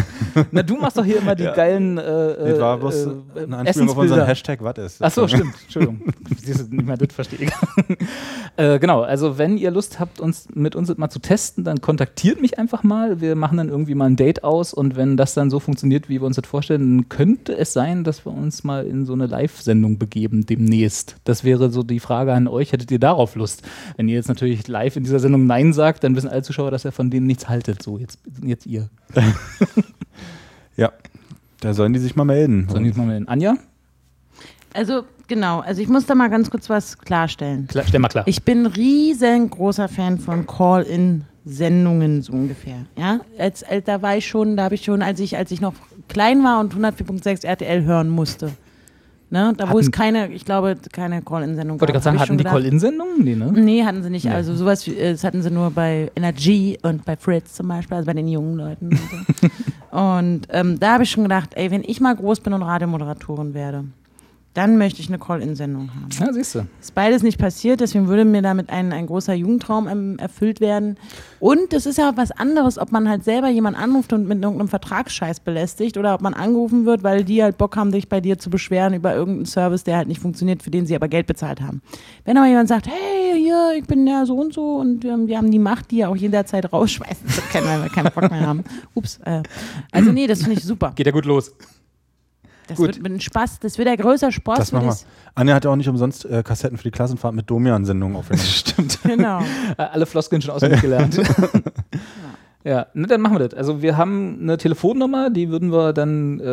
Na, du machst doch hier immer die geilen äh, Das war bloß äh, eine Anspielung auf unseren. Hashtag, was ist? Ach so, stimmt. Entschuldigung. Siehst du, nicht mehr das verstehe ich. äh, genau, also wenn ihr Lust habt, uns mit uns mal zu testen, dann kontaktiert mich einfach mal. Wir machen dann irgendwie mal ein Date aus und wenn das dann so funktioniert, wie wir uns das vorstellen, dann könnte es sein, dass wir uns mal in so eine Live-Sendung begeben demnächst. Das wäre so die Frage an euch. Hättet ihr darauf Lust? Wenn ihr jetzt natürlich live in dieser Sendung Nein sagt, dann wissen alle Zuschauer, dass ihr von denen nichts haltet. So, jetzt, jetzt ihr. Ja. Da sollen die sich mal melden. Sollen wir jetzt mal melden? Anja? Also genau, also ich muss da mal ganz kurz was klarstellen. Klar, stell mal klar. Ich bin riesengroßer Fan von Call-in-Sendungen so ungefähr. Ja, als, als da war ich schon, da habe ich schon, als ich als ich noch klein war und 104.6 RTL hören musste. Ne, da wo Hatten- es keine, ich glaube, keine Call-in-Sendung Ich wollte gab. gerade sagen, hatten die Call-In-Sendungen? Nee, ne? Nee, hatten sie nicht. Also sowas, das hatten sie nur bei Energy und bei Fritz zum Beispiel, also bei den jungen Leuten. Und, so. und ähm, da habe ich schon gedacht, ey, wenn ich mal groß bin und Radiomoderatorin werde, dann möchte ich eine Call-in-Sendung haben. Ja, siehst du. Ist beides nicht passiert, deswegen würde mir damit ein, ein großer Jugendtraum ähm, erfüllt werden. Und es ist ja was anderes, ob man halt selber jemand anruft und mit irgendeinem Vertragsscheiß belästigt oder ob man angerufen wird, weil die halt Bock haben, sich bei dir zu beschweren über irgendeinen Service, der halt nicht funktioniert, für den sie aber Geld bezahlt haben. Wenn aber jemand sagt, hey, hier, ich bin ja so und so und ähm, wir haben die Macht, die ja auch jederzeit rausschmeißen zu können, weil wir keinen Bock mehr haben. Ups. Äh, also nee, das finde ich super. Geht ja gut los. Das Gut. wird einem Spaß, das wird der größer Spaß Das für machen wir. Anja hat ja auch nicht umsonst äh, Kassetten für die Klassenfahrt mit Domian-Sendungen aufgenommen. Stimmt. Genau. Äh, Alle Floskeln schon auswendig gelernt. ja, ne, dann machen wir das. Also wir haben eine Telefonnummer, die würden wir dann äh,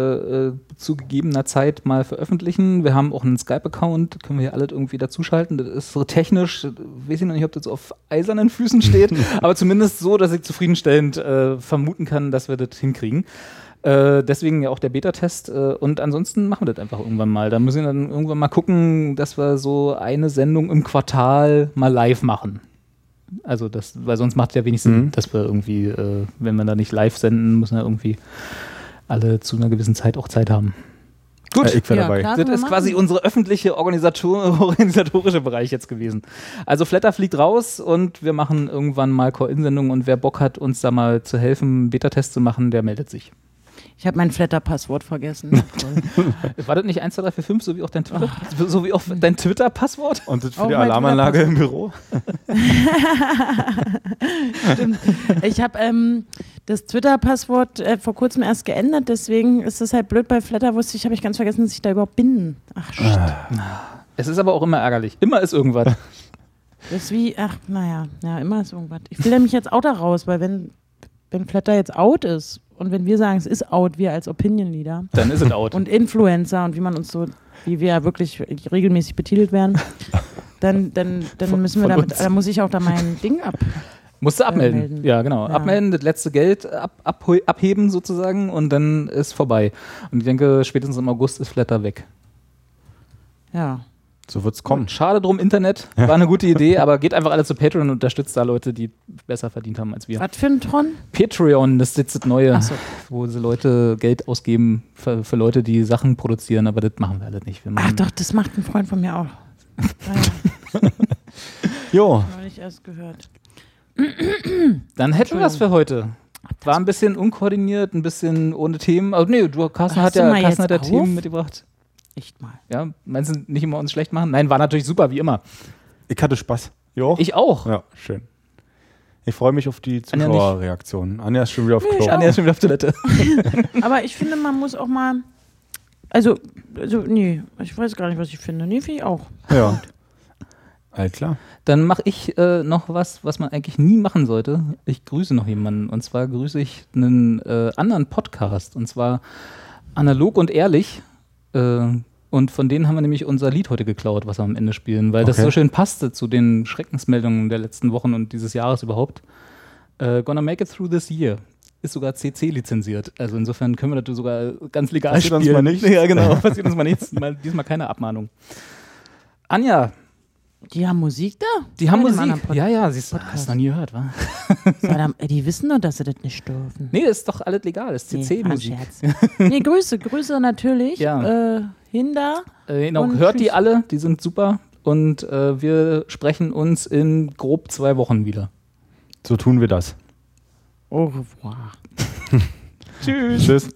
äh, zu gegebener Zeit mal veröffentlichen. Wir haben auch einen Skype-Account, können wir hier alles irgendwie dazuschalten. Das ist so technisch, äh, weiß ich noch nicht, ob das auf eisernen Füßen steht, aber zumindest so, dass ich zufriedenstellend äh, vermuten kann, dass wir das hinkriegen. Äh, deswegen ja auch der Beta-Test. Äh, und ansonsten machen wir das einfach irgendwann mal. Da müssen wir dann irgendwann mal gucken, dass wir so eine Sendung im Quartal mal live machen. Also das, weil sonst macht es ja wenig Sinn, Mhm. dass wir irgendwie, äh, wenn wir da nicht live senden, müssen wir irgendwie alle zu einer gewissen Zeit auch Zeit haben. Gut. Äh, ich Ja, dabei. klar. Das ist quasi unsere öffentliche Organisator organisatorische Bereich jetzt gewesen. Also Flatter fliegt raus und wir machen irgendwann mal Call-In-Sendungen und wer Bock hat, uns da mal zu helfen, einen Beta-Test zu machen, der meldet sich. Ich habe mein Flatter-Passwort vergessen. Toll. War das nicht 1, 2, 3, 4, 5, so wie auch dein Twitter? So wie auch dein Twitter-Passwort? Und das für Auch die Alarmanlage im Büro? Stimmt. Ich habe ähm, das Twitter-Passwort äh, vor kurzem erst geändert, deswegen ist es halt blöd bei Flatter, wusste ich, habe ich ganz vergessen, dass ich da überhaupt bin. Ach, shit. Es ist aber auch immer ärgerlich. Immer ist irgendwas. Das ist wie, ach, naja, ja, immer ist irgendwas. Ich will nämlich jetzt auch da raus, weil wenn, wenn Flatter jetzt out ist und wenn wir sagen, es ist out, wir als Opinion-Leader Dann ist es out. und Influencer und wie man uns so, wie wir ja wirklich regelmäßig betitelt werden, dann, dann, dann Von- müssen wir damit, dann muss ich auch da mein Ding ab. Musst du abmelden. melden. Ja, genau. Ja. Abmelden, das letzte Geld ab, ab, abheben sozusagen und dann ist vorbei. Und ich denke, spätestens im August ist Flatter weg. Ja. So wird's kommen. Schade drum, Internet. War eine gute Idee, aber geht einfach alle zu Patreon und unterstützt da Leute, die besser verdient haben als wir. Was für ein Tron? Patreon, das ist jetzt das Neue, so. wo sie Leute Geld ausgeben für, für Leute, die Sachen produzieren, aber das machen wir alle nicht. Wir Ach doch, das macht ein Freund von mir auch. Ja, Jo, habe ich erst gehört. Dann hätten wir das für heute. War ein bisschen unkoordiniert, ein bisschen ohne Themen. Also nee, du, Carsten Hörst hat ja, mal Carsten hat ja? Themen mitgebracht. Echt mal. Ja, meinst du nicht immer uns schlecht machen? Nein, war natürlich super, wie immer. ich hatte Spaß. Jo? Ich auch. Ja, schön. Ich freue mich auf die Anja nicht. Zuschauerreaktionen. Anja ist schon wieder auf Klo. Anja ist schon wieder auf Toilette. Aber ich finde, man muss auch mal. Also, also, nee, ich weiß gar nicht, was ich finde. Nee, finde ich auch. Ja. All klar. Dann mache ich äh, noch was, was man eigentlich nie machen sollte. Ich grüße noch jemanden. Und zwar grüße ich einen äh, anderen Podcast. Und zwar Analog und Ehrlich. Äh, und von denen haben wir nämlich unser Lied heute geklaut, was wir am Ende spielen, weil das Okay. so schön passte zu den Schreckensmeldungen der letzten Wochen und dieses Jahres überhaupt. Äh, Gonna Make It Through This Year. Ist sogar CC lizenziert. Also insofern können wir das sogar ganz legal Passiert uns spielen. mal nichts. Ja, genau. Passiert uns mal nichts. Mal, diesmal keine Abmahnung. Anja, Die haben Musik da? die haben Musik. Ja, ja, du, Podcast. hast du noch nie gehört, wa? Verdammt, die wissen doch, dass sie das nicht dürfen. Nee, das ist doch alles legal, das ist Nee, CC-Musik. Scherz. nee, Grüße, Grüße natürlich. Ja. Äh, Hinda. Äh, genau, hört die alle, die sind super. Und äh, wir sprechen uns in grob zwei Wochen wieder. So tun wir das. Au revoir. Tschüss. Tschüss.